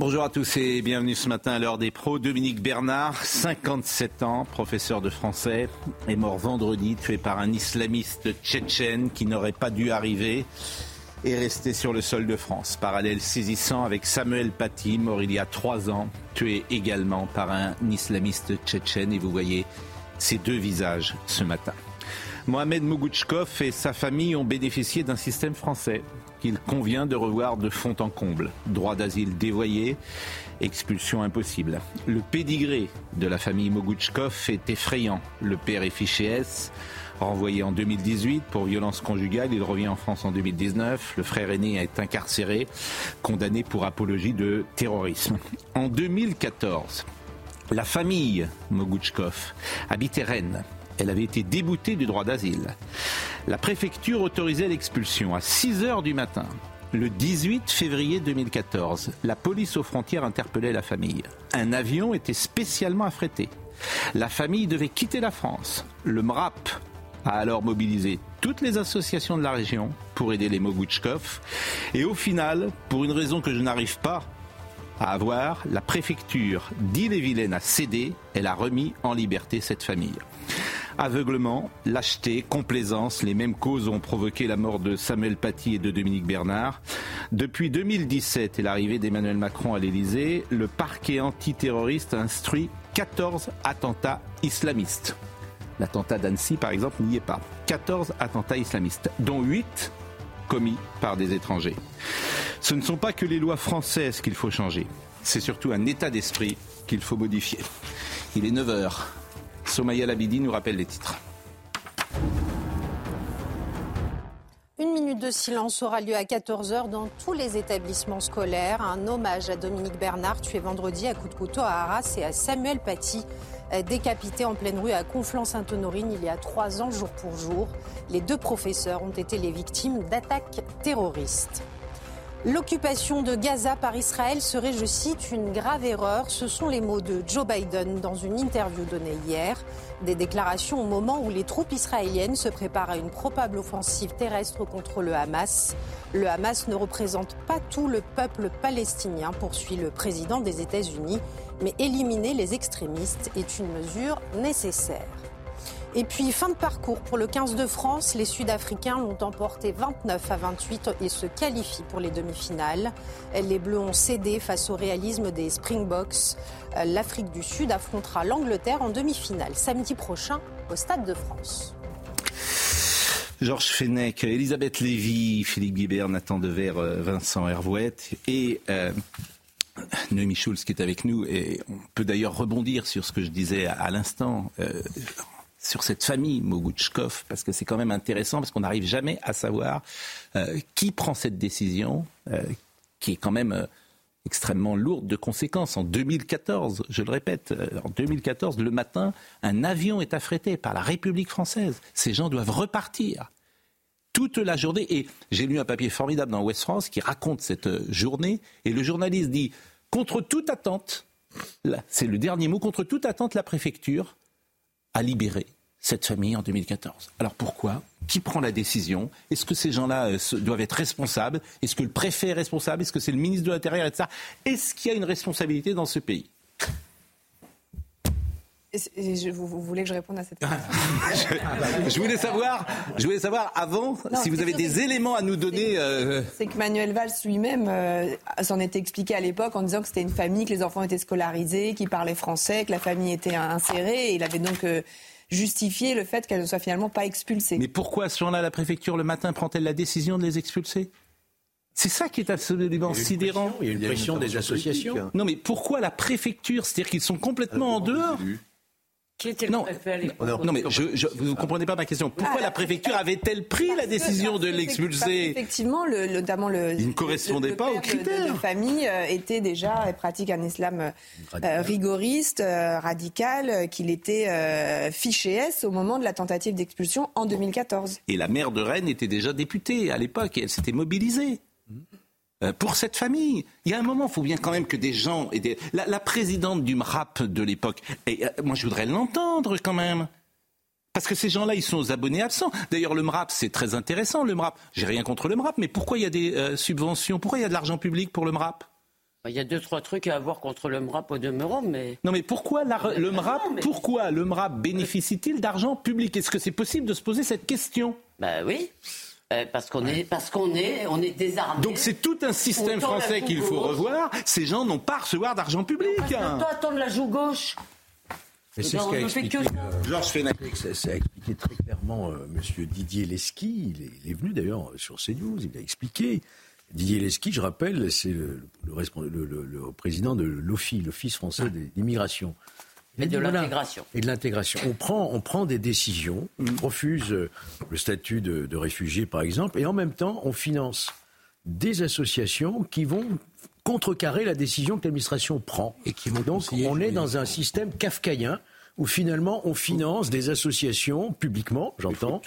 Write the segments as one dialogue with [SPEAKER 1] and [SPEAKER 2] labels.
[SPEAKER 1] Bonjour à tous et bienvenue ce matin à l'heure des pros. Dominique Bernard, 57 ans, professeur de français, est mort vendredi, tué par un islamiste tchétchène qui n'aurait pas dû arriver et rester sur le sol de France. Parallèle saisissant avec Samuel Paty, mort il y a trois ans, tué également par un islamiste tchétchène. Et vous voyez ces deux visages ce matin. Mohamed Mougouchkov et sa famille ont bénéficié d'un système français qu'il convient de revoir de fond en comble. Droit d'asile dévoyé, expulsion impossible. Le pédigré de la famille Mogouchkov est effrayant. Le père est fiché S, renvoyé en 2018 pour violence conjugale. Il revient en France en 2019. Le frère aîné est incarcéré, condamné pour apologie de terrorisme. En 2014, la famille Mogouchkov habitait Rennes. Elle avait été déboutée du droit d'asile. La préfecture autorisait l'expulsion à 6 heures du matin. Le 18 février 2014, la police aux frontières interpellait la famille. Un avion était spécialement affrété. La famille devait quitter la France. Le MRAP a alors mobilisé toutes les associations de la région pour aider les Mogouchkov. Et au final, pour une raison que je n'arrive pas à avoir, la préfecture d'Ille-et-Vilaine a cédé. Elle a remis en liberté cette famille. Aveuglement, lâcheté, complaisance, les mêmes causes ont provoqué la mort de Samuel Paty et de Dominique Bernard. Depuis 2017 et l'arrivée d'Emmanuel Macron à l'Élysée, le parquet antiterroriste a instruit 14 attentats islamistes. L'attentat d'Annecy, par exemple, n'y est pas. 14 attentats islamistes, dont 8 commis par des étrangers. Ce ne sont pas que les lois françaises qu'il faut changer, c'est surtout un état d'esprit qu'il faut modifier. Il est 9h. Somaya Labidi nous rappelle les titres.
[SPEAKER 2] Une minute de silence aura lieu à 14h dans tous les établissements scolaires. Un hommage à Dominique Bernard, tué vendredi à coups de couteau à Arras, et à Samuel Paty, décapité en pleine rue à Conflans-Sainte-Honorine il y a trois ans, jour pour jour. Les deux professeurs ont été les victimes d'attaques terroristes. L'occupation de Gaza par Israël serait, je cite, une grave erreur. Ce sont les mots de Joe Biden dans une interview donnée hier. Des déclarations au moment où les troupes israéliennes se préparent à une probable offensive terrestre contre le Hamas. Le Hamas ne représente pas tout le peuple palestinien, poursuit le président des États-Unis, mais éliminer les extrémistes est une mesure nécessaire. Et puis, fin de parcours pour le 15 de France. Les Sud-Africains l'ont emporté 29 à 28 et se qualifient pour les demi-finales. Les Bleus ont cédé face au réalisme des Springboks. L'Afrique du Sud affrontera l'Angleterre en demi-finale samedi prochain au Stade de France.
[SPEAKER 1] Georges Fenech, Elisabeth Lévy, Philippe Guibert, Nathan Dever, Vincent Hervouette et euh, Noémie Schulz qui est avec nous. Et on peut d'ailleurs rebondir sur ce que je disais à, à l'instant. Euh, sur cette famille Mogouchkov, parce que c'est quand même intéressant, parce qu'on n'arrive jamais à savoir euh, qui prend cette décision, euh, qui est quand même euh, extrêmement lourde de conséquences. En 2014, je le répète, en 2014, le matin, un avion est affrété par la République française. Ces gens doivent repartir toute la journée. Et j'ai lu un papier formidable dans Ouest France qui raconte cette journée, et le journaliste dit, contre toute attente, c'est le dernier mot, contre toute attente, la préfecture à libérer cette famille en 2014. Alors pourquoi? Qui prend la décision? Est-ce que ces gens-là euh, doivent être responsables? Est-ce que le préfet est responsable? Est-ce que c'est le ministre de l'Intérieur? Est-ce qu'il y a une responsabilité dans ce pays?
[SPEAKER 3] Et je- vous, vous voulez que je réponde à cette question
[SPEAKER 1] je, voulais savoir, je voulais savoir avant
[SPEAKER 3] Non,
[SPEAKER 1] si vous avez des éléments à nous donner. euh,
[SPEAKER 3] C'est que Manuel Valls lui-même euh, s'en était expliqué à l'époque en disant que c'était une famille, que les enfants étaient scolarisés, qu'ils parlaient français, que la famille était insérée. Et il avait donc euh, justifié le fait qu'elle ne soit finalement pas expulsée.
[SPEAKER 1] Mais pourquoi, à ce moment-là, la préfecture, le matin, prend-elle la décision de les expulser? C'est ça qui est absolument sidérant.
[SPEAKER 4] Il y a une pression des associations.
[SPEAKER 1] Non, mais pourquoi la préfecture C'est-à-dire qu'ils sont complètement en dehors
[SPEAKER 4] Qui était le
[SPEAKER 1] non,
[SPEAKER 4] préfet
[SPEAKER 1] non, mais je, vous ne comprenez pas ma question. Pourquoi ah, la préfecture avait-elle pris la décision de l'expulser
[SPEAKER 3] Effectivement, le, notamment le.
[SPEAKER 1] Il ne correspondait pas aux critères.
[SPEAKER 3] De, de, famille euh, était déjà pratique un islam euh, rigoriste, euh, radical, qu'il était fiché S au moment de la tentative d'expulsion en 2014.
[SPEAKER 1] Et la maire de Rennes était déjà députée à l'époque et elle s'était mobilisée. Euh, pour cette famille. Il y a un moment, il faut bien quand même que des gens... Et des... La, présidente du MRAP de l'époque, et, euh, moi je voudrais l'entendre quand même. Parce que ces gens-là, ils sont aux abonnés absents. D'ailleurs, le MRAP, c'est très intéressant, le MRAP. J'ai rien contre le MRAP, mais pourquoi il y a des euh, subventions? Pourquoi il y a de l'argent public pour le MRAP
[SPEAKER 4] il y a deux, trois trucs à avoir contre le MRAP au demeurant, mais...
[SPEAKER 1] Non, mais pourquoi le MRAP, pourquoi le MRAP bénéficie-t-il d'argent public? Est-ce que c'est possible de se poser cette question?
[SPEAKER 4] Ben oui. Euh, parce qu'on est, parce qu'on est, on est désarmé.
[SPEAKER 1] Donc c'est tout un système français qu'il faut revoir. Ces gens n'ont pas à recevoir d'argent public.
[SPEAKER 4] Non, toi, attends la joue gauche.
[SPEAKER 5] c'est ce qu'a expliqué, euh, Georges Ça, ça, a expliqué très clairement euh, Monsieur Didier Lesky. Il est, il est venu d'ailleurs sur CNews. Il a expliqué. Didier Lesky, je rappelle, c'est le, le, le, président de l'OFI, l'Office français d'immigration.
[SPEAKER 4] Et de l'intégration.
[SPEAKER 5] Et de l'intégration. On prend, on prend des décisions, on refuse euh, le statut de, de réfugié, par exemple, et en même temps, on finance des associations qui vont contrecarrer la décision que l'administration prend. Et qui vont Donc, on est dans un système kafkaïen où finalement on finance des associations publiquement, j'entends,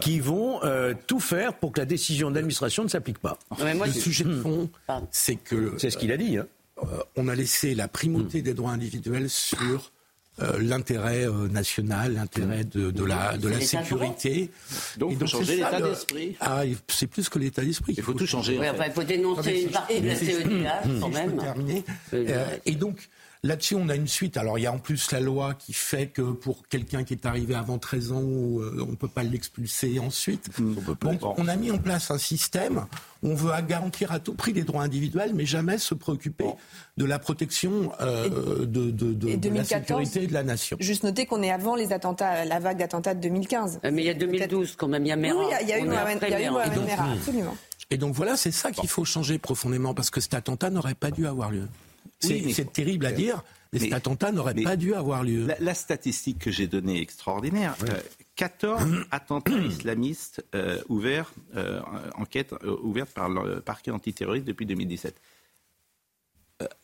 [SPEAKER 5] qui vont euh, tout faire pour que la décision de l'administration ne s'applique pas.
[SPEAKER 6] le sujet de fond, c'est que
[SPEAKER 5] c'est ce qu'il a dit. Hein.
[SPEAKER 6] Euh, on a laissé la primauté des droits individuels sur euh, l'intérêt euh, national, l'intérêt de, de, la, de la sécurité.
[SPEAKER 1] Donc, il faut changer l'état d'esprit.
[SPEAKER 6] Ah, c'est plus que l'état d'esprit.
[SPEAKER 1] Il faut tout changer.
[SPEAKER 4] il faut dénoncer une partie de la CEDH quand même.
[SPEAKER 6] Euh, et donc, Là-dessus, on a une suite. Alors, il y a en plus la loi qui fait que pour quelqu'un qui est arrivé avant 13 ans, on ne peut pas l'expulser ensuite. Donc, on a mis en place un système on veut garantir à tout prix les droits individuels, mais jamais se préoccuper de la protection euh, de, de, la sécurité de la nation.
[SPEAKER 3] Juste noter qu'on est avant les attentats, la vague d'attentats de 2015.
[SPEAKER 4] Euh, mais il y a 2012 quand même, il y a Mera.
[SPEAKER 3] Oui, il y a, eu Mera, absolument.
[SPEAKER 6] Et donc voilà, c'est ça qu'il faut changer profondément, parce que cet attentat n'aurait pas dû avoir lieu. C'est terrible à dire, mais, cet attentat n'aurait pas dû avoir lieu.
[SPEAKER 1] La, statistique que j'ai donnée est extraordinaire. 14 euh, attentats islamistes euh, ouverts, euh, enquête ouverte par le parquet antiterroriste depuis 2017.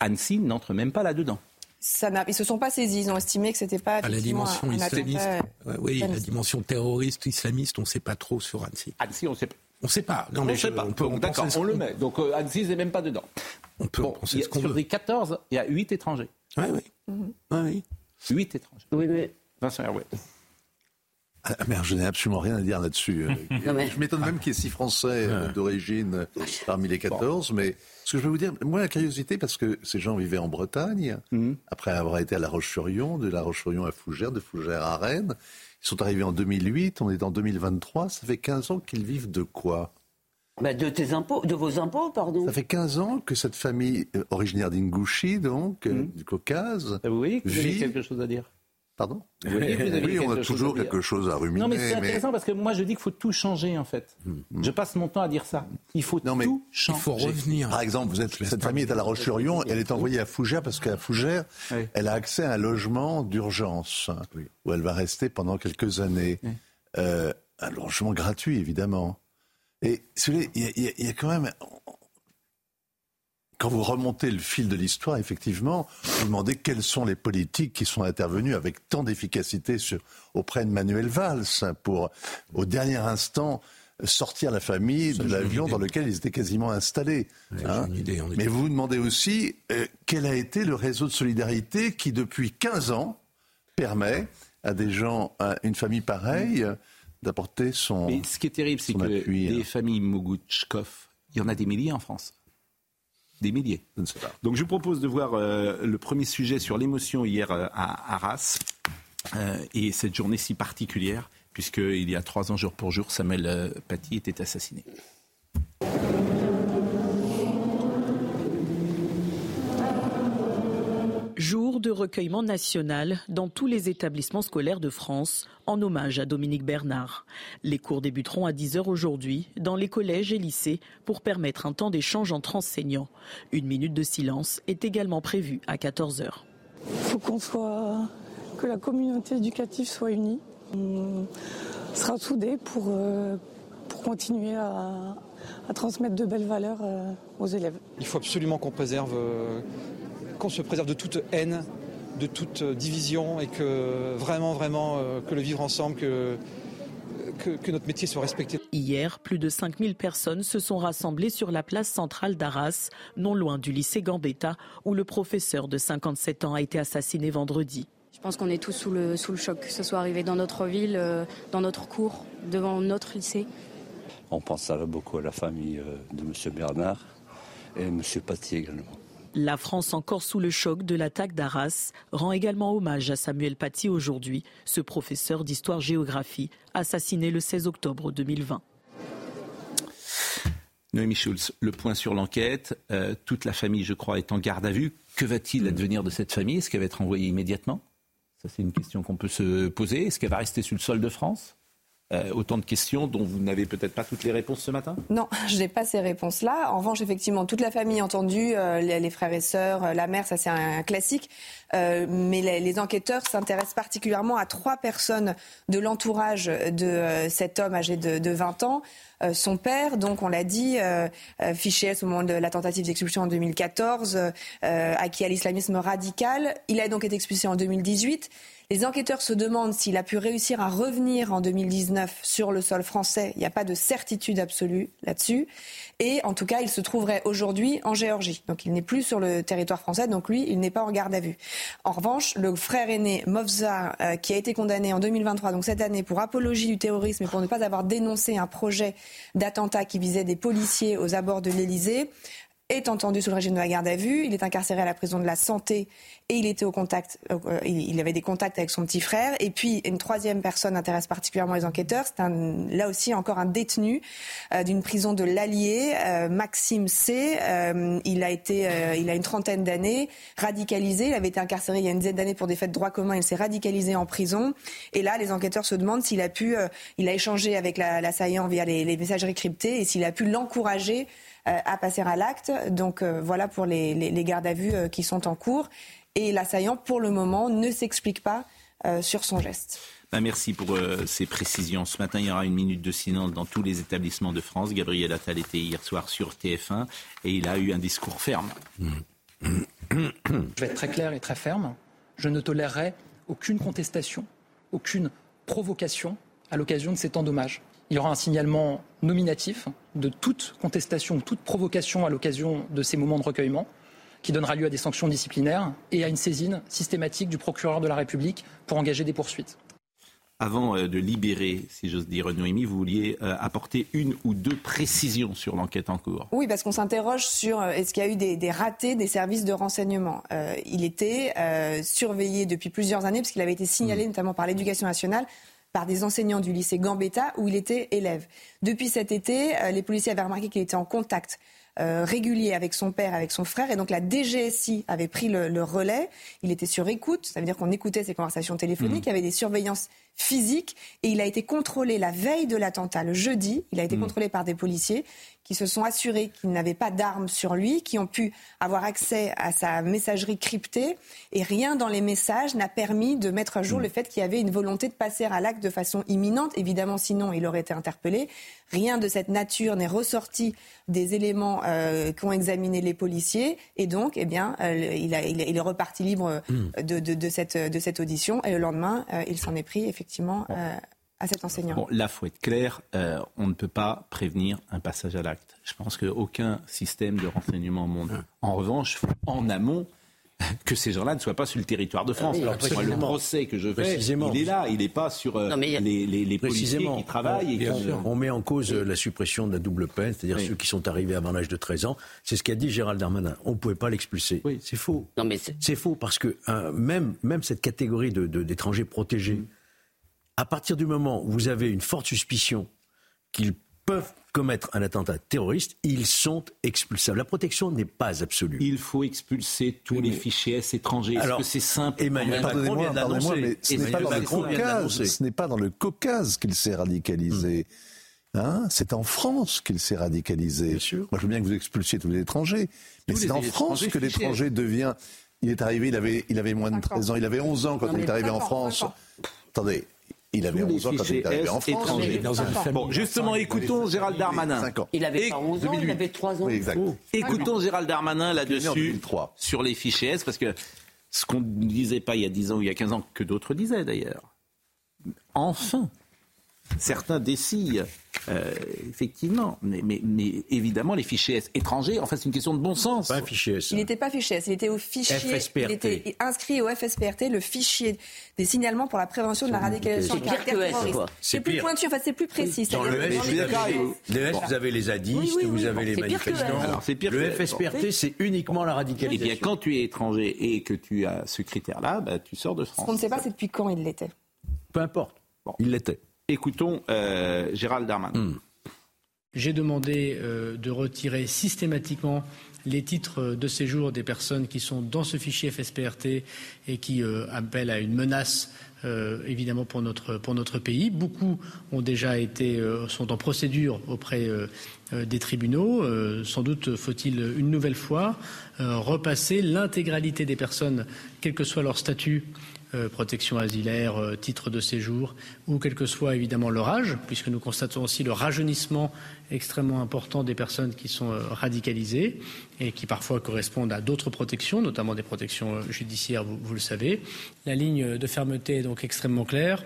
[SPEAKER 1] Annecy n'entre même pas là-dedans.
[SPEAKER 3] Ça ils se sont pas saisis, ils ont estimé que c'était pas
[SPEAKER 6] à la dimension islamiste. oui, la dimension terroriste islamiste, on ne sait pas trop sur Annecy.
[SPEAKER 1] Annecy, on ne sait pas.
[SPEAKER 6] On ne sait pas.
[SPEAKER 1] Non, mais on sait pas. On peut, D'accord, on le met. Donc Annecy n'est même pas dedans.
[SPEAKER 6] On peut bon, penser ce qu'on
[SPEAKER 1] Sur les 14, il y a 8 étrangers.
[SPEAKER 6] Oui, oui. Mm oui.
[SPEAKER 1] 8 étrangers.
[SPEAKER 4] Oui, mais...
[SPEAKER 1] Vincent Herouet.
[SPEAKER 7] Ah, merde, je n'ai absolument rien à dire là-dessus. Euh, je m'étonne même qu'il y ait six Français euh, d'origine parmi les 14, mais ce que je vais vous dire, moi la curiosité, parce que ces gens vivaient en Bretagne, mhm. après avoir été à La Roche-sur-Yon, de La Roche-sur-Yon à Fougères, de Fougères à Rennes, ils sont arrivés en 2008, on est en 2023, ça fait 15 ans qu'ils vivent de quoi?
[SPEAKER 4] Bah, de tes impôts, de vos impôts, pardon.
[SPEAKER 7] Ça fait 15 ans que cette famille euh, originaire d'Ingouchi, donc, mhm. du Caucase,
[SPEAKER 1] oui, vous avez quelque chose à dire?
[SPEAKER 7] Pardon? Oui, on a toujours quelque chose à ruminer.
[SPEAKER 1] Non, mais c'est intéressant parce que moi je dis qu'il faut tout changer en fait. Hmm. Je passe mon temps à dire ça. Il faut tout changer.
[SPEAKER 6] Il faut revenir.
[SPEAKER 7] Par exemple, vous êtes, cette famille est à La Roche-sur-Yon, elle est envoyée à Fougères parce qu'à Fougères, elle a accès à un logement d'urgence où elle va rester pendant quelques années. Euh, un logement gratuit, évidemment. Et il y, a quand même, quand vous remontez le fil de l'histoire, effectivement, vous demandez quelles sont les politiques qui sont intervenues avec tant d'efficacité auprès de Manuel Valls pour, au dernier instant, sortir la famille de l'avion dans lequel ils étaient quasiment installés. Hein. Mais vous vous demandez aussi euh, quel a été le réseau de solidarité qui, depuis 15 ans, permet à des gens, à une famille pareille, d'apporter son.
[SPEAKER 1] Mais ce qui est terrible, c'est que des familles Mogouchkov, il y en a des milliers en France des milliers. Donc je vous propose de voir euh, le premier sujet sur l'émotion hier euh, à Arras euh, et cette journée si particulière, puisqu'il y a trois ans jour pour jour, Samuel Paty était assassiné.
[SPEAKER 8] Jour de recueillement national dans tous les établissements scolaires de France en hommage à Dominique Bernard. Les cours débuteront à 10h aujourd'hui dans les collèges et lycées pour permettre un temps d'échange entre enseignants. Une minute de silence est également prévue à 14h.
[SPEAKER 9] Il faut qu'on soit que la communauté éducative soit unie. On sera soudés pour, euh, pour continuer à, transmettre de belles valeurs euh, aux élèves.
[SPEAKER 10] Il faut absolument qu'on préserve, euh, qu'on se préserve de toute haine, de toute division et que vraiment, vraiment, que le vivre ensemble, que, que, notre métier soit respecté.
[SPEAKER 8] Hier, plus de 5000 personnes se sont rassemblées sur la place centrale d'Arras, non loin du lycée Gambetta, où le professeur de 57 ans a été assassiné vendredi.
[SPEAKER 11] Je pense qu'on est tous sous le, sous le choc, que ce soit arrivé dans notre ville, euh, dans notre cours, devant notre lycée.
[SPEAKER 12] On pense beaucoup à la famille euh, de M. Bernard et M. Paty également.
[SPEAKER 8] La France, encore sous le choc de l'attaque d'Arras, rend également hommage à Samuel Paty aujourd'hui, ce professeur d'histoire-géographie, assassiné le 16 octobre 2020.
[SPEAKER 1] Noémie Schulz, le point sur l'enquête. Euh, toute la famille, je crois, est en garde à vue. Que va-t-il advenir de cette famille? Est-ce qu'elle va être envoyée immédiatement? Ça, c'est une question qu'on peut se poser. Est-ce qu'elle va rester sur le sol de France? Euh, autant de questions dont vous n'avez peut-être pas toutes les réponses ce matin?
[SPEAKER 3] Non, je n'ai pas ces réponses-là. En revanche, effectivement, toute la famille entendue, euh, les, frères et sœurs, euh, la mère, ça c'est un, classique. mais les, enquêteurs s'intéressent particulièrement à trois personnes de l'entourage de cet homme âgé de, de 20 ans. son père, donc on l'a dit, fiché au moment de la tentative d'expulsion en 2014, acquis à l'islamisme radical. Il a donc été expulsé en 2018. Les enquêteurs se demandent s'il a pu réussir à revenir en 2019 sur le sol français. Il n'y a pas de certitude absolue là-dessus. Et en tout cas, il se trouverait aujourd'hui en Géorgie. Donc il n'est plus sur le territoire français, donc lui, il n'est pas en garde à vue. En revanche, le frère aîné Movza, euh, qui a été condamné en 2023, donc cette année, pour apologie du terrorisme et pour ne pas avoir dénoncé un projet d'attentat qui visait des policiers aux abords de l'Élysée, est entendu sous le régime de la garde à vue. Il est incarcéré à la prison de la santé et il était au contact, euh, il avait des contacts avec son petit frère. Et puis une troisième personne intéresse particulièrement les enquêteurs. C'est là aussi encore un détenu euh, d'une prison de l'Allier, euh, Maxime C. il a été, il a une trentaine d'années, radicalisé. Il avait été incarcéré il y a une dizaine d'années pour des faits de droit commun. Il s'est radicalisé en prison. Et là, les enquêteurs se demandent s'il a pu, il a échangé avec l'assaillant via les, les messageries cryptées et s'il a pu l'encourager à passer à l'acte. Donc voilà pour les, les, les gardes à vue qui sont en cours. Et l'assaillant, pour le moment, ne s'explique pas euh, sur son geste.
[SPEAKER 1] Ben, merci pour euh, ces précisions. Ce matin, il y aura une minute de silence dans tous les établissements de France. Gabriel Attal était hier soir sur TF1 et il a eu un discours ferme.
[SPEAKER 10] Je vais être très clair et très ferme. Je ne tolérerai aucune contestation, aucune provocation à l'occasion de ces temps d'hommage. Il y aura un signalement nominatif de toute contestation, toute provocation à l'occasion de ces moments de recueillement qui donnera lieu à des sanctions disciplinaires et à une saisine systématique du procureur de la République pour engager des poursuites.
[SPEAKER 1] Avant euh, de libérer, si j'ose dire, Noémie, vous vouliez euh, apporter une ou deux précisions sur l'enquête en cours.
[SPEAKER 3] Oui, parce qu'on s'interroge sur euh, est-ce qu'il y a eu des, ratés des services de renseignement? il était surveillé depuis plusieurs années, parce qu'il avait été signalé mmh. notamment par l'éducation nationale par des enseignants du lycée Gambetta où il était élève. Depuis cet été, les policiers avaient remarqué qu'il était en contact euh, régulier avec son père, avec son frère. Et donc la DGSI avait pris le, relais. Il était sur écoute, ça veut dire qu'on écoutait ses conversations téléphoniques. Mmh. Il y avait des surveillances physiques. Et il a été contrôlé la veille de l'attentat, le jeudi. Il a été mmh. contrôlé par des policiers qui se sont assurés qu'il n'avait pas d'armes sur lui, qui ont pu avoir accès à sa messagerie cryptée. Et rien dans les messages n'a permis de mettre à jour mmh. le fait qu'il y avait une volonté de passer à l'acte de façon imminente. Évidemment, sinon, il aurait été interpellé. Rien de cette nature n'est ressorti des éléments euh, qu'ont examiné les policiers. Et donc, eh bien, euh, il, est reparti libre mmh. de, cette, audition. Et le lendemain, euh, il s'en est pris effectivement à cet enseignant.
[SPEAKER 1] Bon, là, faut être clair, on ne peut pas prévenir un passage à l'acte. Je pense qu'aucun système de renseignement au monde. Mmh. En revanche, en amont, que ces gens-là ne soient pas sur le territoire de France. Alors, le procès que je fais, il est là, il n'est pas sur euh, les, les, policiers qui travaillent.
[SPEAKER 5] On, met en cause la suppression de la double peine, c'est-à-dire ceux qui sont arrivés avant l'âge de 13 ans. C'est ce qu'a dit Gérald Darmanin. On ne pouvait pas l'expulser. C'est faux. C'est faux parce que euh, même, même cette catégorie d'étrangers de, protégés, mm. à partir du moment où vous avez une forte suspicion qu'ils peuvent commettre un attentat terroriste, ils sont expulsables. La protection n'est pas absolue.
[SPEAKER 1] Il faut expulser tous les fichiers S étrangers. Est-ce que c'est simple
[SPEAKER 7] Emmanuel Macron vient mais ce n'est pas, dans le Caucase, ce n'est pas dans le Caucase qu'il s'est radicalisé. Hein? C'est en France qu'il s'est radicalisé. Moi, je veux bien que vous expulsiez tous les étrangers, mais c'est en France que l'étranger devient Il est arrivé, il avait, il avait moins de 13 ans. Il avait 11 ans quand il est arrivé en France. Attendez, il avait 11 ans quand il est arrivé en France.
[SPEAKER 1] Bon, justement, écoutons Gérald Darmanin.
[SPEAKER 4] Il avait pas 11 ans, il avait 3 ans.
[SPEAKER 7] Oui, exact.
[SPEAKER 1] Écoutons Gérald Darmanin là-dessus,
[SPEAKER 7] 2003.
[SPEAKER 1] sur les fichiers S, parce que ce qu'on ne disait pas il y a 10 ans ou il y a 15 ans, que d'autres disaient d'ailleurs. Enfin, certains décident, euh, effectivement, mais, mais, mais évidemment, les fichiers S étrangers, enfin, c'est une question de bon sens.
[SPEAKER 5] Pas un fichier S.
[SPEAKER 3] Il n'était pas fiché S, il était au fichier.
[SPEAKER 5] FSPRT.
[SPEAKER 3] Il était inscrit au FSPRT, le fichier des signalements pour la prévention de la radicalisation
[SPEAKER 4] pire
[SPEAKER 3] caractère
[SPEAKER 4] que S,
[SPEAKER 3] terroriste. C'est plus pointu, enfin c'est plus précis.
[SPEAKER 5] Dans le S, vous
[SPEAKER 1] avec vous.
[SPEAKER 5] Le S,
[SPEAKER 1] Bon.
[SPEAKER 5] vous avez les zadistes,
[SPEAKER 3] Oui, oui, oui,
[SPEAKER 5] vous avez les
[SPEAKER 3] c'est pire que
[SPEAKER 5] manifestants.
[SPEAKER 1] Alors, pire
[SPEAKER 5] le FSPRT, c'est uniquement la
[SPEAKER 1] Eh
[SPEAKER 5] radicalisation.
[SPEAKER 1] bien, quand tu es étranger et que tu as ce critère-là, bah, tu sors de
[SPEAKER 3] Ce qu'on ne
[SPEAKER 1] France.
[SPEAKER 3] sait pas, c'est depuis quand il l'était.
[SPEAKER 5] Peu importe. Il l'était.
[SPEAKER 1] Écoutons euh, Gérald Darmanin.
[SPEAKER 13] J'ai demandé euh, de retirer systématiquement les titres de séjour des personnes qui sont dans ce fichier FSPRT et qui euh, appellent à une menace euh, évidemment pour notre, pour notre pays. Beaucoup ont déjà été, euh, sont en procédure auprès euh, euh, des tribunaux. Euh, sans doute faut-il une nouvelle fois euh, repasser l'intégralité des personnes, quel que soit leur statut, euh, protection asilaire, euh, titre de séjour, ou quel que soit évidemment leur âge, puisque nous constatons aussi le rajeunissement extrêmement important des personnes qui sont euh, radicalisées et qui parfois correspondent à d'autres protections, notamment des protections judiciaires, vous le savez. La ligne de fermeté est donc extrêmement claire.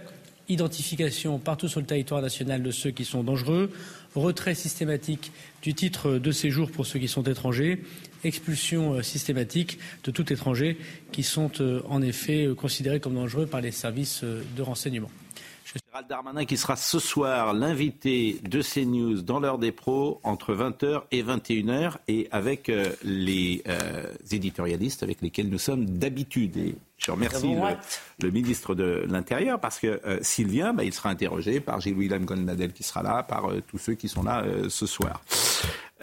[SPEAKER 13] Identification partout sur le territoire national de ceux qui sont dangereux, retrait systématique du titre de séjour pour ceux qui sont étrangers, expulsion euh, systématique de tout étranger qui sont euh, en effet euh, considérés comme dangereux par les services de renseignement.
[SPEAKER 1] Gérald Darmanin qui sera ce soir l'invité de CNews dans l'heure des pros entre 20h et 21h et avec les éditorialistes avec lesquels nous sommes d'habitude. Je remercie le, ministre de l'Intérieur parce que euh, s'il vient, bah, il sera interrogé par Gilles-William qui sera là, par euh, tous ceux qui sont là euh, ce soir.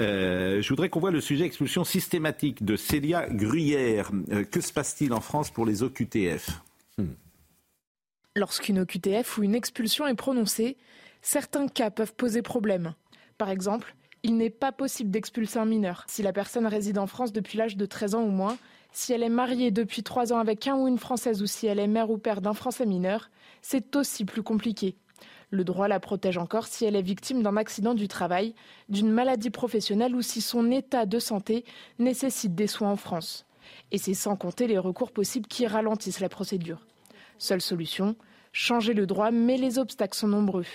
[SPEAKER 1] Euh, je voudrais qu'on voit le sujet expulsion systématique de Célia Gruyère. Euh, que se passe-t-il en France pour les OQTF
[SPEAKER 14] Lorsqu'une OQTF ou une expulsion est prononcée, certains cas peuvent poser problème. Par exemple, il n'est pas possible d'expulser un mineur si la personne réside en France depuis l'âge de 13 ans ou moins, si elle est mariée depuis 3 ans avec un ou une Française ou si elle est mère ou père d'un Français mineur, c'est aussi plus compliqué. Le droit la protège encore si elle est victime d'un accident du travail, d'une maladie professionnelle ou si son état de santé nécessite des soins en France. Et c'est sans compter les recours possibles qui ralentissent la procédure. Seule solution, changer le droit, mais les obstacles sont nombreux.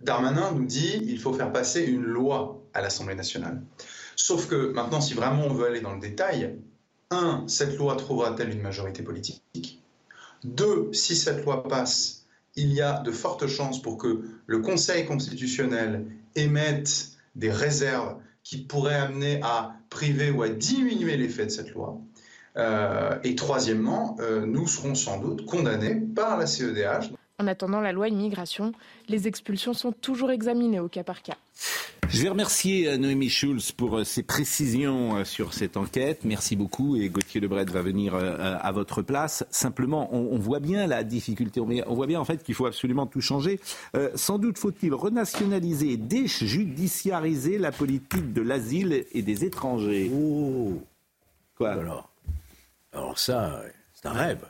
[SPEAKER 15] Darmanin nous dit il faut faire passer une loi à l'Assemblée nationale. Sauf que maintenant, si vraiment on veut aller dans le détail, un, cette loi trouvera-t-elle une majorité politique? Deux, si cette loi passe, il y a de fortes chances pour que le Conseil constitutionnel émette des réserves qui pourraient amener à priver ou à diminuer l'effet de cette loi. Euh, et troisièmement, euh, nous serons sans doute condamnés par la CEDH.
[SPEAKER 14] En attendant la loi immigration, les expulsions sont toujours examinées au cas par cas.
[SPEAKER 1] Je vais remercier euh, Noémie Schulz pour euh, ses précisions euh, sur cette enquête. Merci beaucoup et Gauthier Lebret va venir à votre place. Simplement, on, voit bien la difficulté. On, voit bien en fait qu'il faut absolument tout changer. Euh, sans doute faut-il renationaliser et déjudiciariser la politique de l'asile et des étrangers.
[SPEAKER 5] Oh
[SPEAKER 1] Quoi?
[SPEAKER 5] Alors, alors ça, c'est un rêve.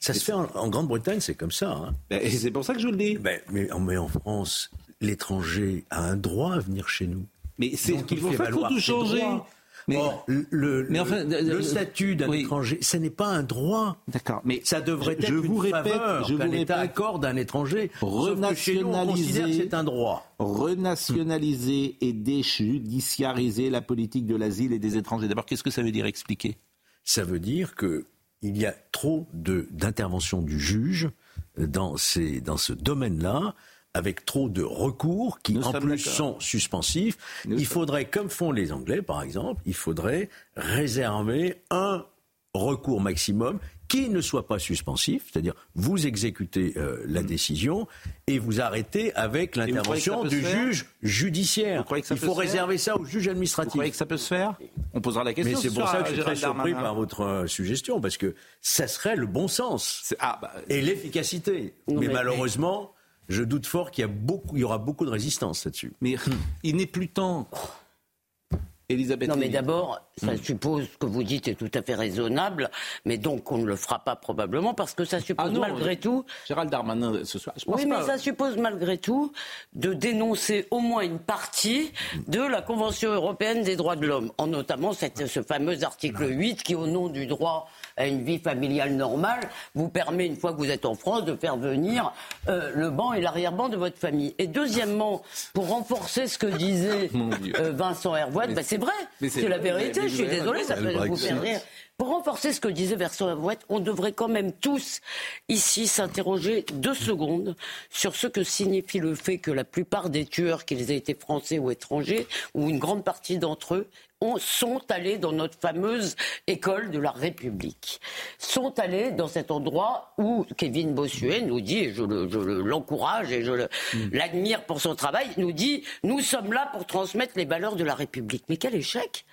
[SPEAKER 5] Ça se fait en, en Grande-Bretagne, c'est comme ça. Hein.
[SPEAKER 1] Ben, et c'est pour ça que je le dis.
[SPEAKER 5] Ben, mais, mais en France, l'étranger a un droit à venir chez nous.
[SPEAKER 1] Mais c'est
[SPEAKER 5] Donc,
[SPEAKER 1] qu'il
[SPEAKER 5] il
[SPEAKER 1] faut,
[SPEAKER 5] valoir
[SPEAKER 1] tout changer. Mais,
[SPEAKER 5] Or, le,
[SPEAKER 1] mais enfin,
[SPEAKER 5] le-
[SPEAKER 1] euh,
[SPEAKER 5] le statut d'un
[SPEAKER 1] oui.
[SPEAKER 5] étranger, ce n'est pas un droit.
[SPEAKER 1] D'accord, mais
[SPEAKER 5] Ça devrait
[SPEAKER 1] je-
[SPEAKER 5] être
[SPEAKER 1] je
[SPEAKER 5] une
[SPEAKER 1] vous répète,
[SPEAKER 5] faveur
[SPEAKER 1] je vous répète.
[SPEAKER 5] accorde à un étranger.
[SPEAKER 1] Renationaliser-
[SPEAKER 5] c'est un droit.
[SPEAKER 1] renationaliser et déjudiciariser la politique de l'asile et des étrangers. D'abord, qu'est-ce que ça veut dire expliquer?
[SPEAKER 5] Ça veut dire que il y a trop d'intervention du juge dans ces dans ce domaine-là avec trop de recours qui
[SPEAKER 1] Nous
[SPEAKER 5] en plus sont suspensifs.
[SPEAKER 1] Nous
[SPEAKER 5] il faudrait, comme font les Anglais par exemple, il faudrait réserver un recours maximum qui ne soit pas suspensif, c'est-à-dire vous exécutez euh, la décision et vous arrêtez avec
[SPEAKER 1] vous
[SPEAKER 5] l'intervention du juge judiciaire.
[SPEAKER 1] Vous
[SPEAKER 5] il faut réserver ça au juge
[SPEAKER 1] Vous
[SPEAKER 5] administratif.
[SPEAKER 1] croyez que ça peut se faire? On posera la question.
[SPEAKER 5] Mais c'est
[SPEAKER 1] ce
[SPEAKER 5] pour ça que je suis très surpris par votre euh, suggestion, parce que ça serait le bon sens
[SPEAKER 1] Ah, bah,
[SPEAKER 5] et l'efficacité. Mais- malheureusement, je doute fort qu'il y, a beaucoup, il y aura beaucoup de résistance là-dessus.
[SPEAKER 1] mais il n'est plus temps. Elisabeth
[SPEAKER 4] Non, mais d'abord, ça
[SPEAKER 1] Hmm.
[SPEAKER 4] suppose que vous dites est tout à fait raisonnable, mais donc on ne le fera pas probablement parce que ça suppose
[SPEAKER 1] Ah non,
[SPEAKER 4] malgré tout.
[SPEAKER 1] Gérald Darmanin ce soir. Je pense
[SPEAKER 4] Oui,
[SPEAKER 1] pas.
[SPEAKER 4] mais ça suppose malgré tout de dénoncer au moins une partie de la Convention européenne des droits de l'homme, en notamment cette- ce fameux article 8 qui, au nom du droit à une vie familiale normale, vous permet, une fois que vous êtes en France, de faire venir euh, le banc et l'arrière-ban de votre famille. Et deuxièmement, pour renforcer ce que disait euh, Vincent Hervouet,
[SPEAKER 1] Mais
[SPEAKER 4] bah, c'est vrai,
[SPEAKER 1] c'est
[SPEAKER 4] la vérité, je suis
[SPEAKER 1] raison.
[SPEAKER 4] ça peut vous faire rire. Pour renforcer ce que disait Vincent Hervouet, on devrait quand même tous ici s'interroger deux secondes sur ce que signifie le fait que la plupart des tueurs, qu'ils aient été français ou étrangers, ou une grande partie d'entre eux, ont- sont allés dans notre fameuse école de la République. Sont allés dans cet endroit où Kevin Bossuet nous dit, et je le- je le- l'encourage et je le- l'admire pour son travail, nous dit, nous sommes là pour transmettre les valeurs de la République. Mais quel échec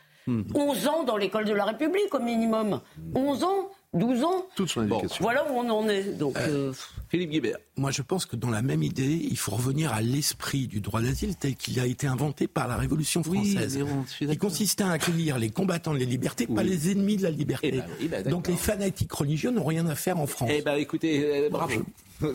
[SPEAKER 4] 11 ans dans l'école de la République au minimum. 11 ans 12 ans
[SPEAKER 7] Toute son éducation.
[SPEAKER 4] Voilà où on en est. Donc, euh,
[SPEAKER 1] Philippe Guibert.
[SPEAKER 6] Moi, je pense que dans la même idée, il faut revenir à l'esprit du droit d'asile tel qu'il a été inventé par la Révolution
[SPEAKER 1] Oui,
[SPEAKER 6] française.
[SPEAKER 1] mais bon, je suis
[SPEAKER 6] qui consistait à accueillir les combattants de la liberté, pas
[SPEAKER 1] Oui.
[SPEAKER 6] les ennemis de la liberté.
[SPEAKER 1] Eh ben oui, ben.
[SPEAKER 6] Donc les fanatiques religieux n'ont rien à faire en France.
[SPEAKER 1] Eh ben écoutez, euh, bravo.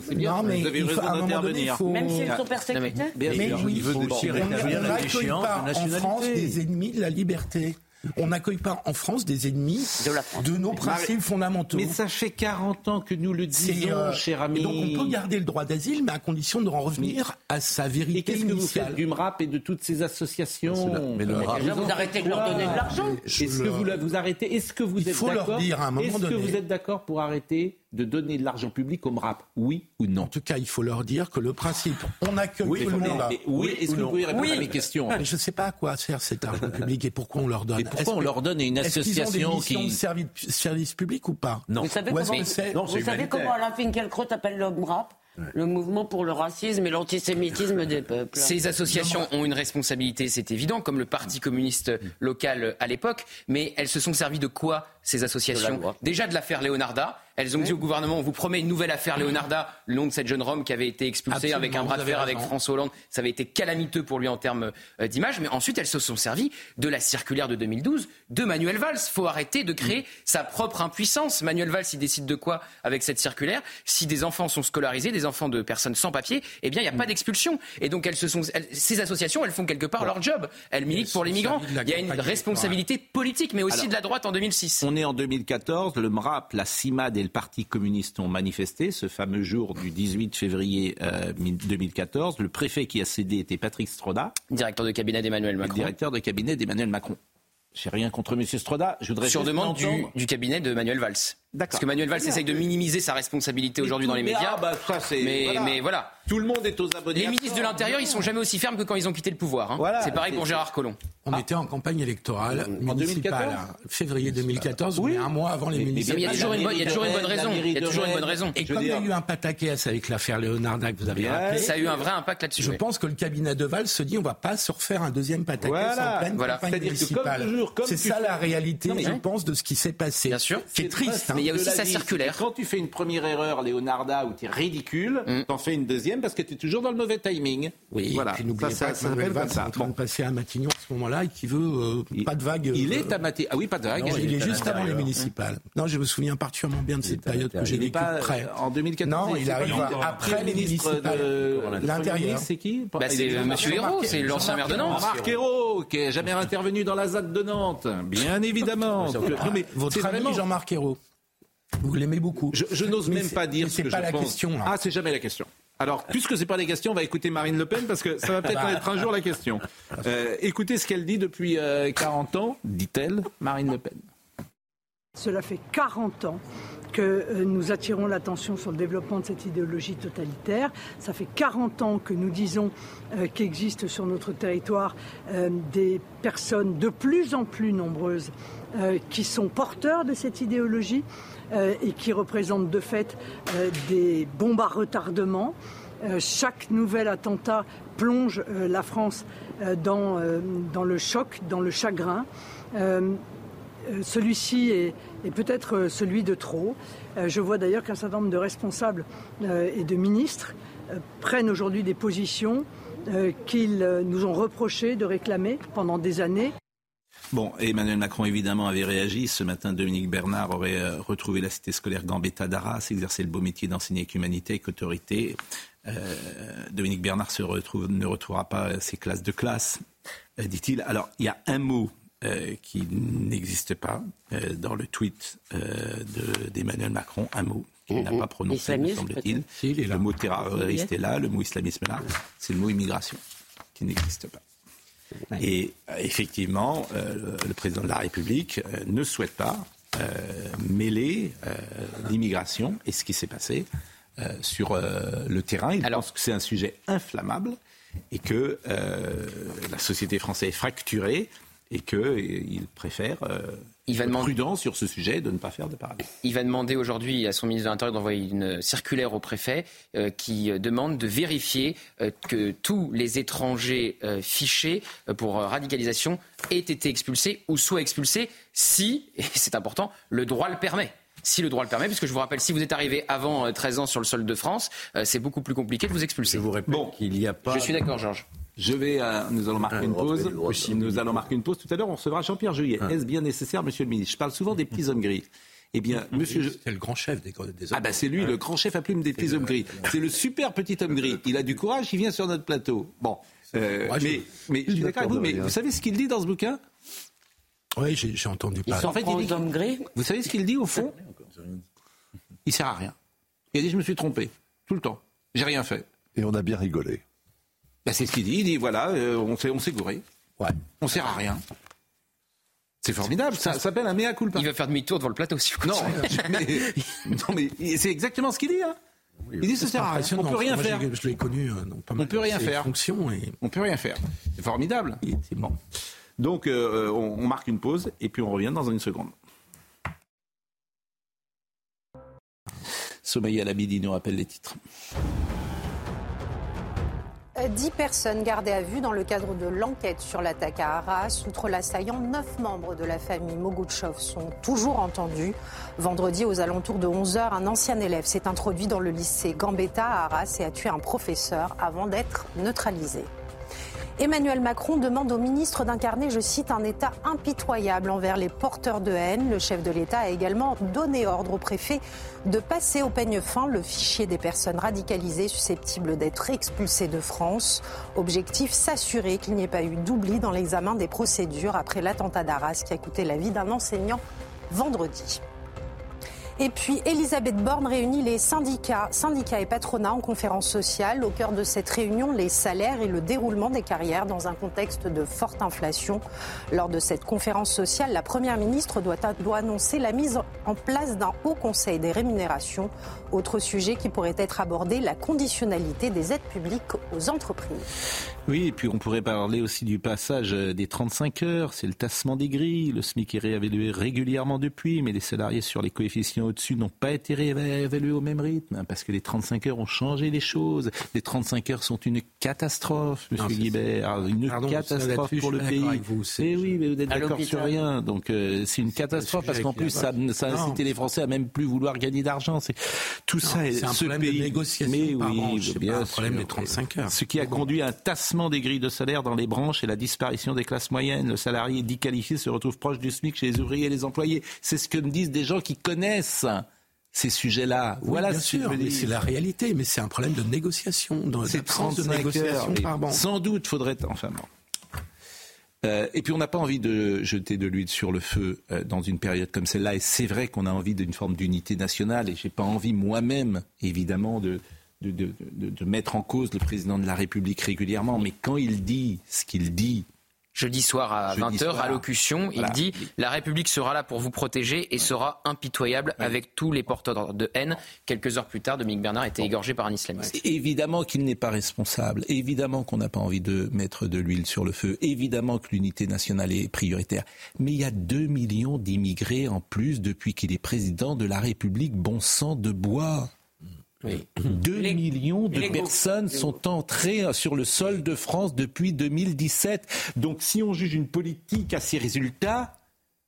[SPEAKER 1] C'est bien,
[SPEAKER 6] Non, mais
[SPEAKER 1] vous avez eu
[SPEAKER 6] il faut-
[SPEAKER 1] raison d'intervenir.
[SPEAKER 6] faut-
[SPEAKER 4] même s'ils sont persécutés
[SPEAKER 1] Bien
[SPEAKER 6] Mais
[SPEAKER 1] sûr.
[SPEAKER 6] oui,
[SPEAKER 5] il veut
[SPEAKER 6] faut-
[SPEAKER 5] aussi
[SPEAKER 6] on n'accueille
[SPEAKER 5] déchéance
[SPEAKER 6] pas en
[SPEAKER 5] nationalité.
[SPEAKER 6] France des ennemis de la liberté. On n'accueille pas en France des ennemis
[SPEAKER 4] De la France.
[SPEAKER 6] nos principes fondamentaux.
[SPEAKER 1] Mais ça fait 40 ans que nous le disons,
[SPEAKER 6] euh,
[SPEAKER 1] cher
[SPEAKER 6] et
[SPEAKER 1] ami.
[SPEAKER 6] donc on peut garder le droit d'asile, mais à condition de en revenir à sa
[SPEAKER 1] Et
[SPEAKER 6] vérité
[SPEAKER 1] qu'est-ce que vous faites du MRAP et de toutes ces associations
[SPEAKER 7] mais le
[SPEAKER 1] Euh,
[SPEAKER 7] MRAP-
[SPEAKER 4] déjà, vous arrêtez de leur donner de l'argent.
[SPEAKER 1] Est-ce que vous, la- vous arrêtez Est-ce que vous
[SPEAKER 6] Il
[SPEAKER 1] êtes d'accord Est-ce que vous êtes d'accord pour arrêter de donner de l'argent public au MRAP Oui ou non
[SPEAKER 6] En tout cas, il faut leur dire que le principe, on accueille
[SPEAKER 1] Oui,
[SPEAKER 6] tout le
[SPEAKER 1] mais-
[SPEAKER 6] monde.
[SPEAKER 1] mais oui, est-ce que vous pouvez répondre
[SPEAKER 4] Oui.
[SPEAKER 1] à mes questions?
[SPEAKER 6] Mais je ne sais pas à quoi sert cet argent public et pourquoi on leur donne.
[SPEAKER 1] Et pourquoi
[SPEAKER 6] Est-ce
[SPEAKER 1] on
[SPEAKER 6] que-
[SPEAKER 1] leur donne une
[SPEAKER 6] est-ce qu'ils ont
[SPEAKER 1] association
[SPEAKER 6] des missions
[SPEAKER 1] qui-
[SPEAKER 6] de service, service public ou pas?
[SPEAKER 1] Non.
[SPEAKER 4] Vous savez
[SPEAKER 6] est-ce
[SPEAKER 4] comment,
[SPEAKER 6] c'est-
[SPEAKER 5] Non,
[SPEAKER 4] vous
[SPEAKER 5] c'est
[SPEAKER 4] savez
[SPEAKER 5] humanitaire.
[SPEAKER 4] comment Alain Finkielkraut appelle l'homme rap Le mouvement pour le racisme et l'antisémitisme des peuples.
[SPEAKER 16] Ces associations ont une responsabilité, c'est évident, comme le Parti communiste local à l'époque, mais elles se sont servies de quoi ces associations. Déjà de l'affaire Leonarda. Elles ont dit au gouvernement, on vous promet une nouvelle affaire Leonarda, le nom de cette jeune Rome qui avait été expulsée
[SPEAKER 6] Absolument,
[SPEAKER 16] avec un bras de fer avec. François Hollande. Ça avait été calamiteux pour lui en termes euh, d'image, mais ensuite elles se sont servies de la circulaire de 2012 de Manuel Valls. faut arrêter de créer sa propre impuissance. Manuel Valls, il décide de quoi avec cette circulaire? Si des enfants sont scolarisés, des enfants de personnes sans papier, eh bien il n'y a pas d'expulsion. Et donc elles se sont, elles- ces associations, elles font quelque part leur job. Elles militent pour les migrants. Il y a une responsabilité politique, mais aussi
[SPEAKER 1] Alors,
[SPEAKER 16] de la droite en 2006.
[SPEAKER 1] On est en 2014, le MRAP, la CIMAD et le Parti communiste ont manifesté ce fameux jour du 18 février euh, 2014. Le préfet qui a cédé était Patrick Stroda,
[SPEAKER 16] Directeur de cabinet d'Emmanuel Macron.
[SPEAKER 1] directeur de cabinet d'Emmanuel Macron. J'ai rien contre M. Stroda, je voudrais
[SPEAKER 16] Sur demande du cabinet de Manuel Valls. Parce que Manuel Valls essaye de minimiser sa responsabilité aujourd'hui dans les médias.
[SPEAKER 1] ah, bah, ça, c'est-
[SPEAKER 16] mais,
[SPEAKER 1] voilà.
[SPEAKER 16] mais voilà.
[SPEAKER 1] Tout le monde est aux abonnés.
[SPEAKER 16] Les ministres de l'Intérieur, ils sont jamais aussi fermes que quand ils ont quitté le pouvoir. hein.
[SPEAKER 1] Voilà.
[SPEAKER 16] c'est pareil pour Gérard Collomb.
[SPEAKER 6] On était en campagne électorale municipale,
[SPEAKER 1] 2014
[SPEAKER 6] hein, février 2014,
[SPEAKER 1] Oui.
[SPEAKER 6] mais un mois avant les
[SPEAKER 1] Mais- mais-
[SPEAKER 16] Mais il y a
[SPEAKER 6] municipales.
[SPEAKER 16] toujours une bonne, il y a toujours une bonne raison. Il y a toujours une bonne raison.
[SPEAKER 6] Et comme il y a eu un pataquès avec l'affaire Leonarda que vous avez rappelé,
[SPEAKER 16] Ça a eu un vrai impact là-dessus.
[SPEAKER 6] je pense que le cabinet de Val se dit on va pas se refaire un deuxième pataquès
[SPEAKER 1] Voilà.
[SPEAKER 6] en pleine
[SPEAKER 16] Voilà.
[SPEAKER 6] campagne
[SPEAKER 1] C'est-à-dire que comme
[SPEAKER 6] municipale.
[SPEAKER 1] toujours, comme
[SPEAKER 6] C'est ça
[SPEAKER 1] fais-
[SPEAKER 6] la réalité,
[SPEAKER 1] Non, mais-
[SPEAKER 6] je pense, de ce qui s'est passé.
[SPEAKER 16] Bien sûr.
[SPEAKER 6] Qui est triste.
[SPEAKER 16] Il y a aussi sa
[SPEAKER 1] vie,
[SPEAKER 16] circulaire.
[SPEAKER 1] Quand tu fais une première erreur, Leonarda, où tu es ridicule,
[SPEAKER 16] Mm.
[SPEAKER 1] t'en fais une deuxième parce que tu es toujours dans le mauvais timing.
[SPEAKER 6] Oui,
[SPEAKER 1] voilà.
[SPEAKER 6] et puis n'oubliez
[SPEAKER 1] ça,
[SPEAKER 6] pas
[SPEAKER 1] ça,
[SPEAKER 6] que
[SPEAKER 1] ça
[SPEAKER 6] Manuel
[SPEAKER 1] s'appelle
[SPEAKER 6] Valls
[SPEAKER 1] comme
[SPEAKER 6] est
[SPEAKER 1] ça.
[SPEAKER 6] en train
[SPEAKER 1] Bon.
[SPEAKER 6] de passer à Matignon à ce moment-là et qui veut euh,
[SPEAKER 1] Il-
[SPEAKER 6] pas de vague.
[SPEAKER 1] Il
[SPEAKER 6] euh,
[SPEAKER 1] est à Maté. Ah oui, pas de vague.
[SPEAKER 6] non, il est
[SPEAKER 5] à
[SPEAKER 6] juste avant les municipales. Non, je me souviens particulièrement bien de cette période que j'ai
[SPEAKER 1] Il est
[SPEAKER 6] vécue près.
[SPEAKER 1] en 2014.
[SPEAKER 6] Non, il arrive après
[SPEAKER 1] est
[SPEAKER 6] les
[SPEAKER 1] ministre
[SPEAKER 6] municipales.
[SPEAKER 1] de
[SPEAKER 6] L'Intérieur.
[SPEAKER 1] C'est qui
[SPEAKER 16] Bah,
[SPEAKER 1] Il
[SPEAKER 16] c'est
[SPEAKER 1] est-
[SPEAKER 16] euh, Monsieur Hérault, c'est l'ancien maire de Nantes.
[SPEAKER 1] Marc Ayrault, qui est jamais intervenu dans la ZAD de Nantes, bien évidemment. Non, mais
[SPEAKER 6] Votre ami Jean-Marc Ayrault. Vous l'aimez beaucoup.
[SPEAKER 1] Je, je n'ose même pas dire ce que
[SPEAKER 6] pas
[SPEAKER 1] je
[SPEAKER 6] la
[SPEAKER 1] pense.
[SPEAKER 6] question.
[SPEAKER 1] Ah, c'est jamais la question. Alors, puisque c'est pas la question, on va écouter Marine Le Pen parce que ça va peut-être
[SPEAKER 6] Bah.
[SPEAKER 1] être un jour la question. Euh, écoutez ce qu'elle dit depuis euh, 40 ans, dit-elle, Marine Le Pen.
[SPEAKER 17] Cela fait 40 ans que euh, nous attirons l'attention sur le développement de cette idéologie totalitaire. Ça fait 40 ans que nous disons euh, qu'existent sur notre territoire euh, des personnes de plus en plus nombreuses euh, qui sont porteurs de cette idéologie euh, et qui représentent de fait euh, des bombes à retardement. Euh, chaque nouvel attentat plonge la France dans, dans le choc, dans le chagrin. Celui-ci est, est peut-être celui de trop. Je vois d'ailleurs qu'un certain nombre de responsables et de ministres prennent aujourd'hui des positions qu'ils nous ont reproché de réclamer pendant des années.
[SPEAKER 1] Bon, Emmanuel Macron évidemment avait réagi. Ce matin, Dominique Bernard aurait euh, retrouvé la cité scolaire Gambetta d'Arras, exercé le beau métier d'enseigner avec humanité et autorité. Euh, Dominique Bernard se retrouve, ne retrouvera pas ses classes de classe, euh, dit-il. Alors, il y a un mot qui n'existe pas dans le tweet d'Emmanuel Macron, un mot qu'il n'a pas prononcé, me semble-t-il. le mot terroriste est là, le mot islamisme est là, c'est le mot immigration qui n'existe pas. Et euh, effectivement, euh, le président de la République euh, ne souhaite pas mêler l'immigration et ce qui s'est passé sur le terrain. Il pense que c'est un sujet inflammable et que la société française est fracturée et qu'il préfère il va demander prudent sur ce sujet de ne pas faire de paradis.
[SPEAKER 16] Il va demander aujourd'hui à son ministre de l'Intérieur d'envoyer une circulaire au préfet euh, qui euh, demande de vérifier euh, que tous les étrangers fichés pour radicalisation aient été expulsés ou soient expulsés si, et c'est important, le droit le permet si le droit le permet, puisque je vous rappelle, si vous êtes arrivé avant 13 ans sur le sol de France, c'est beaucoup plus compliqué de vous expulser.
[SPEAKER 5] Je vous répète bon, qu'il n'y a pas.
[SPEAKER 16] Je suis d'accord, Georges.
[SPEAKER 1] Je vais, euh, nous allons marquer ah, une pause. Nous allons marquer une pause. Tout à l'heure, on recevra Jean-Pierre Juillet. Ah. Est-ce bien nécessaire, Monsieur le Ministre? Je parle souvent des petits hommes gris. Eh bien, Monsieur.
[SPEAKER 5] C'est le grand chef des, des hommes.
[SPEAKER 1] Ah bah c'est lui, le grand chef à plume des petits hommes gris. C'est le super petit homme gris. Il a du courage, il vient sur notre plateau. Bon, euh, mais, mais je suis d'accord avec vous. Mais vous savez ce qu'il dit dans ce bouquin?
[SPEAKER 5] Oui, j'ai entendu parler.
[SPEAKER 4] En fait, il dit, gris.
[SPEAKER 1] Vous savez ce qu'il dit au fond? Il sert à rien. Il a dit je me suis trompé tout le temps. J'ai rien fait.
[SPEAKER 7] Et on a bien rigolé.
[SPEAKER 1] Ben, c'est ce qu'il dit. Il dit voilà, euh, on s'est, on s'est gouré. Ouais. On sert à rien. C'est formidable, ça, s'appelle un mea culpa.
[SPEAKER 16] Il va faire demi-tour devant le plateau aussi.
[SPEAKER 1] Non, mais, non, mais c'est exactement ce qu'il dit. Hein. il dit ça sert à rien. On peut rien faire.
[SPEAKER 5] Je l'ai connu. Euh,
[SPEAKER 1] pas mal on peut rien faire.
[SPEAKER 5] Et...
[SPEAKER 1] On peut rien faire. C'est formidable. Bon. Donc euh, on, on marque une pause et puis on revient dans une seconde. Sommeil à l'Abidi nous rappelle les titres.
[SPEAKER 2] Dix personnes gardées à vue dans le cadre de l'enquête sur l'attaque à Arras. Outre l'assaillant, neuf membres de la famille Mogouchov sont toujours entendus. Vendredi, aux alentours de 11h, un ancien élève s'est introduit dans le lycée Gambetta à Arras et a tué un professeur avant d'être neutralisé. Emmanuel Macron demande au ministre d'incarner, je cite, un État impitoyable envers les porteurs de haine. Le chef de l'État a également donné ordre au préfet de passer au peigne fin le fichier des personnes radicalisées susceptibles d'être expulsées de France. Objectif, s'assurer qu'il n'y ait pas eu d'oubli dans l'examen des procédures après l'attentat d'Arras qui a coûté la vie d'un enseignant vendredi. Et puis, Elisabeth Borne réunit les syndicats, syndicats et patronats en conférence sociale. Au cœur de cette réunion, les salaires et le déroulement des carrières dans un contexte de forte inflation. Lors de cette conférence sociale, la Première ministre doit, doit annoncer la mise en place d'un haut conseil des rémunérations. Autre sujet qui pourrait être abordé, la conditionnalité des aides publiques aux entreprises.
[SPEAKER 1] Oui, et puis on pourrait parler aussi du passage des 35 heures, c'est le tassement des grilles, le SMIC est réévalué régulièrement depuis, mais les salariés sur les coefficients au-dessus n'ont pas été réévalués au même rythme, hein, parce que les 35 heures ont changé les choses. Les 35 heures sont une catastrophe, Monsieur Guibert, une catastrophe pour le pays. Vous, eh oui, mais vous n'êtes d'accord sur rien, donc euh, c'est une catastrophe parce qu'en plus ça, ça a incité les Français à même plus vouloir gagner d'argent. Tout ça.
[SPEAKER 5] C'est un problème de négociation. Mais oui,
[SPEAKER 1] c'est bien un problème des 35 heures. Ce qui a conduit à un tassement des grilles de salaire dans les branches et la disparition des classes moyennes. Le salarié dit qualifié se retrouve proche du SMIC chez les ouvriers et les employés. C'est ce que me disent des gens qui connaissent ces sujets-là.
[SPEAKER 5] voilà bien sûr, c'est la réalité, mais c'est un problème de négociation,
[SPEAKER 1] c'est de négociation. Sans doute faudrait, enfin euh, et puis on n'a pas envie de jeter de l'huile sur le feu euh, dans une période comme celle-là. Et c'est vrai qu'on a envie d'une forme d'unité nationale. Et j'ai pas envie moi-même, évidemment, de, de, mettre en cause le président de la République régulièrement, mais quand il dit ce qu'il dit
[SPEAKER 16] jeudi soir à 20h, allocution, il dit La République sera là pour vous protéger et sera impitoyable avec tous les porteurs de haine. Quelques heures plus tard, Dominique Bernard était égorgé par un islamiste.
[SPEAKER 1] Évidemment qu'il n'est pas responsable. Évidemment qu'on n'a pas envie de mettre de l'huile sur le feu. Évidemment que l'unité nationale est prioritaire. Mais il y a 2 millions d'immigrés en plus depuis qu'il est président de la République. Bon sang de bois. 2 millions de personnes sont entrées sur le sol de France depuis 2017. Donc si on juge une politique à ses résultats,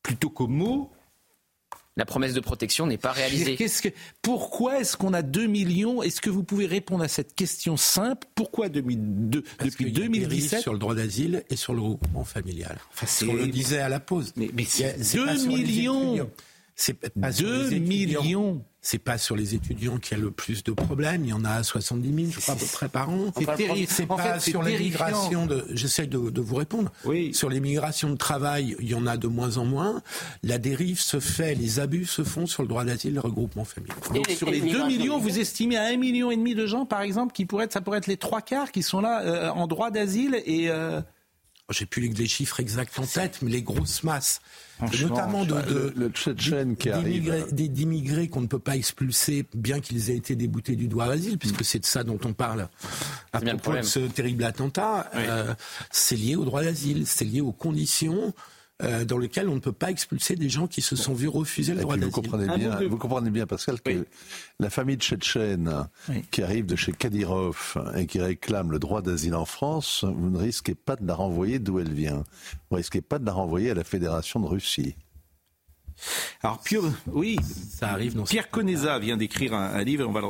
[SPEAKER 1] plutôt qu'aux mots,
[SPEAKER 16] la promesse de protection n'est pas réalisée.
[SPEAKER 1] Que, pourquoi est-ce qu'on a 2 millions? Est-ce que vous pouvez répondre à cette question simple? Pourquoi 2002, depuis 2017
[SPEAKER 6] Sur le droit d'asile et sur le regroupement familial. Enfin, on le disait à la pause.
[SPEAKER 1] Mais, mais 2 millions
[SPEAKER 6] C'est pas 2
[SPEAKER 1] millions
[SPEAKER 6] c'est pas sur les étudiants qu'il y a le plus de problèmes. Il y en a 70 000, je crois, à peu près par an.
[SPEAKER 1] C'est terrible.
[SPEAKER 6] C'est pas sur l'immigration de. J'essaie de, de, vous répondre.
[SPEAKER 1] Oui.
[SPEAKER 6] Sur l'immigration de travail, il y en a de moins en moins. La dérive se fait, les abus se font sur le droit d'asile, le regroupement familial.
[SPEAKER 1] Donc sur les 2 millions, vous estimez à 1,5 million et demi de gens, par exemple, qui pourraient être, ça pourrait être les trois quarts qui sont là euh, en droit d'asile et. Euh...
[SPEAKER 6] J'ai plus les chiffres exacts en tête, mais les grosses masses, notamment de, de,
[SPEAKER 7] le, le
[SPEAKER 6] d'immigrés qu'on ne peut pas expulser, bien qu'ils aient été déboutés du droit d'asile, puisque c'est de ça dont on parle à propos de ce terrible attentat.
[SPEAKER 1] Oui.
[SPEAKER 6] Euh, c'est lié au droit d'asile, c'est lié aux conditions. Euh, dans lesquelles on ne peut pas expulser des gens qui se sont vus refuser le droit d'asile.
[SPEAKER 7] vous comprenez bien, vous comprenez bien, Pascal, que
[SPEAKER 1] Oui.
[SPEAKER 7] la famille tchétchène
[SPEAKER 1] Oui.
[SPEAKER 7] qui arrive de chez Kadyrov et qui réclame le droit d'asile en France, vous ne risquez pas de la renvoyer d'où elle vient. Vous ne risquez pas de la renvoyer à la Fédération de Russie.
[SPEAKER 1] Alors, Pio, oui,
[SPEAKER 6] Ça arrive dans
[SPEAKER 1] Pierre Conesa vient d'écrire un, un livre, on va le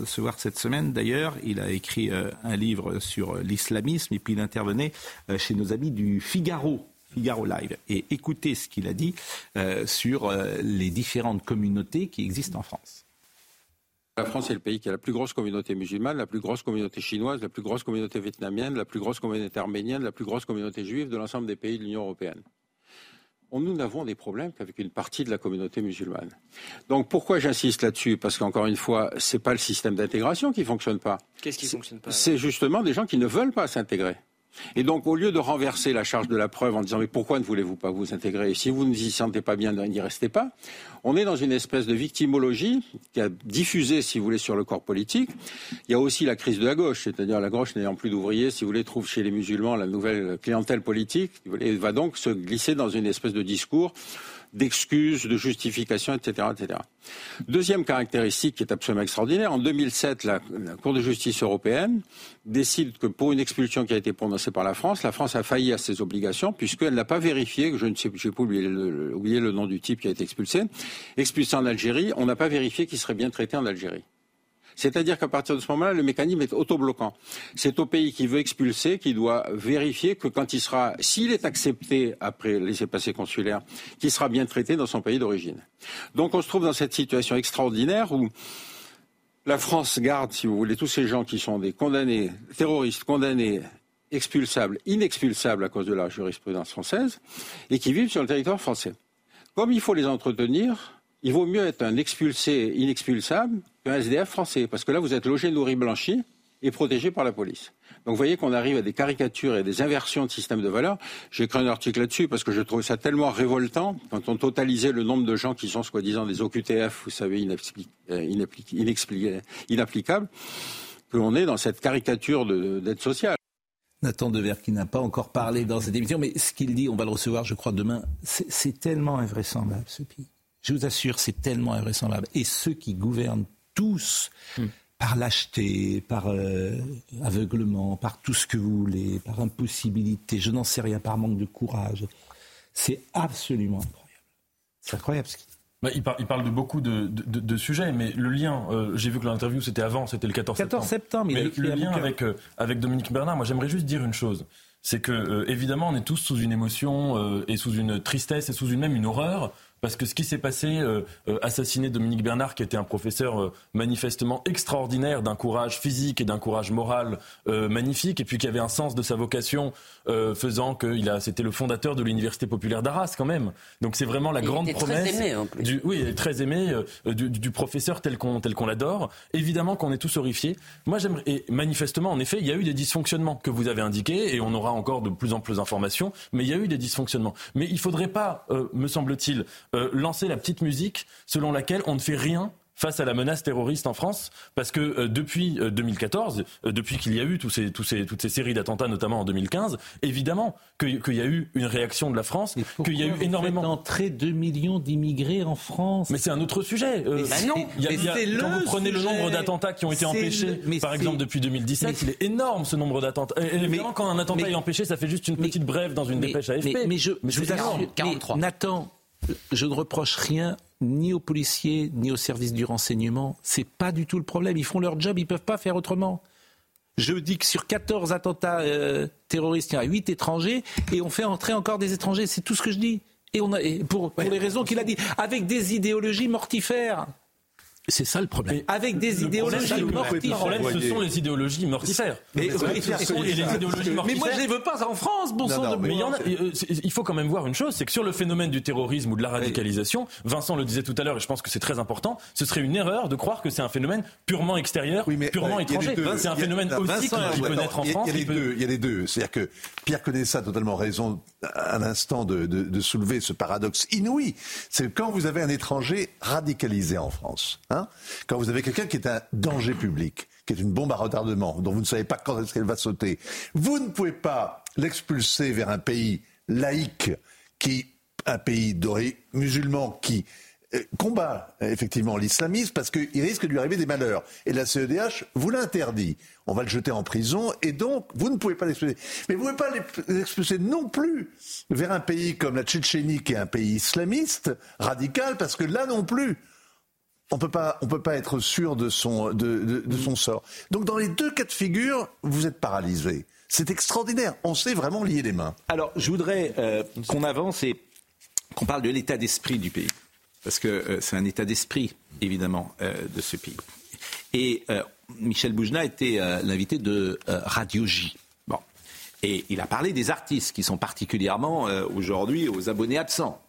[SPEAKER 1] recevoir cette semaine d'ailleurs. Il a écrit euh, un livre sur euh, l'islamisme et puis il intervenait euh, chez nos amis du Figaro. Figaro Live. Et écoutez ce qu'il a dit euh, sur euh, les différentes communautés qui existent en France.
[SPEAKER 18] La France est le pays qui a la plus grosse communauté musulmane, la plus grosse communauté chinoise, la plus grosse communauté vietnamienne, la plus grosse communauté arménienne, la plus grosse communauté juive de l'ensemble des pays de l'Union européenne. Nous n'avons des problèmes qu'avec une partie de la communauté musulmane. Donc pourquoi j'insiste là-dessus? Parce qu'encore une fois, c'est pas le système d'intégration qui fonctionne pas.
[SPEAKER 16] Qu'est-ce qui
[SPEAKER 18] C'est-
[SPEAKER 16] fonctionne pas
[SPEAKER 18] C'est justement des gens qui ne veulent pas s'intégrer. Et donc, au lieu de renverser la charge de la preuve en disant mais pourquoi ne voulez-vous pas vous intégrer Si vous ne vous y sentez pas bien, n'y restez pas. On est dans une espèce de victimologie qui a diffusé, si vous voulez, sur le corps politique. Il y a aussi la crise de la gauche, c'est-à-dire la gauche n'ayant plus d'ouvriers, si vous voulez, trouve chez les musulmans la nouvelle clientèle politique et va donc se glisser dans une espèce de discours d'excuses, de justifications, etc., etc. Deuxième caractéristique qui est absolument extraordinaire, en 2007, la, la Cour de justice européenne décide que pour une expulsion qui a été prononcée par la France, la France a failli à ses obligations puisqu'elle n'a pas vérifié, je ne sais, j'ai pas oublié oublié le nom du type qui a été expulsé, expulsé en Algérie, on n'a pas vérifié qu'il serait bien traité en Algérie. C'est-à-dire qu'à partir de ce moment-là, le mécanisme est autobloquant. C'est au pays qui veut expulser qui doit vérifier que quand il sera, s'il est accepté après laissez-passer consulaire, qu'il sera bien traité dans son pays d'origine. Donc on se trouve dans cette situation extraordinaire où la France garde, si vous voulez, tous ces gens qui sont des condamnés, terroristes, condamnés, expulsables, inexpulsables à cause de la jurisprudence française, et qui vivent sur le territoire français. Comme il faut les entretenir, il vaut mieux être un expulsé inexpulsable qu'un SDF français, parce que là, vous êtes logé, nourri, blanchi et protégé par la police. Donc vous voyez qu'on arrive à des caricatures et des inversions de système de valeurs. J'ai écrit un article là-dessus parce que je trouve ça tellement révoltant quand on totalisait le nombre de gens qui sont soi-disant des OQTF, vous savez, euh, inapplicables, qu'on est dans cette caricature de- d'aide sociale.
[SPEAKER 1] Nathan Dever qui n'a pas encore parlé dans cette émission, mais ce qu'il dit, on va le recevoir, je crois, demain. C'est tellement invraisemblable, ce pays. Je vous assure, c'est tellement invraisemblable. Et ceux qui gouvernent tous, par lâcheté, par euh, aveuglement, par tout ce que vous voulez, par impossibilité, je n'en sais rien, par manque de courage, c'est absolument incroyable. C'est incroyable ce qu'il dit.
[SPEAKER 19] Bah, il, par- il parle de beaucoup de, de- de- de sujets, mais le lien, euh, j'ai vu que l'interview c'était avant, c'était le 14 septembre.
[SPEAKER 1] 14 septembre, il a
[SPEAKER 19] mais le lien avec, euh, avec Dominique Bernard, moi j'aimerais juste dire une chose. C'est que, euh, évidemment, on est tous sous une émotion euh, et sous une tristesse et sous une même une horreur. Parce que ce qui s'est passé, euh, euh, assassiner Dominique Bernard, qui était un professeur euh, manifestement extraordinaire, d'un courage physique et d'un courage moral euh, magnifique, et puis qui avait un sens de sa vocation, euh, faisant que il a, c'était le fondateur de l'université populaire d'Arras quand même. Donc c'est vraiment la
[SPEAKER 4] Il
[SPEAKER 19] grande
[SPEAKER 4] était très
[SPEAKER 19] promesse
[SPEAKER 4] aimé, en plus.
[SPEAKER 19] du, oui, très aimé euh, du, du professeur tel qu'on tel qu'on l'adore. Évidemment qu'on est tous horrifiés. Moi, j'aimerais et manifestement, en effet, il y a eu des dysfonctionnements que vous avez indiqués et on aura encore de plus en plus d'informations. Mais il y a eu des dysfonctionnements. Mais il faudrait pas, euh, me semble-t-il, euh, lancer la petite musique selon laquelle on ne fait rien face à la menace terroriste en France, parce que euh, depuis euh, 2014, euh, depuis qu'il y a eu tous ces, tous ces, toutes ces séries d'attentats, notamment en 2015, évidemment que- qu'il y a eu une réaction de la France, qu'il y a eu énormément
[SPEAKER 1] d'entrer 2 millions d'immigrés en France?
[SPEAKER 19] Mais c'est un autre sujet. Euh,
[SPEAKER 1] Mais
[SPEAKER 19] bah
[SPEAKER 1] c'est-
[SPEAKER 19] non, il y a-
[SPEAKER 1] mais
[SPEAKER 19] il y a- quand vous prenez le nombre d'attentats qui ont été empêchés,
[SPEAKER 1] le-
[SPEAKER 19] par exemple depuis 2017, il est énorme ce nombre d'attentats. Et évidemment, quand un attentat
[SPEAKER 1] mais-
[SPEAKER 19] est empêché, ça fait juste une petite brève dans une
[SPEAKER 1] mais,
[SPEAKER 19] dépêche AFP.
[SPEAKER 1] mais, mais je, je vous assure, mais Nathan, je ne reproche rien ni aux policiers, ni aux services du renseignement. C'est pas du tout le problème. Ils font leur job, ils peuvent pas faire autrement. Je dis que sur 14 attentats euh, terroristes, il y a 8 étrangers et on fait entrer encore des étrangers. C'est tout ce que je dis. Et, on a, et pour, pour les raisons qu'il a dit, avec des idéologies mortifères.
[SPEAKER 5] C'est ça le problème.
[SPEAKER 1] Avec des idéologies mortifères.
[SPEAKER 19] Le problème, ce sont les idéologies mortifères.
[SPEAKER 1] Mais,
[SPEAKER 19] Et
[SPEAKER 1] oui,
[SPEAKER 19] les idéologies mortifères.
[SPEAKER 1] mais moi, je les veux pas en France, bon sang de
[SPEAKER 19] mais il, y en a- euh, il faut quand même voir une chose, c'est que sur le phénomène du terrorisme ou de la radicalisation, Vincent le disait tout à l'heure et je pense que c'est très important, ce serait une erreur de croire que c'est un phénomène purement extérieur, purement
[SPEAKER 7] il y a les
[SPEAKER 19] étranger. C'est un phénomène aussi qui, peut naître en France.
[SPEAKER 7] Il y a les deux. C'est-à-dire que Pierre Connaissat a totalement raison à l'instant de, de- de soulever ce paradoxe inouï. C'est quand vous avez un étranger radicalisé en France, hein, quand vous avez quelqu'un qui est un danger public, qui est une bombe à retardement, dont vous ne savez pas quand est-ce qu'elle va sauter, vous ne pouvez pas l'expulser vers un pays laïque qui un pays doré musulman qui euh, combat effectivement l'islamisme parce qu'il risque de lui arriver des malheurs. Et la CEDH vous l'interdit. On va le jeter en prison et donc vous ne pouvez pas l'expulser. Mais vous ne pouvez pas l'expulser non plus vers un pays comme la Tchétchénie qui est un pays islamiste, radical, parce que là non plus, on peut pas, on peut pas être sûr de son, de, de- de son sort. Donc dans les deux cas de figure, vous êtes paralysé. C'est extraordinaire. On sait vraiment lier les mains.
[SPEAKER 1] Alors, je voudrais euh, qu'on avance et qu'on parle de l'état d'esprit du pays. Parce que euh, c'est un état d'esprit, évidemment, euh, de ce pays. Et Michel Boujna était l'invité de Radio J. Bon. Et il a parlé des artistes qui sont particulièrement aujourd'hui aux abonnés absents.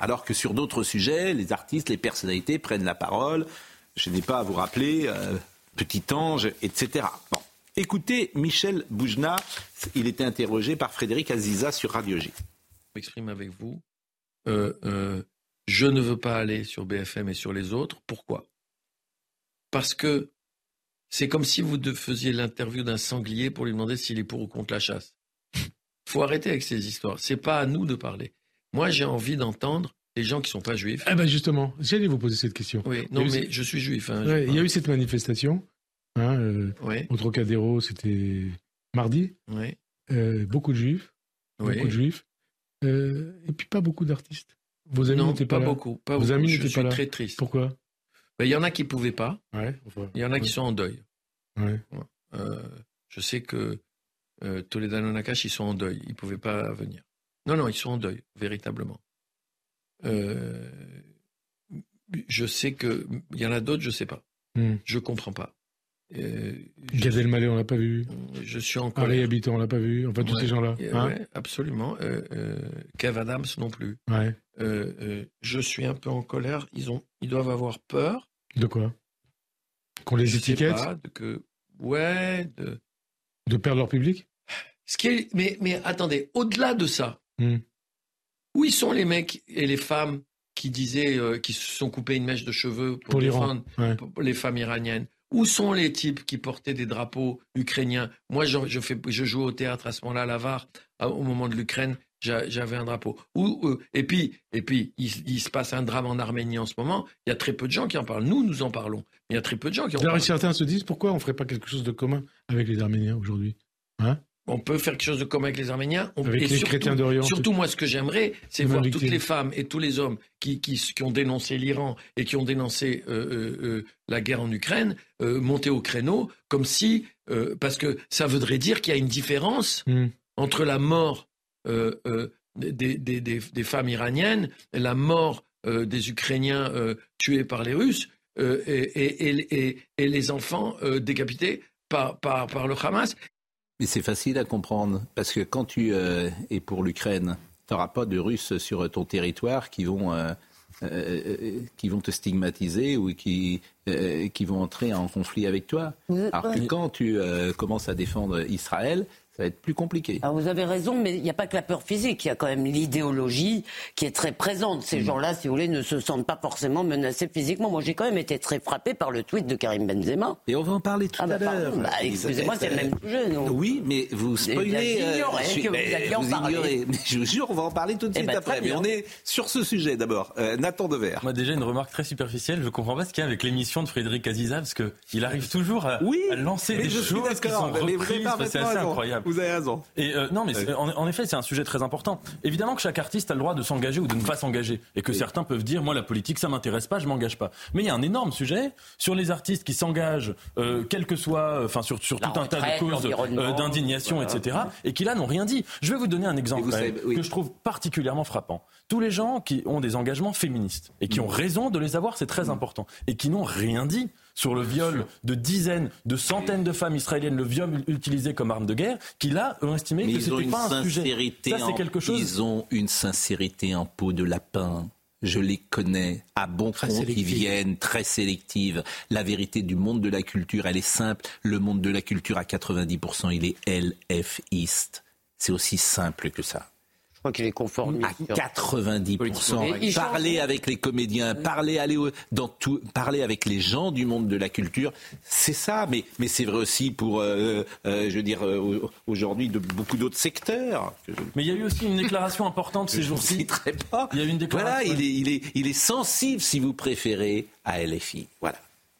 [SPEAKER 1] Alors que sur d'autres sujets, les artistes, les personnalités prennent la parole. Je n'ai pas à vous rappeler euh, Petit Ange, etc. Bon. Écoutez Michel Boujna, il était interrogé par Frédéric Aziza sur Radio J.
[SPEAKER 20] m'exprime avec vous. Euh, euh, je ne veux pas aller sur BFM et sur les autres. Pourquoi? Parce que c'est comme si vous faisiez l'interview d'un sanglier pour lui demander s'il est pour ou contre la chasse. faut arrêter avec ces histoires. C'est pas à nous de parler. Moi, j'ai envie d'entendre les gens qui sont pas juifs.
[SPEAKER 21] Eh ben justement, j'allais vous poser cette question.
[SPEAKER 20] Oui, non,
[SPEAKER 21] eu
[SPEAKER 20] mais je suis juif. hein,
[SPEAKER 21] Ouais, il y a eu cette manifestation hein, euh, au Trocadéro, c'était mardi.
[SPEAKER 20] Oui.
[SPEAKER 21] Euh, beaucoup de juifs. Beaucoup de juifs. Euh, et puis pas beaucoup d'artistes. Vos amis n'étaient pas,
[SPEAKER 20] pas
[SPEAKER 21] là.
[SPEAKER 20] beaucoup, pas
[SPEAKER 21] Vos
[SPEAKER 20] beaucoup.
[SPEAKER 21] amis
[SPEAKER 20] Je
[SPEAKER 21] n'étaient
[SPEAKER 20] suis
[SPEAKER 21] pas là.
[SPEAKER 20] très triste.
[SPEAKER 21] Pourquoi?
[SPEAKER 20] Ben, Il y en a qui pouvaient pas.
[SPEAKER 21] Ouais,
[SPEAKER 20] Il y en a qui
[SPEAKER 21] ouais.
[SPEAKER 20] sont en deuil.
[SPEAKER 21] Ouais.
[SPEAKER 20] Euh, je sais que euh, Toledano Nakash, ils sont en deuil. Ils ne pouvaient pas venir. Non, non, ils sont en deuil, véritablement. Euh, je sais que il y en a d'autres, je ne sais pas.
[SPEAKER 21] Hmm.
[SPEAKER 20] Je comprends pas. Euh,
[SPEAKER 21] Gad Elmaleh, on l'a pas vu.
[SPEAKER 20] je suis en
[SPEAKER 21] Harry
[SPEAKER 20] colère.
[SPEAKER 21] Habitant, on l'a pas vu. Enfin, tous ces gens-là.
[SPEAKER 20] Euh,
[SPEAKER 21] hein
[SPEAKER 20] ouais, absolument. Euh, euh, Kev Adams non plus.
[SPEAKER 21] Ouais.
[SPEAKER 20] Je suis un peu en colère. Ils, ont, ils doivent avoir peur.
[SPEAKER 21] De quoi? Qu'on les
[SPEAKER 20] Je sais
[SPEAKER 21] étiquette?
[SPEAKER 20] pas, de que, ouais, de,
[SPEAKER 21] De perdre leur public?
[SPEAKER 20] Ce qui est- mais, mais attendez, au-delà de ça,
[SPEAKER 21] Hmm.
[SPEAKER 20] où ils sont les mecs et les femmes qui disaient, euh, qui se sont coupés une mèche de cheveux pour, défendre
[SPEAKER 21] ouais.
[SPEAKER 20] les femmes iraniennes? Où sont les types qui portaient des drapeaux ukrainiens? Moi, je, je, fais, je joue au théâtre à ce moment-là, à Lavar, au moment de l'Ukraine, j'a- j'avais un drapeau. Où, euh, et puis, et puis il, il se passe un drame en Arménie en ce moment. Il y a très peu de gens qui en parlent. Nous, nous en parlons. Mais il y a très peu de gens qui en parlent.
[SPEAKER 21] certains se disent pourquoi on ferait pas quelque chose de commun avec les Arméniens aujourd'hui Hein?
[SPEAKER 20] On peut faire quelque chose de commun avec les Arméniens. On,
[SPEAKER 21] Avec
[SPEAKER 20] et
[SPEAKER 21] les
[SPEAKER 20] surtout-
[SPEAKER 21] chrétiens d'Orient,
[SPEAKER 20] Surtout,
[SPEAKER 21] tout-
[SPEAKER 20] moi, ce que j'aimerais, c'est voir toutes les femmes et tous les hommes qui, qui, qui ont dénoncé l'Iran et qui ont dénoncé euh, euh, euh, la guerre en Ukraine euh, monter au créneau, comme si. parce que ça voudrait dire qu'il y a une différence
[SPEAKER 21] Hmm.
[SPEAKER 20] entre la mort des, des- des- des femmes iraniennes et la mort des Ukrainiens tués par les Russes et, les enfants décapités par, par, par le Hamas.
[SPEAKER 1] Mais c'est facile à comprendre, parce que quand tu euh, es pour l'Ukraine, tu n'auras pas de Russes sur ton territoire qui vont, euh, euh, qui vont te stigmatiser ou qui, qui vont entrer en conflit avec toi. Alors que quand tu commences à défendre Israël, ça va être plus compliqué.
[SPEAKER 4] Alors vous avez raison, mais il n'y a pas que la peur physique, il y a quand même l'idéologie qui est très présente. Ces gens-là, si vous voulez, ne se sentent pas forcément menacés physiquement. Moi, j'ai quand même été très frappé par le tweet de Karim Benzema.
[SPEAKER 1] Et on va en parler tout
[SPEAKER 4] Ah bah
[SPEAKER 1] à l'heure.
[SPEAKER 4] bah, excusez-moi, c'est même tout jeune. donc.
[SPEAKER 1] Oui, mais vous spoilez. euh, suis-
[SPEAKER 4] que vous alliez en
[SPEAKER 1] vous
[SPEAKER 4] parler.
[SPEAKER 1] ignorez. Mais je vous jure, on va en parler tout de
[SPEAKER 4] Eh
[SPEAKER 1] suite
[SPEAKER 4] ben,
[SPEAKER 1] après. Mais on est sur ce sujet d'abord. Euh, Nathan Dever.
[SPEAKER 19] Moi déjà une remarque très superficielle, je comprends pas ce qu'il y a avec l'émission de Frédéric Aziza parce que il arrive toujours à,
[SPEAKER 1] Oui,
[SPEAKER 19] à lancer des choses qui sont reprises, c'est assez incroyable.
[SPEAKER 1] Vous avez raison.
[SPEAKER 19] Et euh, non, mais en, en effet, c'est un sujet très important. Évidemment que chaque artiste a le droit de s'engager ou de ne pas s'engager, et que certains peuvent dire, moi, la politique, ça m'intéresse pas, je m'engage pas. Mais il y a un énorme sujet sur les artistes qui s'engagent, euh, quel que soit, enfin, sur, sur tout un tas de causes euh, d'indignation,
[SPEAKER 4] voilà.
[SPEAKER 19] etc., et qui là n'ont rien dit. Je vais vous donner un exemple même,
[SPEAKER 1] savez- oui.
[SPEAKER 19] que je trouve particulièrement frappant. Tous les gens qui ont des engagements féministes et qui ont raison de les avoir, c'est très important, et qui n'ont rien dit sur le viol de dizaines, de centaines de femmes israéliennes, le viol utilisé comme arme de guerre, qui là ont estimé
[SPEAKER 1] Mais
[SPEAKER 19] que
[SPEAKER 1] ils
[SPEAKER 19] c'était pas un sujet. Ça, c'est quelque chose.
[SPEAKER 1] Ils ont une sincérité en peau de lapin. Je les connais à bon
[SPEAKER 6] Très
[SPEAKER 1] compte, ils
[SPEAKER 6] sélective.
[SPEAKER 1] viennent très sélective. La vérité du monde de la culture, elle est simple. Le monde de la culture, à 90%, il est LFiste. C'est aussi simple que ça.
[SPEAKER 4] Crois qu'il est conformiste.
[SPEAKER 1] À 90%.
[SPEAKER 4] Et ils
[SPEAKER 1] Parler avec les comédiens, parler, aller au- dans tout, parler avec les gens du monde de la culture, c'est ça. Mais, mais c'est vrai aussi pour, euh, euh, je veux dire, euh, au- aujourd'hui, de beaucoup d'autres secteurs.
[SPEAKER 19] Mais il y a eu aussi une déclaration importante ces
[SPEAKER 1] Je
[SPEAKER 19] jours-ci.
[SPEAKER 1] pas.
[SPEAKER 19] Il y a eu une déclaration.
[SPEAKER 1] Voilà, il est, il, est, il est sensible, si vous préférez, à LFI. Voilà.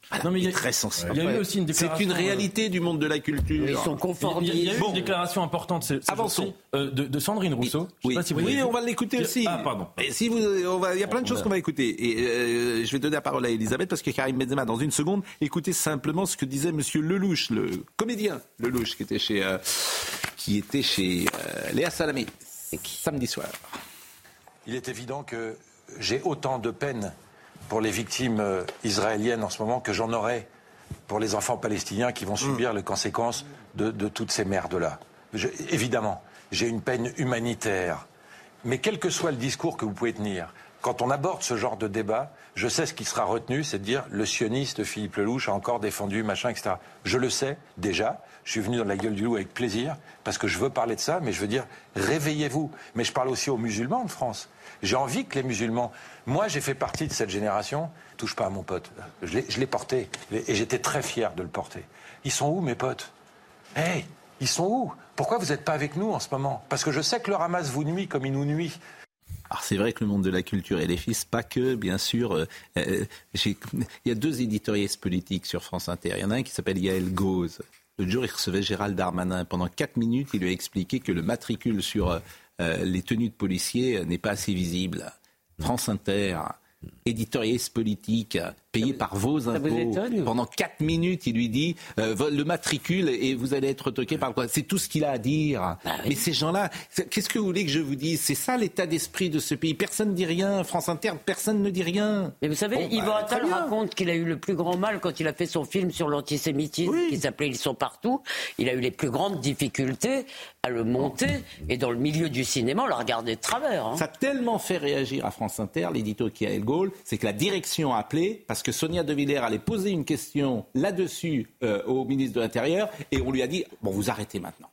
[SPEAKER 1] Voilà,
[SPEAKER 19] Non, mais il y a-
[SPEAKER 1] est très sensible.
[SPEAKER 19] il y a eu aussi une
[SPEAKER 1] C'est une
[SPEAKER 19] euh,
[SPEAKER 1] réalité du monde de la culture.
[SPEAKER 4] Ils sont
[SPEAKER 19] Il y a,
[SPEAKER 4] conformistes.
[SPEAKER 19] il y a eu
[SPEAKER 1] Bon.
[SPEAKER 19] une déclaration importante
[SPEAKER 1] Avançons.
[SPEAKER 19] jours-ci, euh, de, de Sandrine Rousseau. Je sais
[SPEAKER 1] Oui,
[SPEAKER 19] pas si vous
[SPEAKER 1] oui,
[SPEAKER 19] l'avez
[SPEAKER 1] on va l'écouter aussi.
[SPEAKER 19] Ah, pardon.
[SPEAKER 1] Et si vous, on va, il y a plein de choses qu'on va écouter. Et euh, je vais donner la parole à Elisabeth parce que Karim Benzema, dans une seconde, écoutez simplement ce que disait Monsieur Lelouch, le comédien Lelouch, qui était chez, euh, qui était chez euh, Léa Salamé samedi soir.
[SPEAKER 22] Il est évident que j'ai autant de peine pour les victimes euh, israéliennes en ce moment que j'en aurais pour les enfants palestiniens qui vont subir les conséquences de, de toutes ces merdes-là. Évidemment, j'ai une peine humanitaire. Mais quel que soit le discours que vous pouvez tenir, quand on aborde ce genre de débat, je sais ce qui sera retenu, c'est de dire le sioniste Philippe Lelouch a encore défendu, machin, etc. Je le sais déjà. Je suis venu dans la gueule du loup avec plaisir parce que je veux parler de ça, mais je veux dire réveillez-vous. Mais je parle aussi aux musulmans de France. J'ai envie que les musulmans. Moi, j'ai fait partie de cette génération. Touche pas à mon pote. Je l'ai- porté et j'étais très fier de le porter. Ils sont où mes potes? Hey, ils sont où? Pourquoi vous n'êtes pas avec nous en ce moment? Parce que je sais que le Hamas vous nuit comme il nous nuit.
[SPEAKER 1] Alors c'est vrai que le monde de la culture et les fils, pas que, bien sûr. euh, euh, il y a deux éditorialistes politiques sur France Inter. Il y en a un qui s'appelle Yael Gauze. L'autre jour, il recevait Gérald Darmanin. Pendant quatre minutes, il lui a expliqué que le matricule sur euh, les tenues de policiers euh, n'est pas assez visible. France Inter, éditorialiste politique, payé par vos impôts. Pendant quatre minutes, il lui dit euh, le matricule et vous allez être toqué par quoi C'est tout ce qu'il a à dire.
[SPEAKER 4] Bah
[SPEAKER 1] Mais ces gens-là, qu'est-ce que vous voulez que je vous dise? C'est ça l'état d'esprit de ce pays. Personne ne dit rien. France Inter, personne ne dit rien.
[SPEAKER 4] Mais vous savez,
[SPEAKER 1] Bon,
[SPEAKER 4] Yvan
[SPEAKER 1] bah,
[SPEAKER 4] Attal raconte qu'il a eu le plus grand mal quand il a fait son film sur l'antisémitisme qui s'appelait Ils sont partout. Il a eu les plus grandes difficultés à le monter et dans le milieu du cinéma, on l'a regardé de travers. hein.
[SPEAKER 1] Ça a tellement fait réagir à France Inter, l'édito qui a El Gaulle, c'est que la direction a appelé parce que Sonia De Villers allait poser une question là-dessus euh, au ministre de l'Intérieur et on lui a dit bon vous arrêtez maintenant,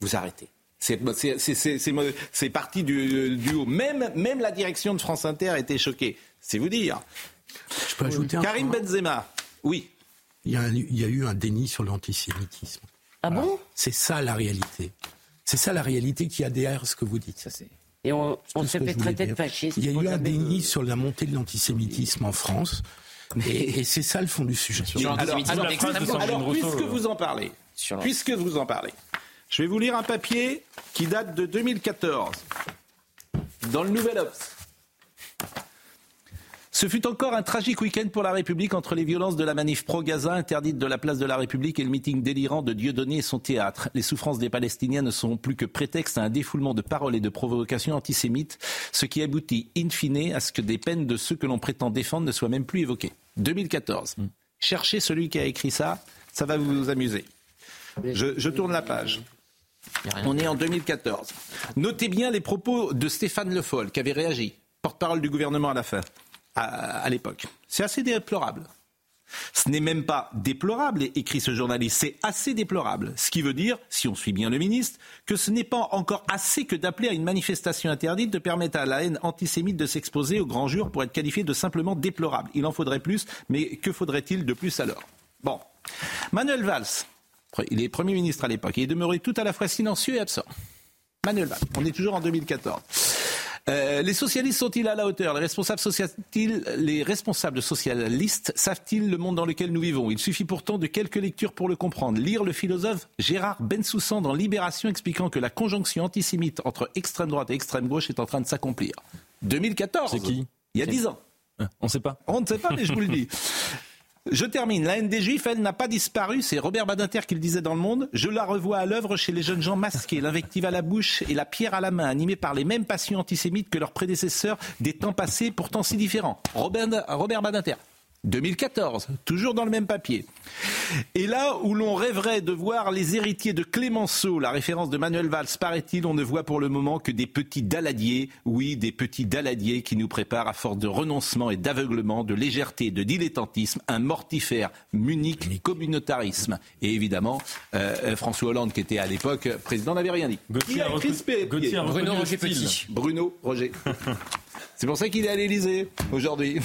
[SPEAKER 1] vous arrêtez. C'est- c'est- c'est- C'est c'est- c'est parti du, du haut. Même, même la direction de France Inter était choquée. C'est vous dire.
[SPEAKER 6] Je peux ajouter un
[SPEAKER 1] Karim Benzema, oui.
[SPEAKER 6] Il y, a, il y a eu un déni sur l'antisémitisme.
[SPEAKER 4] Ah bon?
[SPEAKER 6] C'est ça la réalité. C'est ça la réalité qui a derrière ce que vous dites.
[SPEAKER 4] Et on, on s'est fait traiter de fasciste.
[SPEAKER 6] Il y a eu un déni sur la montée de l'antisémitisme en France. Et, et c'est ça le fond du sujet.
[SPEAKER 1] Alors, puisque- alors,
[SPEAKER 19] euh,
[SPEAKER 1] vous en parlez,
[SPEAKER 16] Sur-
[SPEAKER 1] puisque vous en parlez, je vais vous lire un papier qui date de 2014 dans le Nouvel Obs. Ce fut encore un tragique week-end pour la République entre les violences de la manif pro-Gaza interdite de la place de la République et le meeting délirant de Dieudonné et son théâtre. Les souffrances des Palestiniens ne sont plus que prétexte à un défoulement de paroles et de provocations antisémites, ce qui aboutit in fine à ce que des peines de ceux que l'on prétend défendre ne soient même plus évoquées. 2014. Cherchez celui qui a écrit ça, ça va vous amuser. Je, je tourne la page. On est en 2014. Notez bien les propos de Stéphane Le Foll, qui avait réagi, porte-parole du gouvernement à la fin, à, à l'époque. C'est assez déplorable. Ce n'est même pas déplorable, écrit ce journaliste, c'est assez déplorable. Ce qui veut dire, si on suit bien le ministre, que ce n'est pas encore assez que d'appeler à une manifestation interdite de permettre à la haine antisémite de s'exposer au grand jour pour être qualifié de simplement déplorable. Il en faudrait plus, mais que faudrait-il de plus alors? Bon. Manuel Valls, il est Premier ministre à l'époque, il est demeuré tout à la fois silencieux et absent. Manuel Valls, on est toujours en 2014. Euh, les socialistes sont-ils à la hauteur? Les responsables, les responsables socialistes savent-ils le monde dans lequel nous vivons? Il suffit pourtant de quelques lectures pour le comprendre. Lire le philosophe Gérard Bensoussan dans Libération expliquant que la conjonction antisémite entre extrême droite et extrême gauche est en train de s'accomplir. 2014
[SPEAKER 19] C'est qui?
[SPEAKER 1] Il y a 10 ans.
[SPEAKER 19] On ne sait pas.
[SPEAKER 1] On ne sait pas, mais je vous le dis. Je termine. La haine des Juifs, elle n'a pas disparu. C'est Robert Badinter qui le disait dans Le Monde. Je la revois à l'œuvre chez les jeunes gens masqués, l'invective à la bouche et la pierre à la main, animés par les mêmes passions antisémites que leurs prédécesseurs des temps passés, pourtant si différents. Robert, Robert Badinter. 2014, toujours dans le même papier. Et là où l'on rêverait de voir les héritiers de Clémenceau, la référence de Manuel Valls, paraît-il, on ne voit pour le moment que des petits daladiers, oui, des petits daladiers qui nous préparent à force de renoncement et d'aveuglement, de légèreté, de dilettantisme, un mortifère, munique communautarisme. Et évidemment, euh, François Hollande, qui était à l'époque président, n'avait rien dit.
[SPEAKER 19] Gauthier a crispé.
[SPEAKER 16] Bruno Roger Petit.
[SPEAKER 1] Bruno Roger. C'est pour ça qu'il est à l'Élysée aujourd'hui.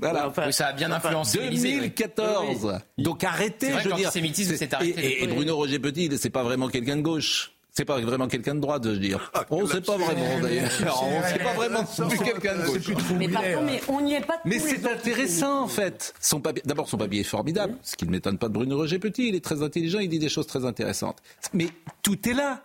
[SPEAKER 16] Voilà. Oui, ça a bien influencé
[SPEAKER 1] 2014. Oui. Donc arrêtez,
[SPEAKER 16] vrai
[SPEAKER 1] je veux dire.
[SPEAKER 16] s'est arrêté.
[SPEAKER 1] Et, et, Bruno Roger Petit, c'est pas vraiment quelqu'un de gauche. C'est pas vraiment quelqu'un de droite, je veux dire. On ne sait pas vraiment, d'ailleurs. On ne sait pas vraiment plus quelqu'un de gauche.
[SPEAKER 4] Mais pardon, mais on n'y est pas
[SPEAKER 1] Mais c'est intéressant, en fait. Son papier, d'abord, son papier est formidable, ce qui ne m'étonne pas de Bruno Roger Petit. Il est très intelligent, il dit des choses très intéressantes. Mais tout est là.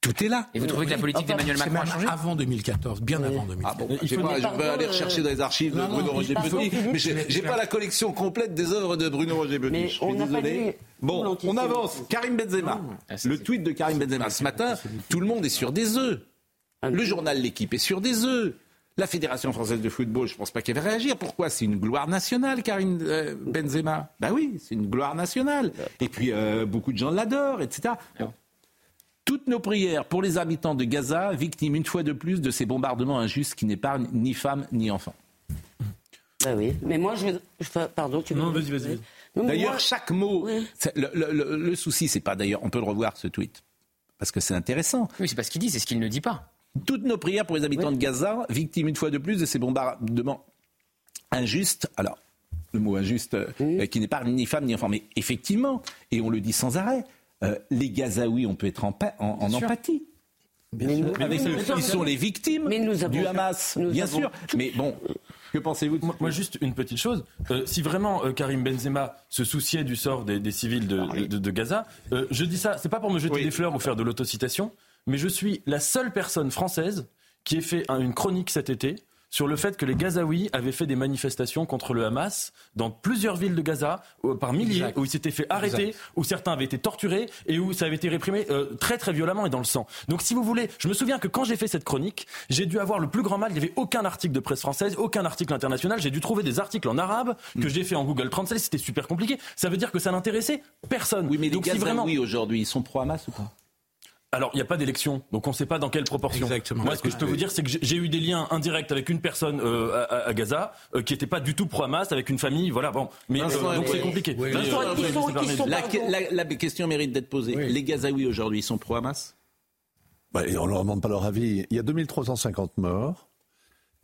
[SPEAKER 1] Tout est là.
[SPEAKER 16] Et vous trouvez que la politique d'Emmanuel Macron a changé
[SPEAKER 6] Avant 2014, bien avant 2014.
[SPEAKER 1] Ah bon, je, pas, je vais aller rechercher dans les archives de Bruno Roger Petit, mais j'ai pas la collection complète des œuvres de Bruno Roger Petit. Je suis désolé. Bon, on avance. Karim Benzema. Le tweet de Karim Benzema ce matin, tout le monde est sur des œufs. Le journal L'équipe est sur des œufs. La Fédération française de football, je ne pense pas qu'elle va réagir. Pourquoi? C'est une gloire nationale, Karim euh, Benzema. Ben oui, c'est une gloire nationale. Et puis, euh, beaucoup de gens l'adorent, etc. Toutes nos prières pour les habitants de Gaza, victimes une fois de plus de ces bombardements injustes qui n'épargnent ni femmes ni enfants.
[SPEAKER 4] Bah oui, mais moi je. Pardon, tu
[SPEAKER 19] Non, vas-y, vas-y.
[SPEAKER 1] D'ailleurs, chaque mot. Le, le, le, souci, c'est pas d'ailleurs. On peut le revoir, ce tweet. Parce que c'est intéressant.
[SPEAKER 16] Oui, c'est pas ce qu'il dit, c'est ce qu'il ne dit pas.
[SPEAKER 1] Toutes nos prières pour les habitants de Gaza, victimes une fois de plus de ces bombardements injustes. Alors, le mot injuste, euh, qui n'épargne ni femmes ni enfants. Mais effectivement, et on le dit sans arrêt, euh, les Gazaouis, on peut être en, en, empathie. Bien Avec ceux qui sont les victimes du Hamas, bien sûr. Mais bon, que pensez-vous
[SPEAKER 19] moi, juste une petite chose. Euh, si vraiment euh, Karim Benzema se souciait du sort des, civils de, de, Gaza, je dis ça, c'est pas pour me jeter des fleurs ou faire de l'autocitation, mais je suis la seule personne française qui ait fait une chronique cet été sur le fait que les Gazaouis avaient fait des manifestations contre le Hamas dans plusieurs villes de Gaza, euh, par milliers, où ils s'étaient fait arrêter, où certains avaient été torturés et où ça avait été réprimé euh, très très violemment et dans le sang. Donc si vous voulez, je me souviens que quand j'ai fait cette chronique, j'ai dû avoir le plus grand mal. Il n'y avait aucun article de presse française, aucun article international. J'ai dû trouver des articles en arabe que j'ai fait en Google Translate. C'était super compliqué. Ça veut dire que ça n'intéressait personne.
[SPEAKER 1] Oui, mais les Gazaouis vraiment... aujourd'hui, ils sont pro-Hamas ou pas?
[SPEAKER 19] Alors, il n'y a pas d'élection, donc on ne sait pas dans quelle proportion.
[SPEAKER 6] Exactement.
[SPEAKER 19] Moi, ce que je peux vous dire, c'est que j'ai eu des liens indirects avec une personne euh, à, Gaza euh, qui n'était pas du tout pro-Hamas, avec une famille, voilà, bon. Mais euh, donc c'est compliqué.
[SPEAKER 1] la, question mérite d'être posée. Les Gazaouis aujourd'hui sont pro-Hamas?
[SPEAKER 7] Bah, On ne leur demande pas leur avis. Il y a 2350 morts,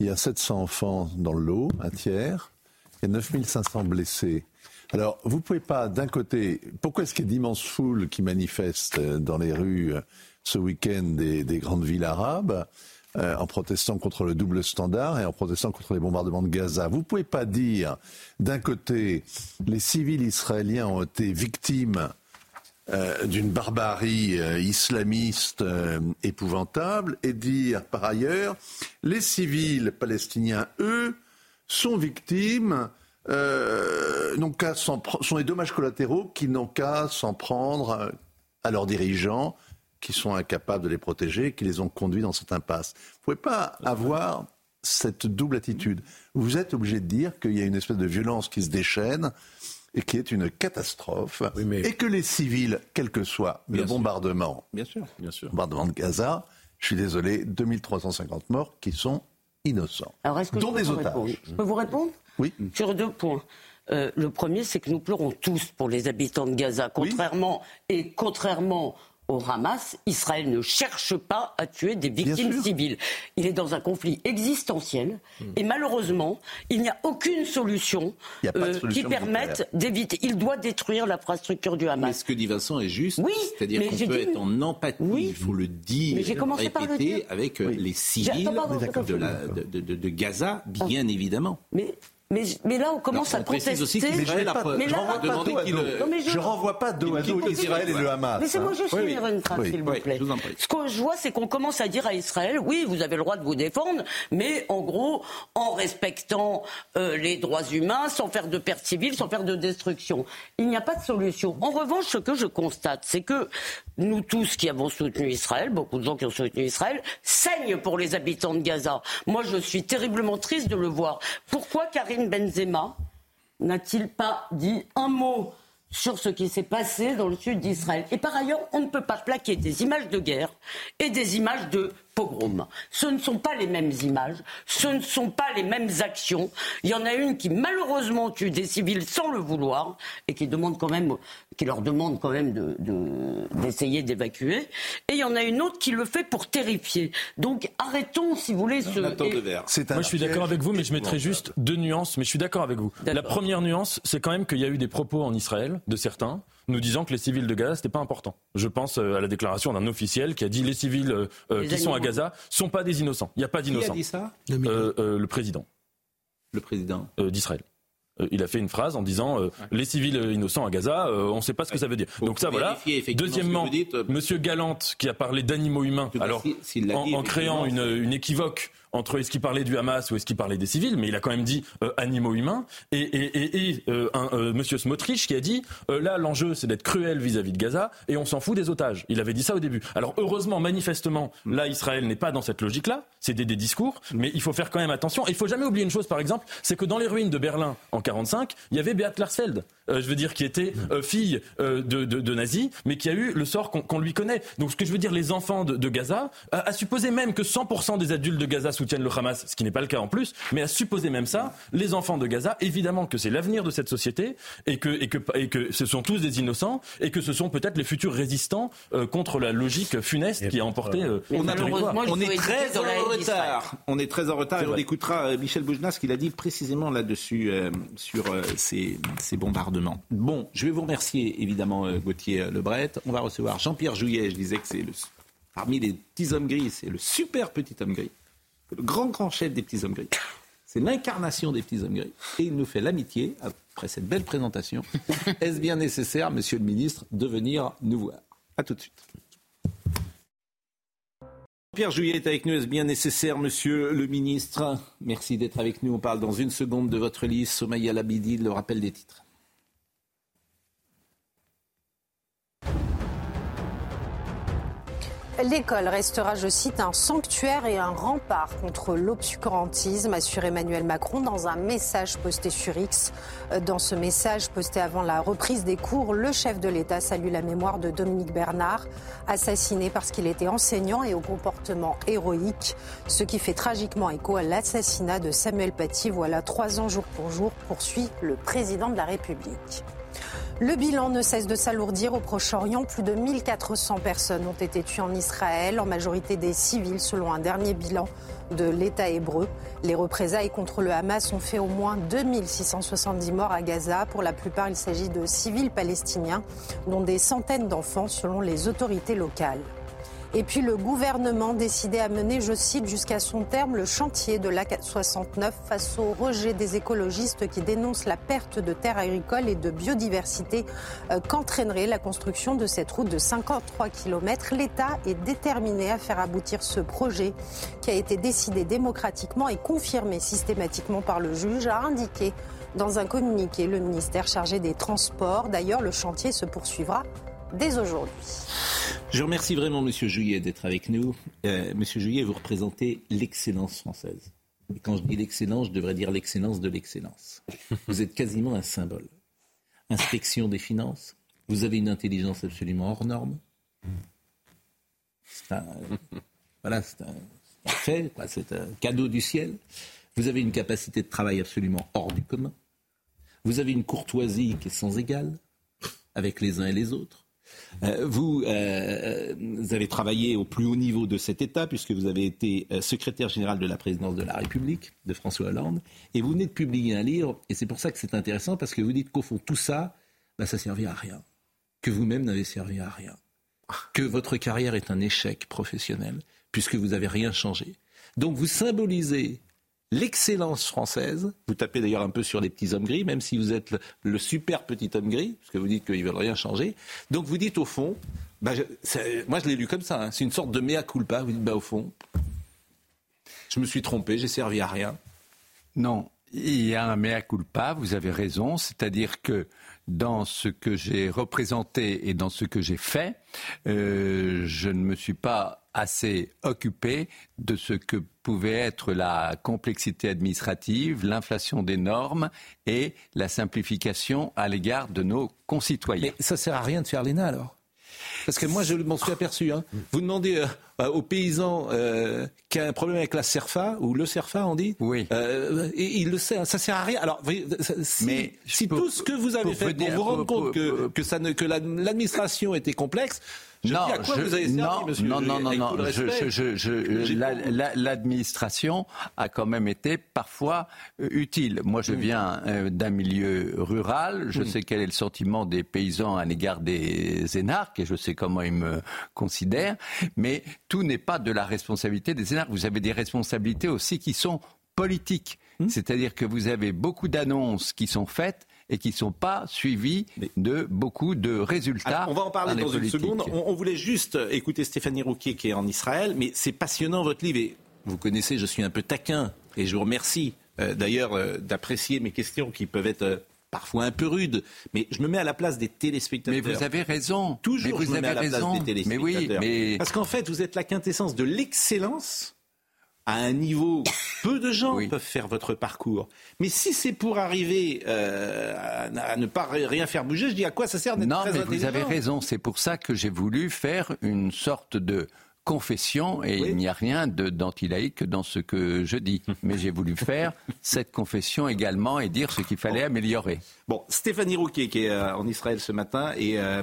[SPEAKER 7] il y a 700 enfants dans le lot, un tiers, il y a 9500 blessés. Alors, vous ne pouvez pas, d'un côté, pourquoi est-ce qu'il y a d'immenses foules qui manifestent euh, dans les rues euh, ce week-end des, grandes villes arabes euh, en protestant contre le double standard et en protestant contre les bombardements de Gaza? Vous ne pouvez pas dire, d'un côté, les civils israéliens ont été victimes d'une barbarie islamiste épouvantable et dire, par ailleurs, les civils palestiniens, eux, sont victimes euh, n'ont qu'à sont les dommages collatéraux qui n'ont qu'à s'en prendre à leurs dirigeants qui sont incapables de les protéger, qui les ont conduits dans cette impasse. Vous ne pouvez pas avoir cette double attitude. Vous êtes obligé de dire qu'il y a une espèce de violence qui se déchaîne et qui est une catastrophe, et que les civils, quel que soit le bombardement,
[SPEAKER 1] bien sûr, bien sûr.
[SPEAKER 7] bombardement de Gaza, je suis désolé, 2350 morts qui sont innocents,
[SPEAKER 4] Alors, est-ce que dont des otages. Je peux vous répondre?
[SPEAKER 7] Oui.
[SPEAKER 4] Sur deux points. Euh, le premier, c'est que nous pleurons tous pour les habitants de Gaza, contrairement et contrairement au Hamas, Israël ne cherche pas à tuer des victimes civiles. Il est dans un conflit existentiel hmm. et malheureusement, il n'y a aucune solution, euh, qui permette d'éviter. Il doit détruire l'infrastructure du Hamas.
[SPEAKER 1] Mais ce que dit Vincent est juste. Oui, c'est-à-dire qu'on peut être en empathie, il faut le dire, répéter, avec euh, les civils de, de, de, Gaza, bien évidemment.
[SPEAKER 4] Mais mais, mais, là, on commence à protester.
[SPEAKER 7] Aussi mais je ne renvoie pas dos à dos Israël et le Hamas.
[SPEAKER 4] Laissez-moi juste finir une phrase, s'il vous plaît. Ce que je vois, c'est qu'on commence à dire à Israël, oui, vous avez le droit de vous défendre, mais en gros, en respectant euh, les droits humains, sans faire de pertes civiles, sans faire de destruction. Il n'y a pas de solution. En revanche, ce que je constate, c'est que nous tous qui avons soutenu Israël, beaucoup de gens qui ont soutenu Israël, saignent pour les habitants de Gaza. Moi, je suis terriblement triste de le voir. Pourquoi Karim Benzema n'a-t-il pas dit un mot sur ce qui s'est passé dans le sud d'Israël? Et par ailleurs, on ne peut pas plaquer des images de guerre et des images de pogrom. Ce ne sont pas les mêmes images, ce ne sont pas les mêmes actions. Il y en a une qui malheureusement tue des civils sans le vouloir et qui demande quand même, qui leur demande quand même d'essayer de, d'évacuer. Et il y en a une autre qui le fait pour terrifier. Donc arrêtons, si vous voulez, ce.
[SPEAKER 19] Moi, je suis d'accord avec vous, mais je mettrai juste deux nuances. Mais je suis d'accord avec vous. La première nuance, c'est quand même qu'il y a eu des propos en Israël de certains nous disant que les civils de Gaza, c'était pas important. Je pense euh, à la déclaration d'un officiel qui a dit les civils euh, euh, qui sont à Gaza sont pas des innocents. Il n'y a pas d'innocents.
[SPEAKER 1] Qui a dit ça?
[SPEAKER 19] Le président.
[SPEAKER 1] Le président
[SPEAKER 19] d'Israël. Il a fait une phrase en disant les civils innocents à Gaza, on ne sait pas ce que ça veut dire. Donc ça voilà. Deuxièmement, Monsieur Galante qui a parlé d'animaux humains, alors en, créant une, une équivoque entre est-ce qu'il parlait du Hamas ou est-ce qu'il parlait des civils, mais il a quand même dit euh, animaux humains. Et, et, et, euh, un, euh, Monsieur Smotrich qui a dit là l'enjeu c'est d'être cruel vis-à-vis de Gaza et on s'en fout des otages. Il avait dit ça au début. Alors heureusement, manifestement, là Israël n'est pas dans cette logique-là. C'est des, des, discours, mais il faut faire quand même attention. Il faut jamais oublier une chose, par exemple, c'est que dans les ruines de Berlin en 45, il y avait Beat Larsfeld, je veux dire, qui était fille de, de, de, nazis, mais qui a eu le sort qu'on lui connaît. Donc ce que je veux dire, les enfants de, de Gaza, à, supposer même que 100% des adultes de Gaza soutiennent le Hamas, ce qui n'est pas le cas en plus, mais à supposer même ça, les enfants de Gaza, évidemment que c'est l'avenir de cette société et que, et, que, et que ce sont tous des innocents et que ce sont peut-être les futurs résistants euh, contre la logique funeste qui a emporté euh,
[SPEAKER 1] on, on est très en retard. On est très en retard et on écoutera euh, Michel Boujnas qui l'a dit précisément là-dessus sur ces, ces, bombardements. Bon, je vais vous remercier évidemment Gauthier Lebret. On va recevoir Jean-Pierre Jouyet, je disais que c'est le parmi les petits hommes gris, c'est le super petit homme gris le grand grand chef des petits hommes gris. C'est l'incarnation des petits hommes gris. Et il nous fait l'amitié, après cette belle présentation, est-ce bien nécessaire, monsieur le ministre, de venir nous voir? A tout de suite. Pierre Jouyet est avec nous. Est-ce bien nécessaire, monsieur le ministre? Merci d'être avec nous. On parle dans une seconde de votre liste. Labidi, le rappel des titres.
[SPEAKER 2] L'école restera, je cite, un sanctuaire et un rempart contre l'obscurantisme, assure Emmanuel Macron dans un message posté sur X. Dans ce message posté avant la reprise des cours, le chef de l'État salue la mémoire de Dominique Bernard, assassiné parce qu'il était enseignant et au comportement héroïque, ce qui fait tragiquement écho à l'assassinat de Samuel Paty, voilà trois ans jour pour jour, poursuit le président de la République. Le bilan ne cesse de s'alourdir au Proche-Orient. Plus de 1400 personnes ont été tuées en Israël, en majorité des civils, selon un dernier bilan de l'État hébreu. Les représailles contre le Hamas ont fait au moins 2670 morts à Gaza. Pour la plupart, il s'agit de civils palestiniens, dont des centaines d'enfants, selon les autorités locales. Et puis le gouvernement décidait à mener, je cite, jusqu'à son terme le chantier de l'A69 face au rejet des écologistes qui dénoncent la perte de terres agricoles et de biodiversité euh, qu'entraînerait la construction de cette route de 53 km. L'État est déterminé à faire aboutir ce projet qui a été décidé démocratiquement et confirmé systématiquement par le juge, a indiqué dans un communiqué le ministère chargé des Transports. D'ailleurs, le chantier se poursuivra dès aujourd'hui.
[SPEAKER 1] Je remercie vraiment Monsieur Juillet d'être avec nous. Euh, Monsieur Juillet, vous représentez l'excellence française. Et quand je dis l'excellence, je devrais dire l'excellence de l'excellence. Vous êtes quasiment un symbole. Inspection des finances. Vous avez une intelligence absolument hors norme. C'est un, voilà, c'est un, fait, c'est un cadeau du ciel. Vous avez une capacité de travail absolument hors du commun. Vous avez une courtoisie qui est sans égale avec les uns et les autres. Euh, vous, euh, vous, avez travaillé au plus haut niveau de cet État, puisque vous avez été euh, secrétaire général de la présidence de la République, de François Hollande, et vous venez de publier un livre, et c'est pour ça que c'est intéressant, parce que vous dites qu'au fond, tout ça, bah, ça servira à rien, que vous-même n'avez servi à rien, que votre carrière est un échec professionnel, puisque vous n'avez rien changé. Donc vous symbolisez l'excellence française. Vous tapez d'ailleurs un peu sur les petits hommes gris, même si vous êtes le, super petit homme gris, parce que vous dites qu'ils ne veulent rien changer. Donc vous dites au fond, bah, moi je l'ai lu comme ça, hein. c'est une sorte de mea culpa. Vous dites, bah, au fond, je me suis trompé, j'ai servi à rien.
[SPEAKER 23] Non, il y a un mea culpa, vous avez raison, c'est-à-dire que dans ce que j'ai représenté et dans ce que j'ai fait, euh, je ne me suis pas assez occupé de ce que pouvait être la complexité administrative, l'inflation des normes et la simplification à l'égard de nos concitoyens.
[SPEAKER 1] Mais ça sert à rien de faire l'ENA alors parce que moi, je m'en suis aperçu. Hein. Vous demandez euh, aux paysans euh, qui a un problème avec la CERFA, ou le CERFA, on dit?
[SPEAKER 23] Oui.
[SPEAKER 1] Euh, et il le sait, hein, ça sert à rien. Alors, si, Mais si tout ce que vous avez fait pour vous rendre compte que, que, ça ne, que l'administration était complexe,
[SPEAKER 23] non, non, non, non, non, L'administration a quand même été parfois euh, utile. Moi, je viens euh, d'un milieu rural. Je sais quel est le sentiment des paysans à l'égard des énarques et je sais comment ils me considèrent. Mais tout n'est pas de la responsabilité des énarques. Vous avez des responsabilités aussi qui sont politiques. Hmm. C'est-à-dire que vous avez beaucoup d'annonces qui sont faites et qui ne sont pas suivis de beaucoup de résultats.
[SPEAKER 1] on va en parler dans, une seconde. On, voulait juste écouter Stéphanie Rouquier qui est en Israël, mais c'est passionnant votre livre. Et vous connaissez, je suis un peu taquin et je vous remercie euh, d'ailleurs euh, d'apprécier mes questions qui peuvent être euh, parfois un peu rudes, mais je me mets à la place des téléspectateurs.
[SPEAKER 23] Mais vous avez raison.
[SPEAKER 1] Toujours,
[SPEAKER 23] vous
[SPEAKER 1] je me mets à la
[SPEAKER 23] raison.
[SPEAKER 1] place des téléspectateurs.
[SPEAKER 23] Mais oui, mais...
[SPEAKER 1] Parce qu'en fait, vous êtes la quintessence de l'excellence à un niveau, peu de gens peuvent faire votre parcours. Mais si c'est pour arriver euh, à, ne pas rien faire bouger, je dis à quoi ça sert d'être
[SPEAKER 23] Non, mais vous avez raison. C'est pour ça que j'ai voulu faire une sorte de confession, et il n'y a rien d'antilaïque dans ce que je dis. Mais j'ai voulu faire cette confession également et dire ce qu'il fallait améliorer.
[SPEAKER 1] Bon, Stéphanie Rouquet, qui est euh, en Israël ce matin, et euh,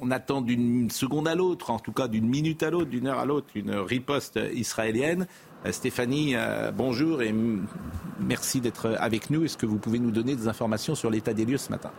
[SPEAKER 1] on attend d'une seconde à l'autre, en tout cas d'une minute à l'autre, d'une heure à l'autre, une riposte israélienne. Euh, Stéphanie, euh, bonjour et merci d'être avec nous. Est-ce que vous pouvez nous donner des informations sur l'état des lieux ce matin?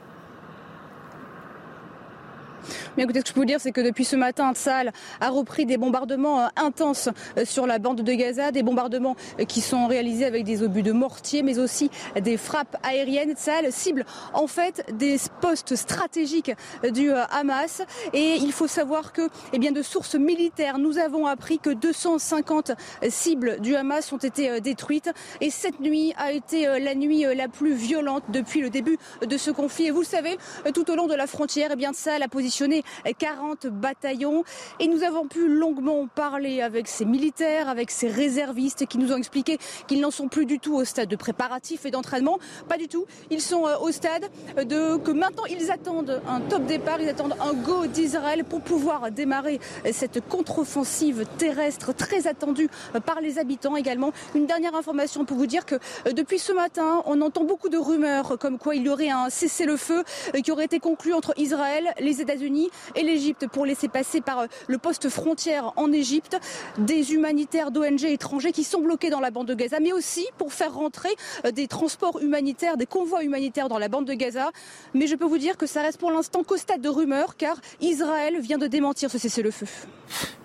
[SPEAKER 24] Mais écoutez, ce que je peux vous dire, c'est que depuis ce matin, Tsal a repris des bombardements euh, intenses euh, sur la bande de Gaza, des bombardements euh, qui sont réalisés avec des obus de mortier, mais aussi des frappes aériennes. Tsal cible en fait des postes stratégiques du Hamas. Et il faut savoir que, eh bien, de sources militaires, nous avons appris que 250 cibles du Hamas ont été détruites. Et cette nuit a été la nuit la plus violente depuis le début de ce conflit. Et vous le savez, tout au long de la frontière, eh bien, a positionné 40 bataillons. Et nous avons pu longuement parler avec ces militaires, avec ces réservistes qui nous ont expliqué qu'ils n'en sont plus du tout au stade de préparatif et d'entraînement. Pas du tout. Ils sont euh, au stade de que maintenant ils attendent un top départ, ils attendent un go d'Israël pour pouvoir démarrer cette contre-offensive terrestre très attendue par les habitants également. Une dernière information pour vous dire que euh, depuis ce matin, on entend beaucoup de rumeurs comme quoi il y aurait un cessez-le-feu euh, qui aurait été conclu entre Israël, les États-Unis et l'Égypte pour laisser passer par euh, le poste frontière en Égypte des humanitaires d'ONG étrangers qui sont bloqués dans la bande de Gaza, mais aussi pour faire rentrer euh, des transports humanitaires, des convois humanitaires dans la bande de Gaza. Mais je peux vous dire que ça reste pour l'instant qu'au stade de rumeur, car Israël vient de démentir ce cessez-le-feu.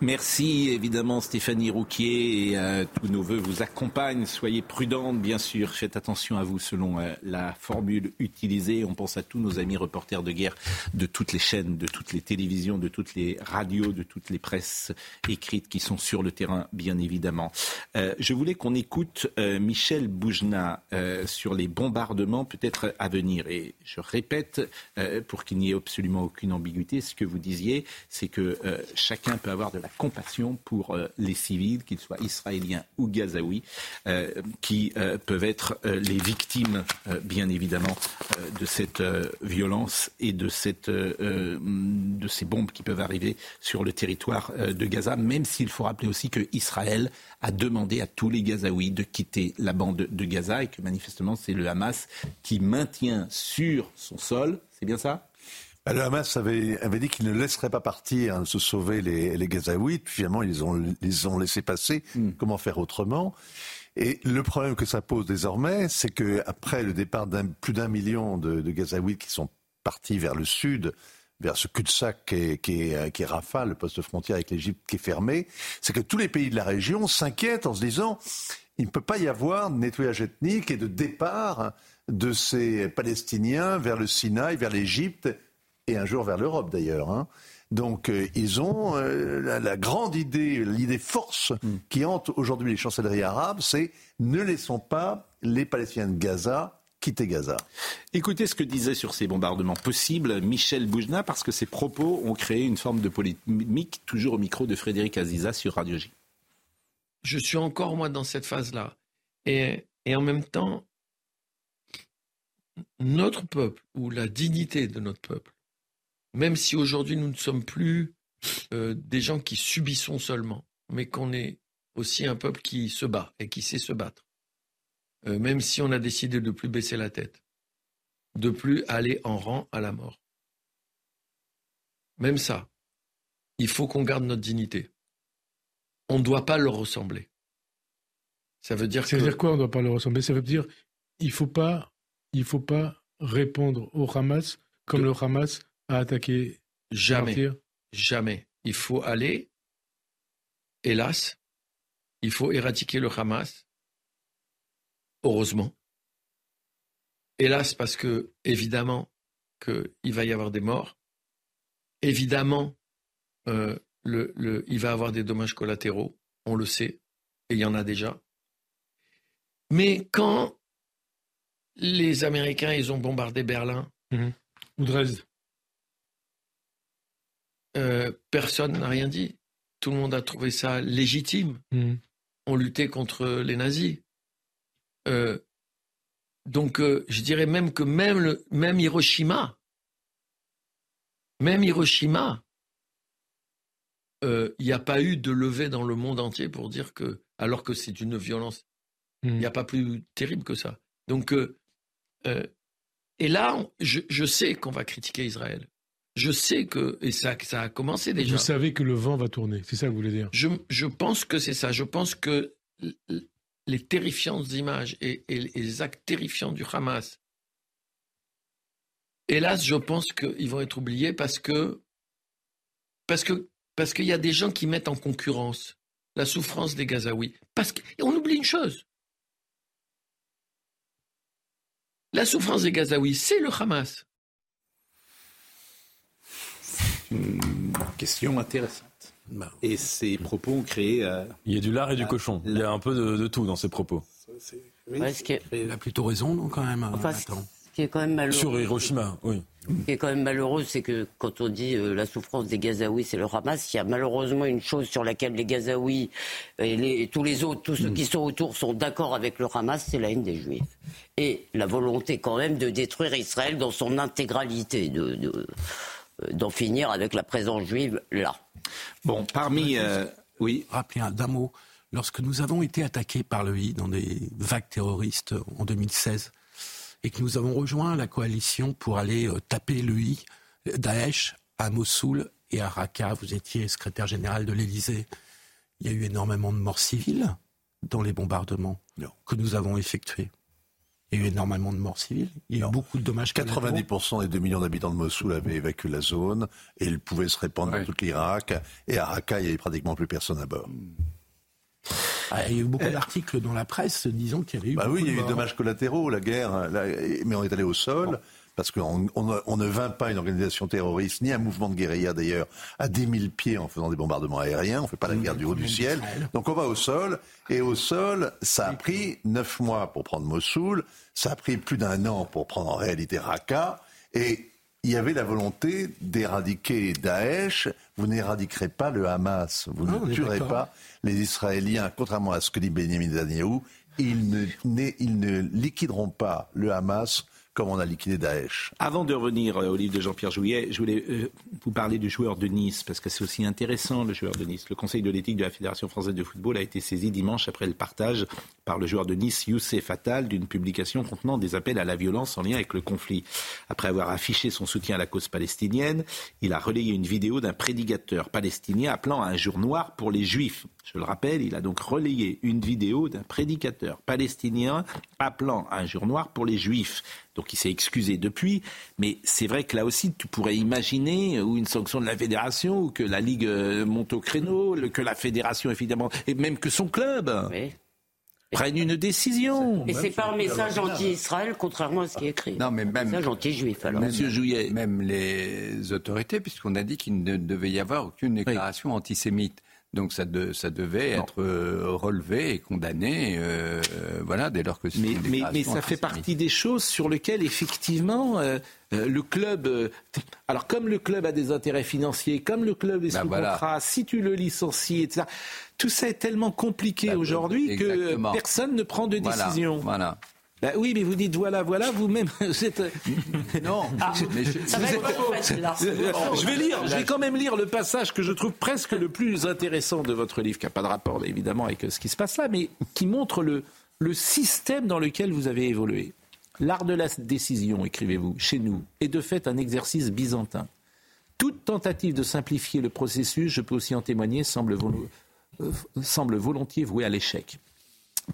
[SPEAKER 1] Merci évidemment Stéphanie Rouquier euh, tous nos voeux vous accompagnent. Soyez prudente bien sûr, faites attention à vous selon la formule utilisée. On pense à tous nos amis reporters de guerre de toutes les chaînes, de toutes les télévisions, de toutes les radios, de toutes les presses écrites qui sont sur le terrain, bien évidemment. Euh, je voulais qu'on écoute euh, Michel Boujna euh, sur les bombardements peut-être à venir. Et je répète, pour qu'il n'y ait absolument aucune ambiguïté, ce que vous disiez, c'est que chacun peut avoir de la compassion pour les civils, qu'ils soient israéliens ou gazaouis, qui peuvent être les victimes, bien évidemment, de cette violence et de cette de ces bombes qui peuvent arriver sur le territoire euh, de Gaza, même s'il faut rappeler aussi que Israël a demandé à tous les Gazaouis de quitter la bande de Gaza et que manifestement c'est le Hamas qui maintient sur son sol, c'est bien ça?
[SPEAKER 7] Bah, le Hamas avait, avait dit qu'il ne laisserait pas partir, hein, se sauver les, les Gazaouites. Finalement, ils ont, ils ont laissé passer.
[SPEAKER 1] Hmm.
[SPEAKER 7] Comment faire autrement? Et le problème que ça pose désormais, c'est que après le départ d'un plus d'un million de, de Gazaouites qui sont partis vers le sud, vers ce cul-de-sac qui est, qui, est, qui est Rafah, le poste de frontière avec l'Égypte qui est fermé, c'est que tous les pays de la région s'inquiètent en se disant il ne peut pas y avoir de nettoyage ethnique et de départ de ces Palestiniens vers le Sinaï, vers l'Égypte et un jour vers l'Europe d'ailleurs. hein. Donc euh, ils ont euh, la, la grande idée, l'idée force qui hante aujourd'hui les chancelleries arabes, c'est ne laissons pas les Palestiniens de Gaza quitter Gaza.
[SPEAKER 1] Écoutez ce que disait sur ces bombardements possibles Michel Boujna, parce que ses propos ont créé une forme de polémique, toujours au micro de Frédéric Aziza sur Radio J.
[SPEAKER 20] Je suis encore, moi, dans cette phase-là. Et, et en même temps, notre peuple, ou la dignité de notre peuple, même si aujourd'hui nous ne sommes plus euh, des gens qui subissons seulement, mais qu'on est aussi un peuple qui se bat et qui sait se battre, euh, même si on a décidé de plus baisser la tête, de plus aller en rang à la mort. Même ça, il faut qu'on garde notre dignité. On ne doit pas leur ressembler. Ça veut dire
[SPEAKER 21] Ça
[SPEAKER 20] que...
[SPEAKER 21] veut dire quoi, on ne doit pas leur ressembler? Ça veut dire il ne faut, pas, il faut pas répondre au Hamas comme le Hamas a attaqué
[SPEAKER 20] Jamais.
[SPEAKER 21] Martyr
[SPEAKER 20] Jamais. Il faut aller, hélas, il faut éradiquer le Hamas, heureusement. Hélas, parce que, évidemment, qu'il va y avoir des morts. Évidemment, euh, le, le- il va y avoir des dommages collatéraux, on le sait, et il y en a déjà. Mais quand les Américains, ils ont bombardé Berlin,
[SPEAKER 21] Ou Dresde.
[SPEAKER 20] euh, personne n'a rien dit. Tout le monde a trouvé ça légitime.
[SPEAKER 21] Mhm.
[SPEAKER 20] On luttait contre les nazis. Euh, donc, euh, je dirais même que même, le, même Hiroshima, même Hiroshima, euh, il n'y a pas eu de levée dans le monde entier pour dire que, alors que c'est une violence, il n'y a pas plus terrible que ça. Donc, et là, on- je, je sais qu'on va critiquer Israël. Je sais que, et ça, ça a commencé déjà.
[SPEAKER 21] Vous savez que le vent va tourner, c'est ça que vous voulez dire?
[SPEAKER 20] Je, je pense que c'est ça. Je pense que les terrifiantes images et, les actes terrifiants du Hamas, hélas, je pense qu'ils vont être oubliés parce que parce que parce qu'il y a des gens qui mettent en concurrence la souffrance des Gazaouis. Parce qu'on oublie une chose. La souffrance des Gazaouis, c'est le Hamas.
[SPEAKER 1] Question intéressante. Et ces propos ont créé. euh,
[SPEAKER 19] Il y a du lard et du cochon. Il y a un peu de, de tout dans ces propos.
[SPEAKER 4] Ouais, ce qui est-
[SPEAKER 6] Il a plutôt raison, non, quand même.
[SPEAKER 4] Enfin, Ce qui est quand même malheureux.
[SPEAKER 19] Sur Hiroshima, oui.
[SPEAKER 4] Ce qui est quand même malheureux, c'est que quand on dit euh, la souffrance des Gazaouis, c'est le Hamas, il y a malheureusement une chose sur laquelle les Gazaouis et, les- et tous les autres, tous ceux qui sont autour, sont d'accord avec le Hamas, c'est la haine des Juifs. Et la volonté quand même de détruire Israël dans son intégralité, de- de- d'en finir avec la présence juive là.
[SPEAKER 1] Bon, parmi. euh, oui.
[SPEAKER 6] Rappelez un d'un mot. Lorsque nous avons été attaqués par le I dans des vagues terroristes en 2016 et que nous avons rejoint la coalition pour aller euh, taper le I, Daesh, à Mossoul et à Raqqa, vous étiez secrétaire général de l'Élysée. Il y a eu énormément de morts civiles dans les bombardements que nous avons effectués. Il y a eu énormément de morts civiles. Il y a eu beaucoup de dommages collatéraux.
[SPEAKER 7] 90% des 2 millions d'habitants de Mossoul avaient évacué la zone et ils pouvaient se répandre dans tout l'Irak. Et à Raqqa, il n'y avait pratiquement plus personne à bord.
[SPEAKER 6] Ah, il y a eu beaucoup d'articles dans la presse disant qu'il y avait eu.
[SPEAKER 7] Bah oui, il y a eu des dommages collatéraux, la guerre, mais on est allé au sol. Parce qu'on on, ne- on ne vint pas une organisation terroriste, ni un mouvement de guérilla d'ailleurs, à 10 000 pieds en faisant des bombardements aériens. On ne fait pas la guerre du haut du ciel. Donc on va au sol. Et au sol, ça a pris neuf mois pour prendre Mossoul. Ça a pris plus d'un an pour prendre en réalité Raqqa. Et il y avait la volonté d'éradiquer Daesh. Vous n'éradiquerez pas le Hamas. Vous
[SPEAKER 6] Non, on
[SPEAKER 7] ne tuerez pas les Israéliens, contrairement à ce que dit Benjamin Netanyahu. Ils ne, ils ne liquideront pas le Hamas comme on a liquidé Daesh.
[SPEAKER 1] Avant de revenir euh, au livre de Jean-Pierre Jouillet, je voulais euh, vous parler du joueur de Nice, parce que c'est aussi intéressant, le joueur de Nice. Le Conseil de l'éthique de la Fédération française de football a été saisi dimanche après le partage par le joueur de Nice, Youssef Fatal, d'une publication contenant des appels à la violence en lien avec le conflit. Après avoir affiché son soutien à la cause palestinienne, il a relayé une vidéo d'un prédicateur palestinien appelant à un jour noir pour les juifs. Je le rappelle, il a donc relayé une vidéo d'un prédicateur palestinien appelant à un jour noir pour les juifs. Il s'est excusé depuis, mais c'est vrai que là aussi tu pourrais imaginer ou une sanction de la fédération ou que la ligue euh, monte au créneau, que la fédération évidemment et même que son club prenne une décision.
[SPEAKER 4] Et c'est pas un message anti-Israël, contrairement à ce qui est écrit.
[SPEAKER 23] Non, mais même.
[SPEAKER 4] Message anti-juif, alors.
[SPEAKER 23] Monsieur Jouillet. Même les autorités, puisqu'on a dit qu'il ne devait y avoir aucune déclaration antisémite. Donc ça, de, ça devait être euh, relevé et condamné, euh, voilà, dès lors que c'est
[SPEAKER 1] mais, mais, mais ça fait partie des choses sur lesquelles effectivement euh, euh, le club. alors comme le club a des intérêts financiers, comme le club est
[SPEAKER 23] Bah,
[SPEAKER 1] sous
[SPEAKER 23] voilà.
[SPEAKER 1] contrat, si tu le licencies, etc. Tout ça est tellement compliqué aujourd'hui que
[SPEAKER 23] Bah,
[SPEAKER 1] personne ne prend de
[SPEAKER 23] Voilà,
[SPEAKER 1] décision.
[SPEAKER 23] Voilà.
[SPEAKER 1] Bah oui, mais vous dites voilà, voilà, vous-même, vous êtes.
[SPEAKER 23] Non, mais je-
[SPEAKER 4] Ça va être trop facile, là.
[SPEAKER 1] Je vais lire, je vais quand même lire le passage que je trouve presque le plus intéressant de votre livre, qui n'a pas de rapport évidemment avec ce qui se passe là, mais qui montre le, le système dans lequel vous avez évolué. L'art de la décision, écrivez-vous, chez nous, est de fait un exercice byzantin. Toute tentative de simplifier le processus, je peux aussi en témoigner, semble, volo- euh, semble volontiers vouée à l'échec.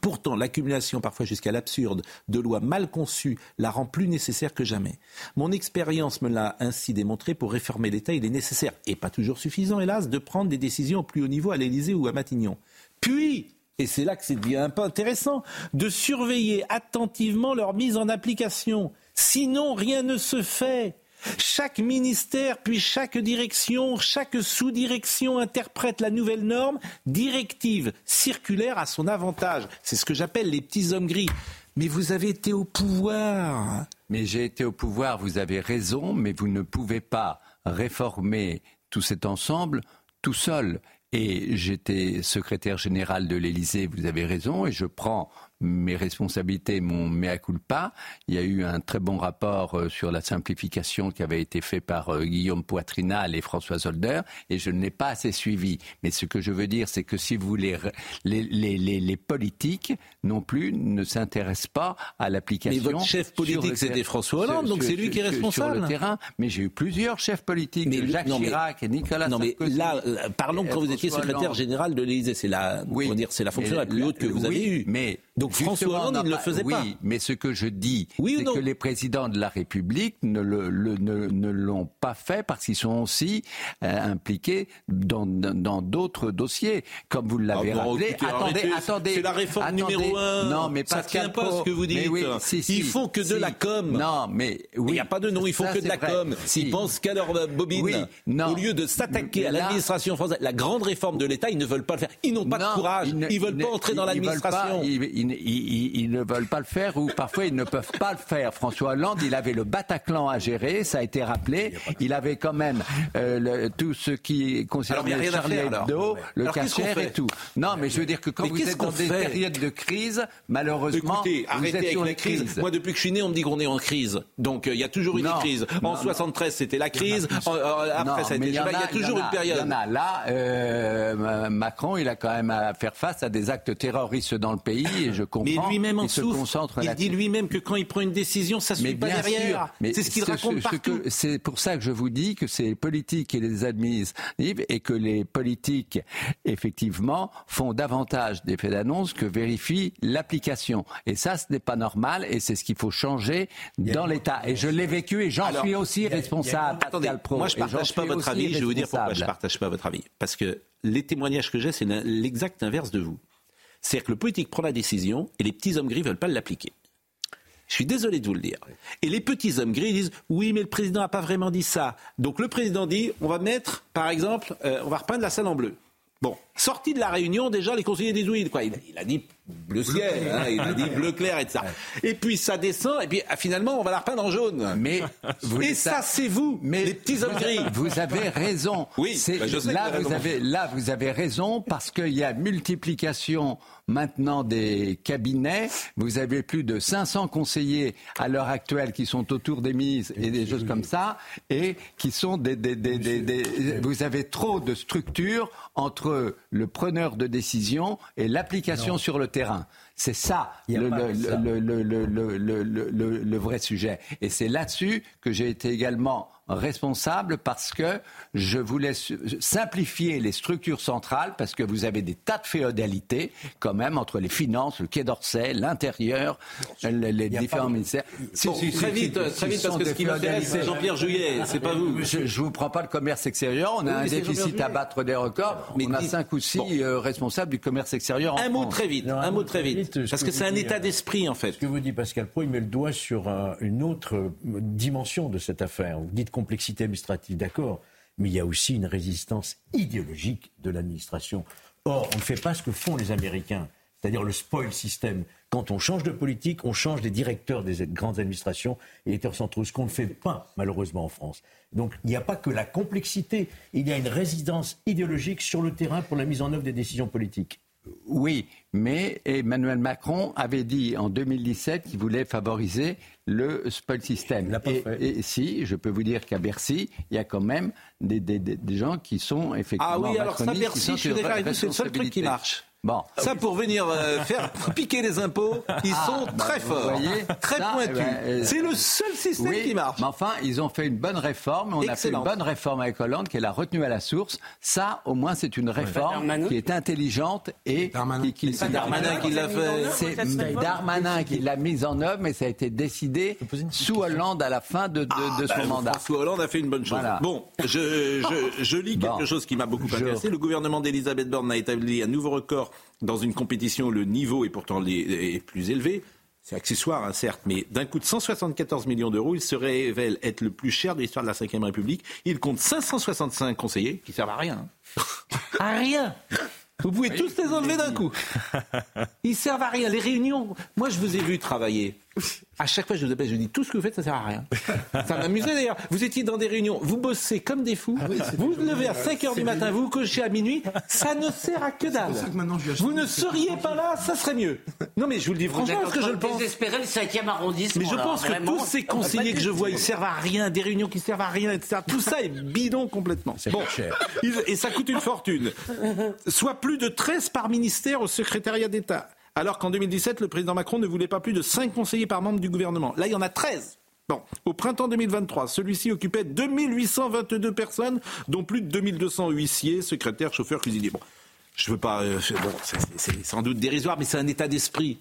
[SPEAKER 1] Pourtant, l'accumulation, parfois jusqu'à l'absurde, de lois mal conçues la rend plus nécessaire que jamais. Mon expérience me l'a ainsi démontré. Pour réformer l'État, il est nécessaire, et pas toujours suffisant, hélas, de prendre des décisions au plus haut niveau à l'Élysée ou à Matignon. Puis, et c'est là que c'est devient un peu intéressant, de surveiller attentivement leur mise en application. Sinon, rien ne se fait. Chaque ministère, puis chaque direction, chaque sous-direction interprète la nouvelle norme, directive, circulaire à son avantage. C'est ce que j'appelle les petits hommes gris. Mais vous avez été au pouvoir.
[SPEAKER 23] Mais j'ai été au pouvoir, vous avez raison, mais vous ne pouvez pas réformer tout cet ensemble tout seul. Et j'étais secrétaire général de l'Élysée, vous avez raison, et je prends mes responsabilités, mon mea culpa. Il y a eu un très bon rapport euh, sur la simplification qui avait été fait par euh, Guillaume Poitrinal et François Zolder, et je ne l'ai pas assez suivi. Mais ce que je veux dire, c'est que si vous voulez, les, les, les, les politiques non plus ne s'intéressent pas à l'application.
[SPEAKER 1] Mais votre chef politique, c'était François Hollande,
[SPEAKER 23] sur-
[SPEAKER 1] donc c'est lui qui est responsable.
[SPEAKER 23] Sur le terrain, mais j'ai eu plusieurs chefs politiques,
[SPEAKER 1] Mais lui-
[SPEAKER 23] Jacques
[SPEAKER 1] non, mais-
[SPEAKER 23] Chirac et Nicolas
[SPEAKER 1] Non mais là, euh, parlons quand vous étiez secrétaire
[SPEAKER 23] Hollande.
[SPEAKER 1] général de l'Élysée, c'est la, va dire, c'est la fonction la plus haute que vous avez
[SPEAKER 23] oui,
[SPEAKER 1] eue.
[SPEAKER 23] Mais
[SPEAKER 1] Donc François Hollande, il ne le faisait
[SPEAKER 23] oui,
[SPEAKER 1] pas.
[SPEAKER 23] mais ce que je dis,
[SPEAKER 1] Oui
[SPEAKER 23] c'est que les présidents de la République ne le- le- ne- ne l'ont pas fait parce qu'ils sont aussi euh, impliqués dans d'autres dossiers, comme vous l'avez
[SPEAKER 1] Ah bon,
[SPEAKER 23] rappelé.
[SPEAKER 1] écoutez,
[SPEAKER 23] attendez,
[SPEAKER 1] arrêtez,
[SPEAKER 23] attendez.
[SPEAKER 1] C'est la réforme
[SPEAKER 23] attendez.
[SPEAKER 1] numéro un.
[SPEAKER 23] Non, mais
[SPEAKER 1] ça
[SPEAKER 23] Pascal
[SPEAKER 1] tient pas
[SPEAKER 23] Pro-
[SPEAKER 1] ce que vous dites.
[SPEAKER 23] oui, si, si,
[SPEAKER 1] Ils font que de la com.
[SPEAKER 23] Non, mais oui.
[SPEAKER 1] Il n'y a pas de nom, ils font
[SPEAKER 23] Ça,
[SPEAKER 1] que de la
[SPEAKER 23] vrai.
[SPEAKER 1] com.
[SPEAKER 23] Si.
[SPEAKER 1] Ils pensent qu'à leur bobine.
[SPEAKER 23] Oui, non.
[SPEAKER 1] Au lieu de s'attaquer à l'administration française, la grande réforme de l'État, ils ne veulent pas le faire. Ils n'ont pas de courage. Ils
[SPEAKER 23] ne-
[SPEAKER 1] veulent pas entrer dans
[SPEAKER 23] pas-
[SPEAKER 1] l'administration.
[SPEAKER 23] Ils, ils- ils- ils ne veulent pas le faire ou parfois ils ne peuvent pas le faire. François Hollande, il avait le Bataclan à gérer, ça a été rappelé. Il avait quand même euh, le- tout ce qui concernait Charlie. Hebdo, le cachère
[SPEAKER 1] fait
[SPEAKER 23] et tout. Non, mais je veux dire que quand
[SPEAKER 1] Mais
[SPEAKER 23] vous êtes dans des périodes de crise, malheureusement,
[SPEAKER 1] Écoutez,
[SPEAKER 23] vous
[SPEAKER 1] arrêtez
[SPEAKER 23] êtes
[SPEAKER 1] avec
[SPEAKER 23] sur
[SPEAKER 1] la
[SPEAKER 23] une
[SPEAKER 1] crise. Moi, depuis que je suis né, on me dit qu'on est en crise. Donc, euh, il y a toujours une
[SPEAKER 23] Non,
[SPEAKER 1] crise.
[SPEAKER 23] non,
[SPEAKER 1] En
[SPEAKER 23] non.
[SPEAKER 1] 73, c'était la crise. En- euh, Après, ça a été.
[SPEAKER 23] il y
[SPEAKER 1] a toujours
[SPEAKER 23] y
[SPEAKER 1] une période.
[SPEAKER 23] Il y en a. Là, Macron, il a quand même à faire face à des actes terroristes dans le pays, et je comprends.
[SPEAKER 1] Mais lui-même en
[SPEAKER 23] il se
[SPEAKER 1] souffre.
[SPEAKER 23] concentre
[SPEAKER 1] Il
[SPEAKER 23] là-dessus.
[SPEAKER 1] dit lui-même que quand il prend une décision, ça ne suit
[SPEAKER 23] Mais
[SPEAKER 1] pas derrière. C'est ce qu'il
[SPEAKER 23] ce-
[SPEAKER 1] raconte
[SPEAKER 23] ce-
[SPEAKER 1] partout.
[SPEAKER 23] C'est pour ça que je vous dis que c'est les politiques et les administratifs et que les politiques, effectivement, font davantage d'effets d'annonce que vérifient l'application. Et ça, ce n'est pas normal et c'est ce qu'il faut changer dans l'État. Et je l'ai vécu et j'en suis aussi
[SPEAKER 1] a-
[SPEAKER 23] responsable.
[SPEAKER 1] Attendez,
[SPEAKER 23] Pro,
[SPEAKER 1] moi je
[SPEAKER 23] j'en
[SPEAKER 1] partage pas votre avis. Je vais vous dire pourquoi je
[SPEAKER 23] responsable.
[SPEAKER 1] partage pas votre avis. Parce que les témoignages que j'ai, c'est l'exact inverse de vous. C'est-à-dire que le politique prend la décision et les petits hommes gris veulent pas l'appliquer. Je suis désolé de vous le dire. Et les petits hommes gris disent oui, mais le président n'a pas vraiment dit ça. Donc le président dit on va mettre, par exemple, euh, on va repeindre la salle en bleu. Bon, Sorti de la réunion, déjà, les conseillers des ouïdes, quoi. Il, il a dit bleu ciel, hein, il a dit bleu clair, etc. Et puis ça descend, et puis ah, finalement, on va la repeindre en jaune.
[SPEAKER 23] Mais vous-
[SPEAKER 1] et ça, c'est vous, les petits hommes gris.
[SPEAKER 23] Vous avez raison.
[SPEAKER 1] Oui,
[SPEAKER 23] C'est-
[SPEAKER 1] bah, je sais que
[SPEAKER 23] là,
[SPEAKER 1] vous avez
[SPEAKER 23] là, vous avez raison parce qu'il y a multiplication maintenant des cabinets. Vous avez plus de 500 conseillers à l'heure actuelle qui sont autour des mises et des choses comme ça, et qui sont des, des- des- des- des- Vous avez trop de structures entre le preneur de décision et l'application sur le terrain. C'est ça, le vrai sujet. Et c'est là-dessus que j'ai été également responsable parce que je voulais simplifier les structures centrales parce que vous avez des tas de féodalités quand même entre les finances, le Quai d'Orsay, l'intérieur, les, différents ministères.
[SPEAKER 1] Bon, très vite, très vite, parce que ce qui m'intéresse, c'est Jean-Pierre Juillet, c'est pas vous.
[SPEAKER 23] Je, je vous prends pas le commerce extérieur. On a
[SPEAKER 1] Oui,
[SPEAKER 23] un
[SPEAKER 1] mais
[SPEAKER 23] déficit à battre des records. on a cinq ou six euh, responsables du commerce extérieur. En
[SPEAKER 1] Un mot
[SPEAKER 23] France.
[SPEAKER 1] très vite, un mot très vite. Parce que c'est un état d'esprit, en fait.
[SPEAKER 5] Ce que vous dit Pascal Pro, il met le doigt sur un- une autre euh, dimension de cette affaire. Vous dites complexité administrative, d'accord, mais il y a aussi une résistance idéologique de l'administration. Or, on ne fait pas ce que font les Américains, c'est-à-dire le spoil system. Quand on change de politique, on change des directeurs des grandes administrations et des centraux, ce qu'on ne fait pas malheureusement en France. Donc il n'y a pas que la complexité, il y a une résistance idéologique sur le terrain pour la mise en œuvre des décisions politiques.
[SPEAKER 23] Oui, mais Emmanuel Macron avait dit en 2017 qu'il voulait favoriser le spoil system. Et, et si, je peux vous dire qu'à Bercy, il y a quand même des, des- des- gens qui sont effectivement.
[SPEAKER 1] Ah oui, alors ça, Bercy, je suis
[SPEAKER 23] sur
[SPEAKER 1] d'accord avec vous, c'est le seul truc qui marche.
[SPEAKER 23] Bon.
[SPEAKER 1] Ça, pour venir euh, faire piquer les impôts, ils
[SPEAKER 23] Ah,
[SPEAKER 1] sont
[SPEAKER 23] bah,
[SPEAKER 1] très forts,
[SPEAKER 23] voyez,
[SPEAKER 1] très
[SPEAKER 23] ça,
[SPEAKER 1] pointus.
[SPEAKER 23] eh ben, euh,
[SPEAKER 1] c'est le seul système
[SPEAKER 23] oui,
[SPEAKER 1] qui marche.
[SPEAKER 23] Mais enfin, ils ont fait une bonne réforme. On a fait une bonne réforme avec Hollande, qui est la retenue à la source. Ça, au moins, c'est une réforme
[SPEAKER 1] Darmanin.
[SPEAKER 23] qui est intelligente et qui, qui-
[SPEAKER 1] C'est Darmanin qui l'a fait.
[SPEAKER 23] C'est Darmanin qui l'a mise en œuvre, mais ça a été décidé sous Hollande à la fin de, de- de son
[SPEAKER 1] Bah,
[SPEAKER 23] mandat.
[SPEAKER 1] François Hollande a fait une bonne chose.
[SPEAKER 23] Voilà.
[SPEAKER 1] Bon, je, je, je lis quelque chose qui m'a beaucoup
[SPEAKER 23] Je-
[SPEAKER 1] intéressé. Le gouvernement d'Elisabeth Borne a établi un nouveau record dans une compétition où le niveau est pourtant les- est plus élevé. C'est accessoire, hein, certes, mais d'un coût de 174 millions d'euros, il se révèle être le plus cher de l'histoire de la Ve République. Il compte 565 conseillers qui servent à rien. hein. à rien Vous pouvez tous les enlever d'un coup. Ils servent à rien. Les réunions, moi je vous ai vu travailler. À chaque fois, je vous appelle, je vous dis tout ce que vous faites, ça sert à rien. Ça m'amusait d'ailleurs. Vous étiez dans des réunions, vous bossez comme des fous. vous vous levez à 5 heures du matin, vous vous cochez à minuit. Ça ne sert à que dalle. Vous ne seriez pas là, ça serait mieux. Non, mais je vous le dis
[SPEAKER 4] Vous
[SPEAKER 1] franchement, parce que je le pense.
[SPEAKER 4] désespérer le 5e arrondissement.
[SPEAKER 1] Mais je
[SPEAKER 4] là,
[SPEAKER 1] pense que
[SPEAKER 4] vraiment.
[SPEAKER 1] tous ces conseillers que je vois, ils servent à rien, des réunions qui servent à rien, etc. Tout ça est bidon complètement. Bon, Ils- et ça coûte une fortune. Soit plus de 13 par ministère au secrétariat d'État. Alors qu'en 2017, le président Macron ne voulait pas plus de 5 conseillers par membre du gouvernement. Là, il y en a 13. Bon, au printemps 2023, celui-ci occupait 2822 personnes, dont plus de 2200 huissiers, secrétaires, chauffeurs, cuisiniers. Bon, je veux pas. euh, bon, c'est- sans doute dérisoire, mais c'est un état d'esprit.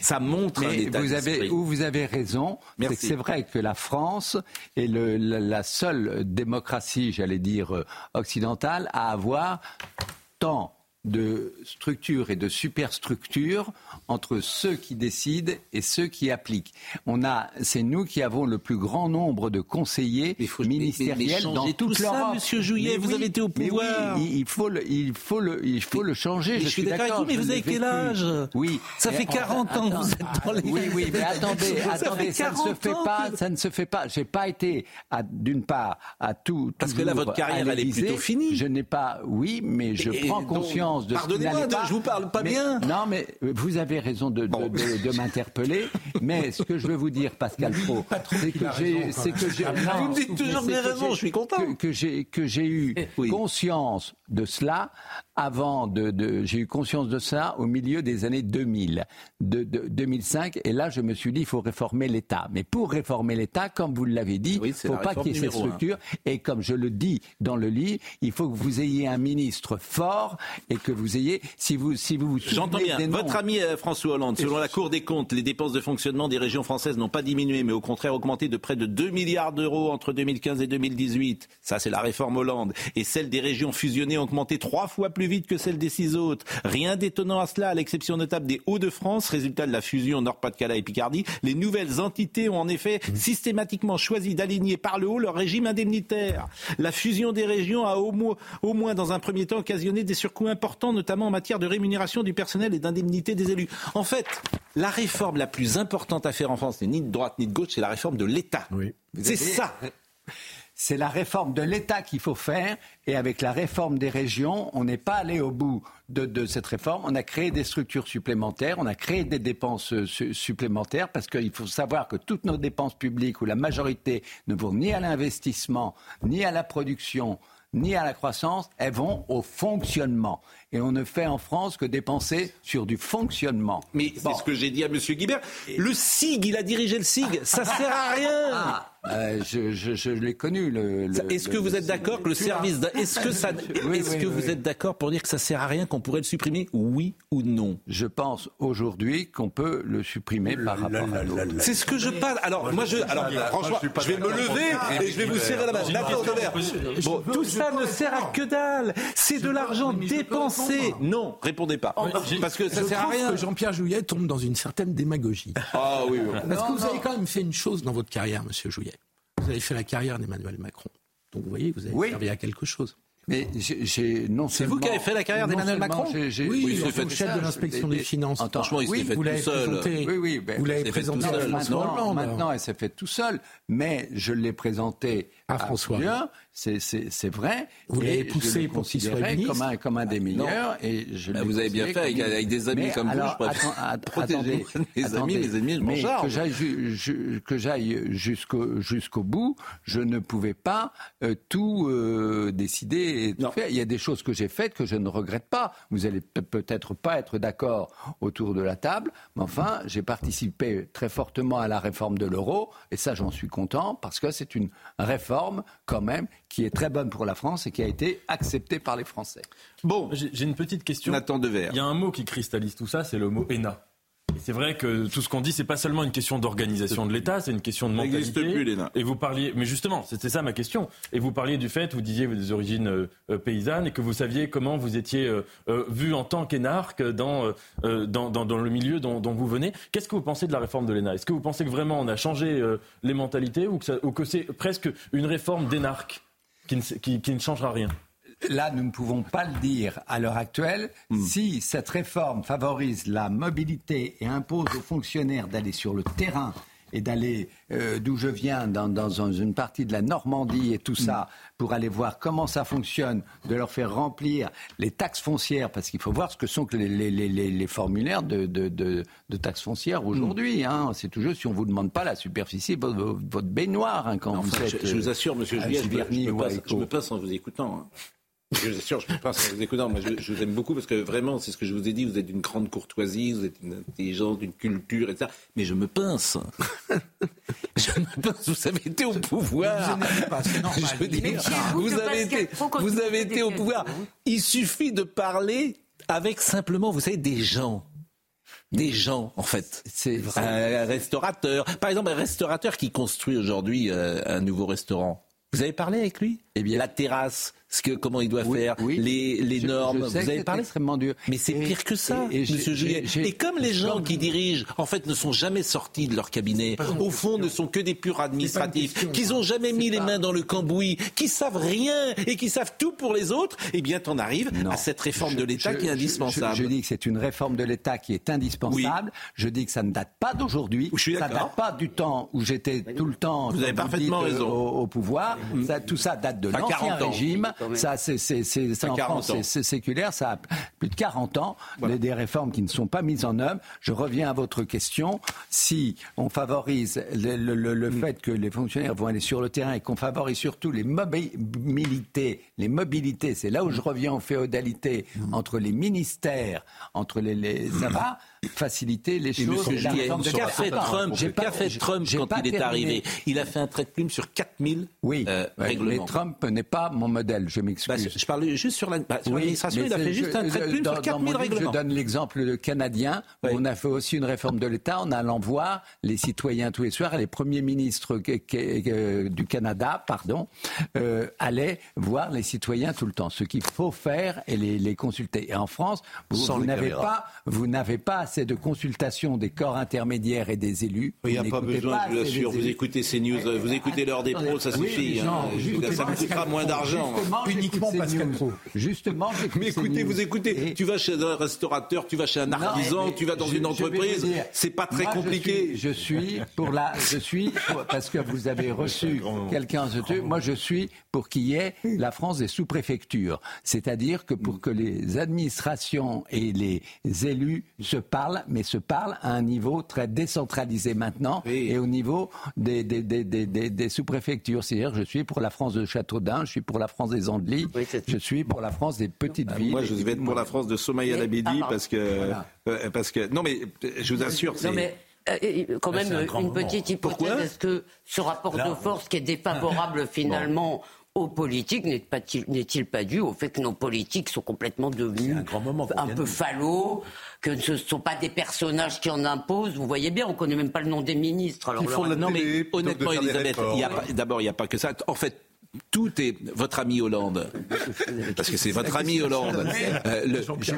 [SPEAKER 1] Ça montre un
[SPEAKER 23] Mais
[SPEAKER 1] état
[SPEAKER 23] vous
[SPEAKER 1] d'esprit.
[SPEAKER 23] avez, où vous avez raison, c'est que
[SPEAKER 1] Merci.
[SPEAKER 23] c'est vrai que la France est le- la, la seule démocratie, j'allais dire, euh, occidentale à avoir tant de structures et de superstructures entre ceux qui décident et ceux qui appliquent. On a, c'est nous qui avons le plus grand nombre de conseillers ministériels
[SPEAKER 1] mais- mais
[SPEAKER 23] dans
[SPEAKER 1] changez
[SPEAKER 23] toute
[SPEAKER 1] tout ça,
[SPEAKER 23] l'Europe.
[SPEAKER 1] Monsieur Jouyet,
[SPEAKER 23] Mais
[SPEAKER 1] vous avez été au
[SPEAKER 23] mais oui,
[SPEAKER 1] pouvoir.
[SPEAKER 23] il, il faut le, il faut le, il faut le changer.
[SPEAKER 1] Mais
[SPEAKER 23] je
[SPEAKER 1] je suis d'accord mais vous avez quel âge?
[SPEAKER 23] Oui.
[SPEAKER 1] Ça
[SPEAKER 23] Mais
[SPEAKER 1] fait 40 ans que vous êtes dans les-
[SPEAKER 23] Oui, oui, mais attendez,
[SPEAKER 1] Ça
[SPEAKER 23] attendez, ça ne se
[SPEAKER 1] 40
[SPEAKER 23] fait pas,
[SPEAKER 1] que-
[SPEAKER 23] ça ne se fait pas. J'ai pas été, d'une part, à tout.
[SPEAKER 1] Parce que là, votre carrière, elle est plutôt finie.
[SPEAKER 23] Je n'ai pas, oui, mais je
[SPEAKER 1] Et
[SPEAKER 23] prends
[SPEAKER 1] donc,
[SPEAKER 23] conscience de
[SPEAKER 1] pardonnez-moi,
[SPEAKER 23] pas.
[SPEAKER 1] je vous parle pas
[SPEAKER 23] Mais-
[SPEAKER 1] bien.
[SPEAKER 23] Non, mais vous avez raison de, de, de- de m'interpeller. mais ce que je veux vous dire, Pascal Pro, c'est que j'ai, c'est
[SPEAKER 1] même.
[SPEAKER 23] que j'ai.
[SPEAKER 1] Ah, vous me dites toujours
[SPEAKER 23] mais
[SPEAKER 1] que j'ai
[SPEAKER 23] c'est
[SPEAKER 1] raison,
[SPEAKER 23] j'ai-
[SPEAKER 1] je suis content.
[SPEAKER 23] que- que j'ai que j'ai eu conscience de cela avant de, de- j'ai eu conscience de ça au milieu des années 2000 de, de- 2005 et là je me suis dit il faut réformer l'État mais pour réformer l'État comme vous l'avez dit il
[SPEAKER 1] c'est
[SPEAKER 23] faut pas qu'il y ait cette
[SPEAKER 1] numéro un.
[SPEAKER 23] structure et comme je le dis dans le livre il faut que vous ayez un ministre fort et que vous ayez si vous si vous vous
[SPEAKER 1] J'entends bien.
[SPEAKER 23] noms-
[SPEAKER 1] Votre ami euh, François Hollande, selon la Cour des comptes, les dépenses de fonctionnement des régions françaises n'ont pas diminué, mais au contraire augmenté de près de 2 milliards d'euros entre 2015 et 2018. Ça, c'est la réforme Hollande. Et celles des régions fusionnées ont augmenté trois fois plus vite que celle des six autres. Rien d'étonnant à cela, à l'exception notable des Hauts-de-France, résultat de la fusion Nord-Pas-de-Calais et Picardie. Les nouvelles entités ont en effet systématiquement choisi d'aligner par le haut leur régime indemnitaire. La fusion des régions a au moins, au moins dans un premier temps occasionné des surcoûts importants, notamment en matière de rémunération du personnel et d'indemnité des élus. En fait, la réforme la plus importante à faire en France n'est ni de droite ni de gauche, c'est la réforme de l'État. C'est ça.
[SPEAKER 23] C'est la réforme de l'État qu'il faut faire. Et avec la réforme des régions, on n'est pas allé au bout de, de cette réforme. On a créé des structures supplémentaires, on a créé des dépenses euh, su- supplémentaires, parce qu'il faut savoir que toutes nos dépenses publiques, ou la majorité, ne vont ni à l'investissement, ni à la production, ni à la croissance, elles vont au fonctionnement. Et on ne fait en France que dépenser sur du fonctionnement.
[SPEAKER 1] Mais c'est ce que j'ai dit à M. Guibert. Le SIG, il a dirigé le SIG, ça sert à rien.
[SPEAKER 23] Euh, je je- je l'ai connu. le- le-
[SPEAKER 1] Est-ce que vous êtes d'accord que le service, est-ce que ça,
[SPEAKER 23] Oui,
[SPEAKER 1] est-ce
[SPEAKER 23] oui,
[SPEAKER 1] que
[SPEAKER 23] oui,
[SPEAKER 1] vous êtes d'accord pour dire que ça sert à rien, qu'on pourrait le supprimer, oui ou non?
[SPEAKER 23] Je pense aujourd'hui qu'on peut le supprimer par rapport à l'autre.
[SPEAKER 1] C'est ce que je parle. Alors, moi, je, alors, franchement, je vais me lever et je vais vous serrer la main. Bon, tout ça ne sert à que dalle. C'est de l'argent dépensé. Non, répondez pas. Parce que ça sert à rien.
[SPEAKER 6] que Jean-Pierre Jouyet tombe dans une certaine démagogie.
[SPEAKER 1] Ah oui, oui.
[SPEAKER 6] Parce que vous avez quand même fait une chose dans votre carrière, monsieur Jouyet. Vous avez fait la carrière d'Emmanuel Macron. Donc vous voyez, vous avez
[SPEAKER 23] Oui.
[SPEAKER 6] servi à quelque chose.
[SPEAKER 23] Mais j'ai- j'ai non
[SPEAKER 1] C'est vous qui avez fait la carrière d'Emmanuel Macron
[SPEAKER 6] Oui,
[SPEAKER 23] oui,
[SPEAKER 6] fait
[SPEAKER 23] fait
[SPEAKER 6] chef de l'inspection des finances.
[SPEAKER 23] Attends,
[SPEAKER 1] Franchement, il
[SPEAKER 23] oui,
[SPEAKER 1] fait
[SPEAKER 6] vous l'avez
[SPEAKER 1] tout seul.
[SPEAKER 6] présenté.
[SPEAKER 23] Oui, oui, ben,
[SPEAKER 6] vous l'avez présenté à. François
[SPEAKER 23] Maintenant,
[SPEAKER 6] Hollande.
[SPEAKER 23] maintenant, elle s'est fait tout seul, mais je l'ai présenté
[SPEAKER 6] À François.
[SPEAKER 23] Bien, c'est vrai.
[SPEAKER 6] Vous l'avez poussé
[SPEAKER 23] le
[SPEAKER 6] pour qu'il soit ministre
[SPEAKER 23] comme un, comme un des meilleurs. Et je
[SPEAKER 1] Bah, vous avez bien fait, avec- avec des amis
[SPEAKER 23] Mais
[SPEAKER 1] comme vous,
[SPEAKER 23] alors,
[SPEAKER 1] je préfère protéger
[SPEAKER 23] attendez,
[SPEAKER 1] mes amis,
[SPEAKER 23] attendez.
[SPEAKER 1] mes ennemis, je m'en charge.
[SPEAKER 23] que j'aille jusqu'au jusqu'au bout, je ne pouvais pas euh, tout euh, décider et tout faire. Il y a des choses que j'ai faites que je ne regrette pas. Vous allez pe- peut-être pas être d'accord autour de la table, mais enfin, j'ai participé très fortement à la réforme de l'euro, et ça, j'en suis content, parce que c'est une réforme, quand même, qui est très bonne pour la France et qui a été acceptée par les Français.
[SPEAKER 1] Bon,
[SPEAKER 19] J'ai une petite question.
[SPEAKER 1] Nathan Dever.
[SPEAKER 19] Il y a un mot qui cristallise tout ça, c'est le mot ENA. Et c'est vrai que tout ce qu'on dit, c'est pas seulement une question d'organisation de l'État, c'est une question de mentalité.
[SPEAKER 1] n'existe plus, l'ENA.
[SPEAKER 19] Et vous parliez, mais justement, c'était ça ma question. Et vous parliez du fait, vous disiez des origines euh, euh, paysannes et que vous saviez comment vous étiez euh, euh, vu en tant qu'énarque dans, dans, dans, dans le milieu dont, dont vous venez. Qu'est-ce que vous pensez de la réforme de l'ENA Est-ce que vous pensez que vraiment on a changé euh, les mentalités ou que, que c'est presque une réforme d'énarque? Qui ne, qui, qui ne changera rien
[SPEAKER 23] Là, nous ne pouvons pas le dire à l'heure actuelle. Si cette réforme favorise la mobilité et impose aux fonctionnaires d'aller sur le terrain et d'aller euh, d'où je viens, dans, dans une partie de la Normandie et tout ça, pour aller voir comment ça fonctionne, de leur faire remplir les taxes foncières, parce qu'il faut voir ce que sont les, les- les- les- les formulaires de, de- de- de taxes foncières aujourd'hui. hein. C'est toujours si on vous demande pas la superficie de votre, votre baignoire hein, quand vous êtes.
[SPEAKER 1] je, je vous
[SPEAKER 23] euh,
[SPEAKER 1] assure, monsieur
[SPEAKER 23] à
[SPEAKER 1] Juliet, je, me passe en vous écoutant. hein. Je vous assure, je me passe en vous écoutant. Moi, je, je vous aime beaucoup parce que vraiment, c'est ce que je vous ai dit. Vous êtes d'une grande courtoisie, vous êtes une intelligence, d'une culture, etc. Mais je me pince. je me pince. Vous avez été au pouvoir. Je veux dire,
[SPEAKER 4] Mais qui êtes-vous
[SPEAKER 1] vous avez été, vous avez au pouvoir. Il suffit de parler avec simplement, vous savez, des gens. Des gens, en fait.
[SPEAKER 23] C'est
[SPEAKER 1] un, un restaurateur. Par exemple, un restaurateur qui construit aujourd'hui euh, un nouveau restaurant. Vous avez parlé avec lui?
[SPEAKER 23] Eh bien,
[SPEAKER 1] la terrasse, ce que, comment il doit
[SPEAKER 23] Oui,
[SPEAKER 1] faire,
[SPEAKER 23] oui.
[SPEAKER 1] les, les
[SPEAKER 23] Je-
[SPEAKER 1] normes.
[SPEAKER 23] je
[SPEAKER 1] vous avez parlé
[SPEAKER 23] extrêmement dur.
[SPEAKER 1] Mais c'est pire que ça,
[SPEAKER 23] et- et
[SPEAKER 1] Monsieur
[SPEAKER 23] j'ai-
[SPEAKER 1] Et comme les gens qui dirigent, en fait, ne sont jamais sortis de leur cabinet, au fond, ne sont que des purs administratifs, qu'ils ont jamais mis les mains dans le cambouis, qui savent rien et qui savent tout pour les autres, eh bien, t'en arrives à cette réforme de l'État qui est indispensable.
[SPEAKER 23] Je, dis que c'est une réforme de l'État qui est indispensable. Je dis que ça ne date pas d'aujourd'hui. Ça ne date pas du temps où j'étais tout le temps
[SPEAKER 1] Vous avez parfaitement
[SPEAKER 23] dites,
[SPEAKER 1] raison.
[SPEAKER 23] Au, au pouvoir. Ça, tout ça date de l'ancien
[SPEAKER 1] 40 ans.
[SPEAKER 23] régime. Ça, c'est, en
[SPEAKER 1] 40
[SPEAKER 23] France, c'est, séculaire. Ça a plus de 40 ans. Des, des réformes qui ne sont pas mises en œuvre. Je reviens à votre question. Si on favorise le, le- le- le
[SPEAKER 1] Mm.
[SPEAKER 23] fait que les fonctionnaires vont aller sur le terrain et qu'on favorise surtout les mobilités, les mobilités, c'est là où je reviens aux féodalités
[SPEAKER 1] Mm.
[SPEAKER 23] entre les ministères, entre les, les ça va. faciliter les
[SPEAKER 5] Et
[SPEAKER 23] choses.
[SPEAKER 5] qu'a fait. Trump,
[SPEAKER 23] pas-
[SPEAKER 5] fait Trump quand il est
[SPEAKER 23] terminé.
[SPEAKER 5] arrivé? Il a fait un trait de plume sur 4000
[SPEAKER 23] oui,
[SPEAKER 5] euh, règlements.
[SPEAKER 23] Mais Trump n'est pas mon modèle, je m'excuse.
[SPEAKER 5] Bah, je parlais juste sur la- bah,
[SPEAKER 23] Oui,
[SPEAKER 5] l'administration,
[SPEAKER 23] mais
[SPEAKER 5] il a fait juste
[SPEAKER 23] je-
[SPEAKER 5] un trait de plume
[SPEAKER 23] dans-
[SPEAKER 5] sur
[SPEAKER 23] dans
[SPEAKER 5] 4000
[SPEAKER 23] mon livre,
[SPEAKER 5] règlements.
[SPEAKER 23] Je donne l'exemple canadien on a fait aussi une réforme de l'État en allant voir les citoyens tous les soirs. Et les premiers ministres du Canada, pardon, euh, allaient voir les citoyens tout le temps. Ce qu'il faut faire et les, les consulter. Et en France, vous, n'avez pas, vous n'avez pas assez de consultation des corps intermédiaires et des élus.
[SPEAKER 5] Il n'y a
[SPEAKER 23] Vous
[SPEAKER 5] pas besoin, je vous
[SPEAKER 23] assez
[SPEAKER 5] assure.
[SPEAKER 23] les
[SPEAKER 5] Vous
[SPEAKER 23] élus.
[SPEAKER 5] écoutez ces news, euh, vous écoutez l'heure des pros, ça
[SPEAKER 23] Oui,
[SPEAKER 5] suffit.
[SPEAKER 23] non,
[SPEAKER 5] hein.
[SPEAKER 23] justement,
[SPEAKER 5] ça vous coûtera moins d'argent.
[SPEAKER 23] Justement,
[SPEAKER 25] Uniquement Pascal
[SPEAKER 23] CNews.
[SPEAKER 25] Pro.
[SPEAKER 23] Justement,
[SPEAKER 5] Mais écoutez, vous écoutez,
[SPEAKER 23] Et-
[SPEAKER 5] tu vas chez un restaurateur, tu vas chez un
[SPEAKER 23] Non,
[SPEAKER 5] artisan,
[SPEAKER 23] mais
[SPEAKER 5] tu vas dans
[SPEAKER 23] je-
[SPEAKER 5] une
[SPEAKER 23] je
[SPEAKER 5] entreprise, c'est pas très
[SPEAKER 23] moi, je
[SPEAKER 5] compliqué.
[SPEAKER 23] suis- Je suis, pour la, je suis pour- parce que vous avez reçu quelqu'un. Moi, je suis pour qu'il y ait la France des sous-préfectures, c'est-à-dire que pour que les administrations et les élus se parlent, mais se parlent à un niveau très décentralisé maintenant et au niveau des, des, des- des sous-préfectures. C'est-à-dire, je suis pour la France de Châteaudun, je suis pour la France des Je suis pour la France des petites villes.
[SPEAKER 5] Moi, je vais être pour la France de Somaïa
[SPEAKER 23] Mais-
[SPEAKER 5] Labidi
[SPEAKER 23] Ah,
[SPEAKER 5] parce que,
[SPEAKER 23] voilà.
[SPEAKER 5] euh, parce que, non mais je vous assure,
[SPEAKER 4] Non
[SPEAKER 5] c'est.
[SPEAKER 4] mais euh, euh, quand
[SPEAKER 5] Bah,
[SPEAKER 4] même
[SPEAKER 5] un
[SPEAKER 4] une
[SPEAKER 5] moment.
[SPEAKER 4] petite hypothèse.
[SPEAKER 5] Pourquoi
[SPEAKER 4] Est-ce que ce rapport
[SPEAKER 5] Là,
[SPEAKER 4] de force qui est défavorable finalement aux politiques n'est pas- n'est-il pas dû au fait que nos politiques sont complètement devenus un, peu fallots, que ce ne sont pas des personnages qui en imposent? Vous voyez bien, on ne connaît même pas le nom des ministres. Alors
[SPEAKER 5] Ils font la télé que de
[SPEAKER 1] honnêtement, Elisabeth, d'abord, il n'y a pas que ça. En fait, tout est votre ami Hollande, parce que c'est votre ami Hollande. Euh,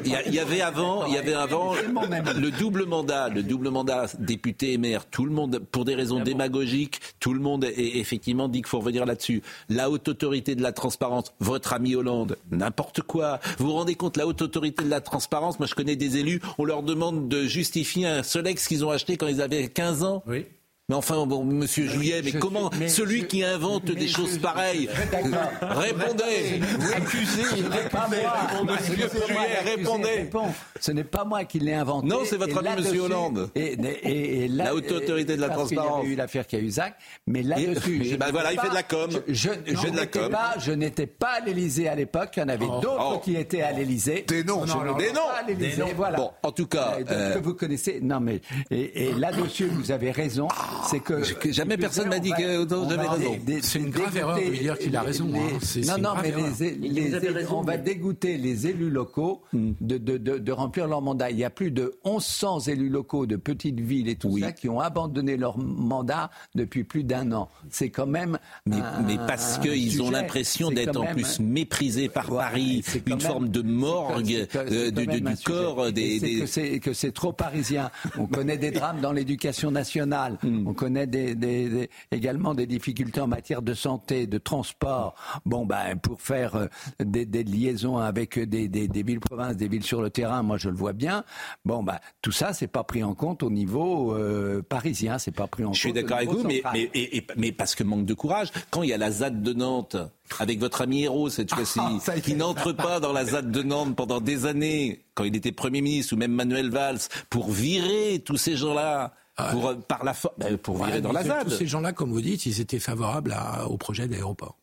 [SPEAKER 1] y, il y avait avant, il y avait avant le double mandat, le double mandat député et maire. Tout le monde, pour des raisons démagogiques, tout le monde est, effectivement dit qu'il faut revenir là-dessus. La haute autorité de la transparence, votre ami Hollande, n'importe quoi. Vous vous rendez compte, la haute autorité de la transparence, moi je connais des élus, on leur demande de justifier un Solex qu'ils ont acheté quand ils avaient 15 ans.
[SPEAKER 26] Oui.
[SPEAKER 1] Mais enfin, bon, Monsieur Juillet, mais
[SPEAKER 23] je
[SPEAKER 1] comment
[SPEAKER 23] suis- mais
[SPEAKER 1] celui
[SPEAKER 23] je-
[SPEAKER 1] qui invente
[SPEAKER 23] mais
[SPEAKER 1] des
[SPEAKER 23] je-
[SPEAKER 1] choses pareilles
[SPEAKER 23] D'accord.
[SPEAKER 1] Répondez
[SPEAKER 23] Accusé, ce n'est pas moi.
[SPEAKER 1] Monsieur Juillet, répondez.
[SPEAKER 23] répond. Ce n'est pas moi qui l'ai inventé.
[SPEAKER 1] Non, c'est votre ami, monsieur Hollande.
[SPEAKER 23] Et, et- et là-
[SPEAKER 1] La haute autorité de la
[SPEAKER 23] parce
[SPEAKER 1] transparence.
[SPEAKER 23] y avait eu l'affaire Cahuzac, mais là-dessus.
[SPEAKER 1] Bah
[SPEAKER 23] n'étais
[SPEAKER 1] voilà, il
[SPEAKER 23] pas-
[SPEAKER 1] fait de la com.
[SPEAKER 23] Je,
[SPEAKER 1] Il de la
[SPEAKER 23] n'étais
[SPEAKER 1] com.
[SPEAKER 23] pas, je n'étais pas à l'Élysée à l'époque. Il y en avait
[SPEAKER 1] Oh.
[SPEAKER 23] d'autres
[SPEAKER 1] Oh.
[SPEAKER 23] qui étaient à l'Élysée.
[SPEAKER 7] Des noms, des noms. Des noms.
[SPEAKER 23] Voilà.
[SPEAKER 1] Bon, en tout cas, euh,
[SPEAKER 23] que vous connaissez. Non, mais et, et là-dessus, vous avez raison. C'est que
[SPEAKER 1] jamais personne m'a dit que j'avais
[SPEAKER 23] va
[SPEAKER 1] raison.
[SPEAKER 6] C'est une grave erreur de dire qu'il a
[SPEAKER 23] les-
[SPEAKER 6] raison, hein. C'est-
[SPEAKER 23] non, non,
[SPEAKER 6] grave
[SPEAKER 23] mais
[SPEAKER 6] erreur.
[SPEAKER 23] les, les-
[SPEAKER 4] Vous avez
[SPEAKER 23] les-
[SPEAKER 4] raison,
[SPEAKER 23] on va dégoûter les élus locaux
[SPEAKER 6] Hmm.
[SPEAKER 23] de, de, de, de remplir leur mandat. Il y a plus de 1100 élus locaux de petites villes et tout ça qui ont abandonné leur mandat depuis plus d'un an. C'est quand même.
[SPEAKER 1] Mais,
[SPEAKER 23] un-
[SPEAKER 1] mais parce qu'ils ont l'impression d'être en plus méprisés par
[SPEAKER 23] Ouais,
[SPEAKER 1] Paris, une
[SPEAKER 23] même-
[SPEAKER 1] forme de morgue
[SPEAKER 23] que-
[SPEAKER 1] euh, du, corps des.
[SPEAKER 23] c'est
[SPEAKER 1] des-
[SPEAKER 23] que c'est que c'est trop parisien. On connaît des drames dans l'éducation nationale.
[SPEAKER 1] Hmm.
[SPEAKER 23] On connaît des, des- des- également des difficultés en matière de santé, de transport. Bon, ben pour faire euh, des, des liaisons avec des, des, des villes provinces, des villes sur le terrain, moi je le vois bien. Bon, ben tout ça c'est pas pris en compte au niveau euh, parisien. C'est pas pris en compte.
[SPEAKER 1] Je suis d'accord avec vous, mais, mais, et- et- mais parce que manque de courage. Quand il y a la ZAD de Nantes, avec votre ami Hérault cette fois-ci,
[SPEAKER 23] y est.
[SPEAKER 1] qui n'entre pas dans la ZAD de Nantes pendant des années, quand il était Premier ministre, ou même Manuel Valls, pour virer tous ces gens-là, pour, euh, par la for- pour virer dans la ZAD.
[SPEAKER 6] Tous ces gens-là, comme vous dites, ils étaient favorables à- au projet d'aéroport.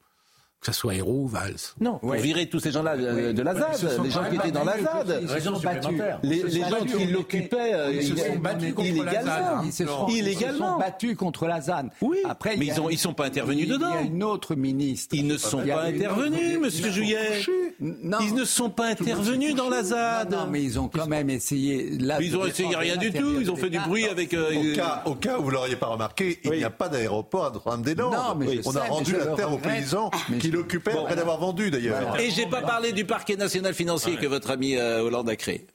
[SPEAKER 6] Que ce soit Hérault ou Valls.
[SPEAKER 1] Non, pour virer tous ces gens-là euh, de la
[SPEAKER 6] Ouais,
[SPEAKER 1] ZAD, les gens qui étaient dans la ZAD.
[SPEAKER 6] Ils se sont battus.
[SPEAKER 1] Les, gens qui l'occupaient euh,
[SPEAKER 6] Ils se sont battus contre la
[SPEAKER 1] illégalement.
[SPEAKER 6] ZAD.
[SPEAKER 23] Ils se sont, ils se
[SPEAKER 1] illégalement.
[SPEAKER 23] sont battus contre la ZAN.
[SPEAKER 1] Oui,
[SPEAKER 23] Après,
[SPEAKER 1] mais ils ont- ils sont pas intervenus
[SPEAKER 23] il y a
[SPEAKER 1] dedans.
[SPEAKER 23] une autre ministre.
[SPEAKER 1] Ils ne sont pas intervenus, monsieur Juillet.
[SPEAKER 23] Non.
[SPEAKER 1] Ils ne sont pas intervenus dans la ZAD.
[SPEAKER 23] Non, mais ils ont quand même essayé.
[SPEAKER 1] Ils ont essayé rien du tout. Ils ont fait du bruit avec. euh,
[SPEAKER 7] Au cas, au cas où vous l'auriez pas remarqué, il n'y a pas d'aéroport à Notre-Dame-des-Landes.
[SPEAKER 23] Non, mais je
[SPEAKER 7] On a rendu la terre aux paysans qui l'occupaient
[SPEAKER 23] Bon.
[SPEAKER 7] après l'avoir vendu d'ailleurs.
[SPEAKER 1] Et j'ai pas parlé du parquet national financier que votre ami euh, Hollande a créé.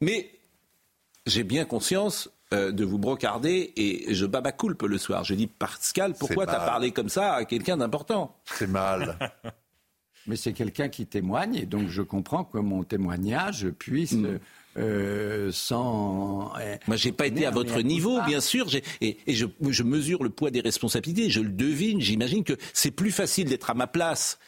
[SPEAKER 1] Mais j'ai bien conscience euh, de vous brocarder et je baba coulpe le soir. Je dis Pascal, pourquoi t'as parlé comme ça à quelqu'un d'important?
[SPEAKER 7] C'est mal.
[SPEAKER 23] Mais c'est quelqu'un qui témoigne, et donc je comprends que mon témoignage puisse, euh, sans. euh,
[SPEAKER 1] Moi, j'ai pas été à votre niveau, bien sûr, et, et je, je mesure le poids des responsabilités. Je le devine. J'imagine que c'est plus facile d'être à ma place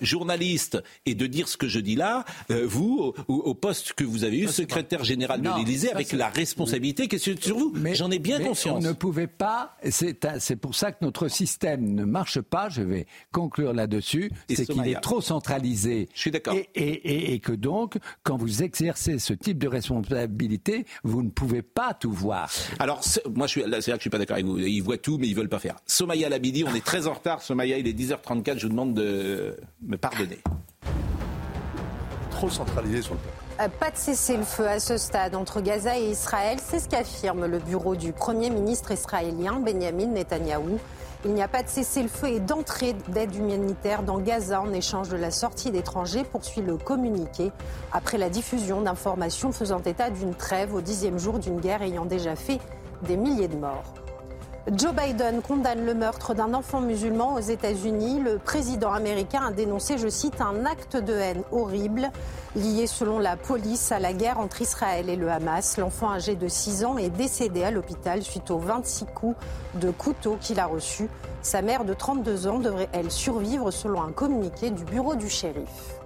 [SPEAKER 1] journaliste et de dire ce que je dis là, euh, vous, au, au poste que vous avez eu, secrétaire général de l'Élysée, avec la responsabilité qui est sur vous. J'en ai bien
[SPEAKER 27] mais
[SPEAKER 1] conscience.
[SPEAKER 27] On ne pouvait pas. C'est pour ça que notre système ne marche pas. Je vais conclure là-dessus. C'est qu'il est trop centralisé.
[SPEAKER 1] Je suis d'accord.
[SPEAKER 27] Et, et- et- et que donc, quand vous exercez ce type de responsabilité, vous ne pouvez pas tout voir.
[SPEAKER 1] Alors, moi, je suis, là, c'est là que je suis pas d'accord avec vous. Ils voient tout, mais ils veulent pas faire. Somaya Labidi, on est très en retard. Somaya, il est 10h34. Je vous demande de me pardonner.
[SPEAKER 7] Trop centralisé sur le plan.
[SPEAKER 2] Euh, Pas de cessez-le-feu à ce stade entre Gaza et Israël, c'est ce qu'affirme le bureau du Premier ministre israélien Benjamin Netanyahou. Il n'y a pas de cessez-le-feu et d'entrée d'aide humanitaire dans Gaza en échange de la sortie d'étrangers, poursuit le communiqué, après la diffusion d'informations faisant état d'une trêve au dixième jour d'une guerre ayant déjà fait des milliers de morts. Joe Biden condamne le meurtre d'un enfant musulman aux États-Unis. Le président américain a dénoncé, je cite, un acte de haine horrible lié selon la police à la guerre entre Israël et le Hamas. L'enfant âgé de 6 ans est décédé à l'hôpital suite aux 26 coups de couteau qu'il a reçus. Sa mère de 32 ans devrait, elle, survivre selon un communiqué du bureau du shérif.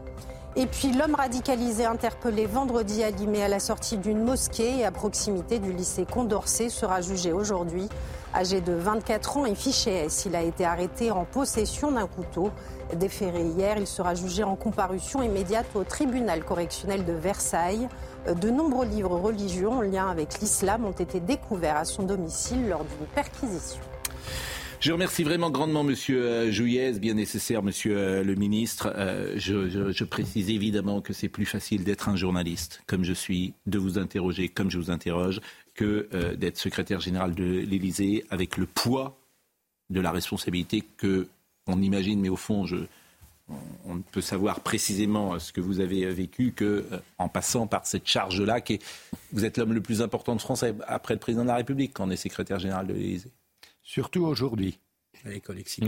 [SPEAKER 2] Et puis l'homme radicalisé interpellé vendredi à Limay à la sortie d'une mosquée et à proximité du lycée Condorcet sera jugé aujourd'hui. Âgé de 24 ans et fiché S, il a été arrêté en possession d'un couteau. Déféré hier, il sera jugé en comparution immédiate au tribunal correctionnel de Versailles. De nombreux livres religieux en lien avec l'islam ont été découverts à son domicile lors d'une perquisition.
[SPEAKER 1] Je remercie vraiment grandement Monsieur euh, Jouillez, bien nécessaire, Monsieur euh, le ministre. Euh, je, précise évidemment que c'est plus facile d'être un journaliste, comme je suis, de vous interroger comme je vous interroge, que d'être secrétaire général de l'Élysée, avec le poids de la responsabilité que on imagine, mais au fond, on, ne peut savoir précisément ce que vous avez vécu que en passant par cette charge-là, qui vous êtes l'homme le plus important de France après le président de la République quand on est secrétaire général de l'Élysée.
[SPEAKER 27] Surtout aujourd'hui.
[SPEAKER 5] Avec Alexis.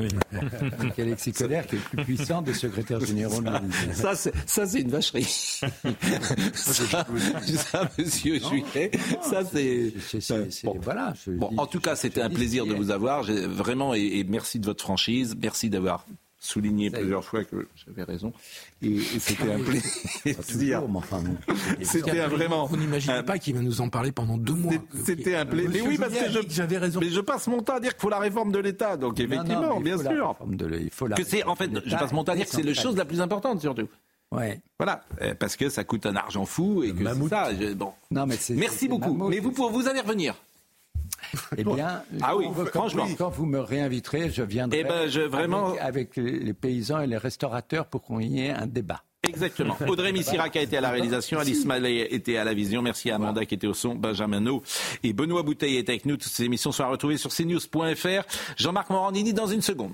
[SPEAKER 27] Avec Alexis qui est le plus puissant des secrétaires généraux de.
[SPEAKER 1] Ça, c'est, ça, c'est une vacherie. ça, ça, monsieur Juillet, ça, c'est. Bon.
[SPEAKER 27] Voilà.
[SPEAKER 1] Bon, en tout cas, c'était un plaisir de vous avoir. Vraiment, et, et merci de votre franchise. Merci d'avoir souligné plusieurs fois que j'avais raison. Et, et c'était un plaisir. C'était un vraiment.
[SPEAKER 6] Vous n'imaginez pas qu'il va nous en parler pendant deux mois.
[SPEAKER 1] C'était un plaisir. Mais
[SPEAKER 6] Monsieur
[SPEAKER 1] oui, parce que
[SPEAKER 6] j'avais raison.
[SPEAKER 1] Mais je passe mon temps à dire qu'il faut la réforme de l'État. Donc, effectivement,
[SPEAKER 27] mais il
[SPEAKER 1] bien
[SPEAKER 27] faut la
[SPEAKER 1] sûr.
[SPEAKER 27] réforme de l'État. Il faut la
[SPEAKER 1] que c'est, en fait, je passe mon temps à dire que c'est la chose la plus importante, surtout.
[SPEAKER 27] Ouais.
[SPEAKER 1] Voilà, euh, parce que ça coûte un argent fou et que ça. je- bon.
[SPEAKER 27] Non, mais c'est-
[SPEAKER 1] Merci beaucoup.
[SPEAKER 27] mammouth.
[SPEAKER 1] Mais vous, pour- vous allez revenir.
[SPEAKER 27] Eh bien,
[SPEAKER 1] Ah oui, franchement.
[SPEAKER 27] Quand vous me réinviterez, je viendrai
[SPEAKER 1] Eh ben, je- vraiment-
[SPEAKER 27] avec, les paysans et les restaurateurs pour qu'on y ait un débat.
[SPEAKER 1] Exactement. Audrey Missirac a été à la réalisation, Alice Mallet était à la vision. Merci à Amanda qui était au son, Benjamin No et Benoît Bouteille est avec nous. Toutes ces émissions sont à retrouver sur cnews.fr. Jean-Marc Morandini dans une seconde.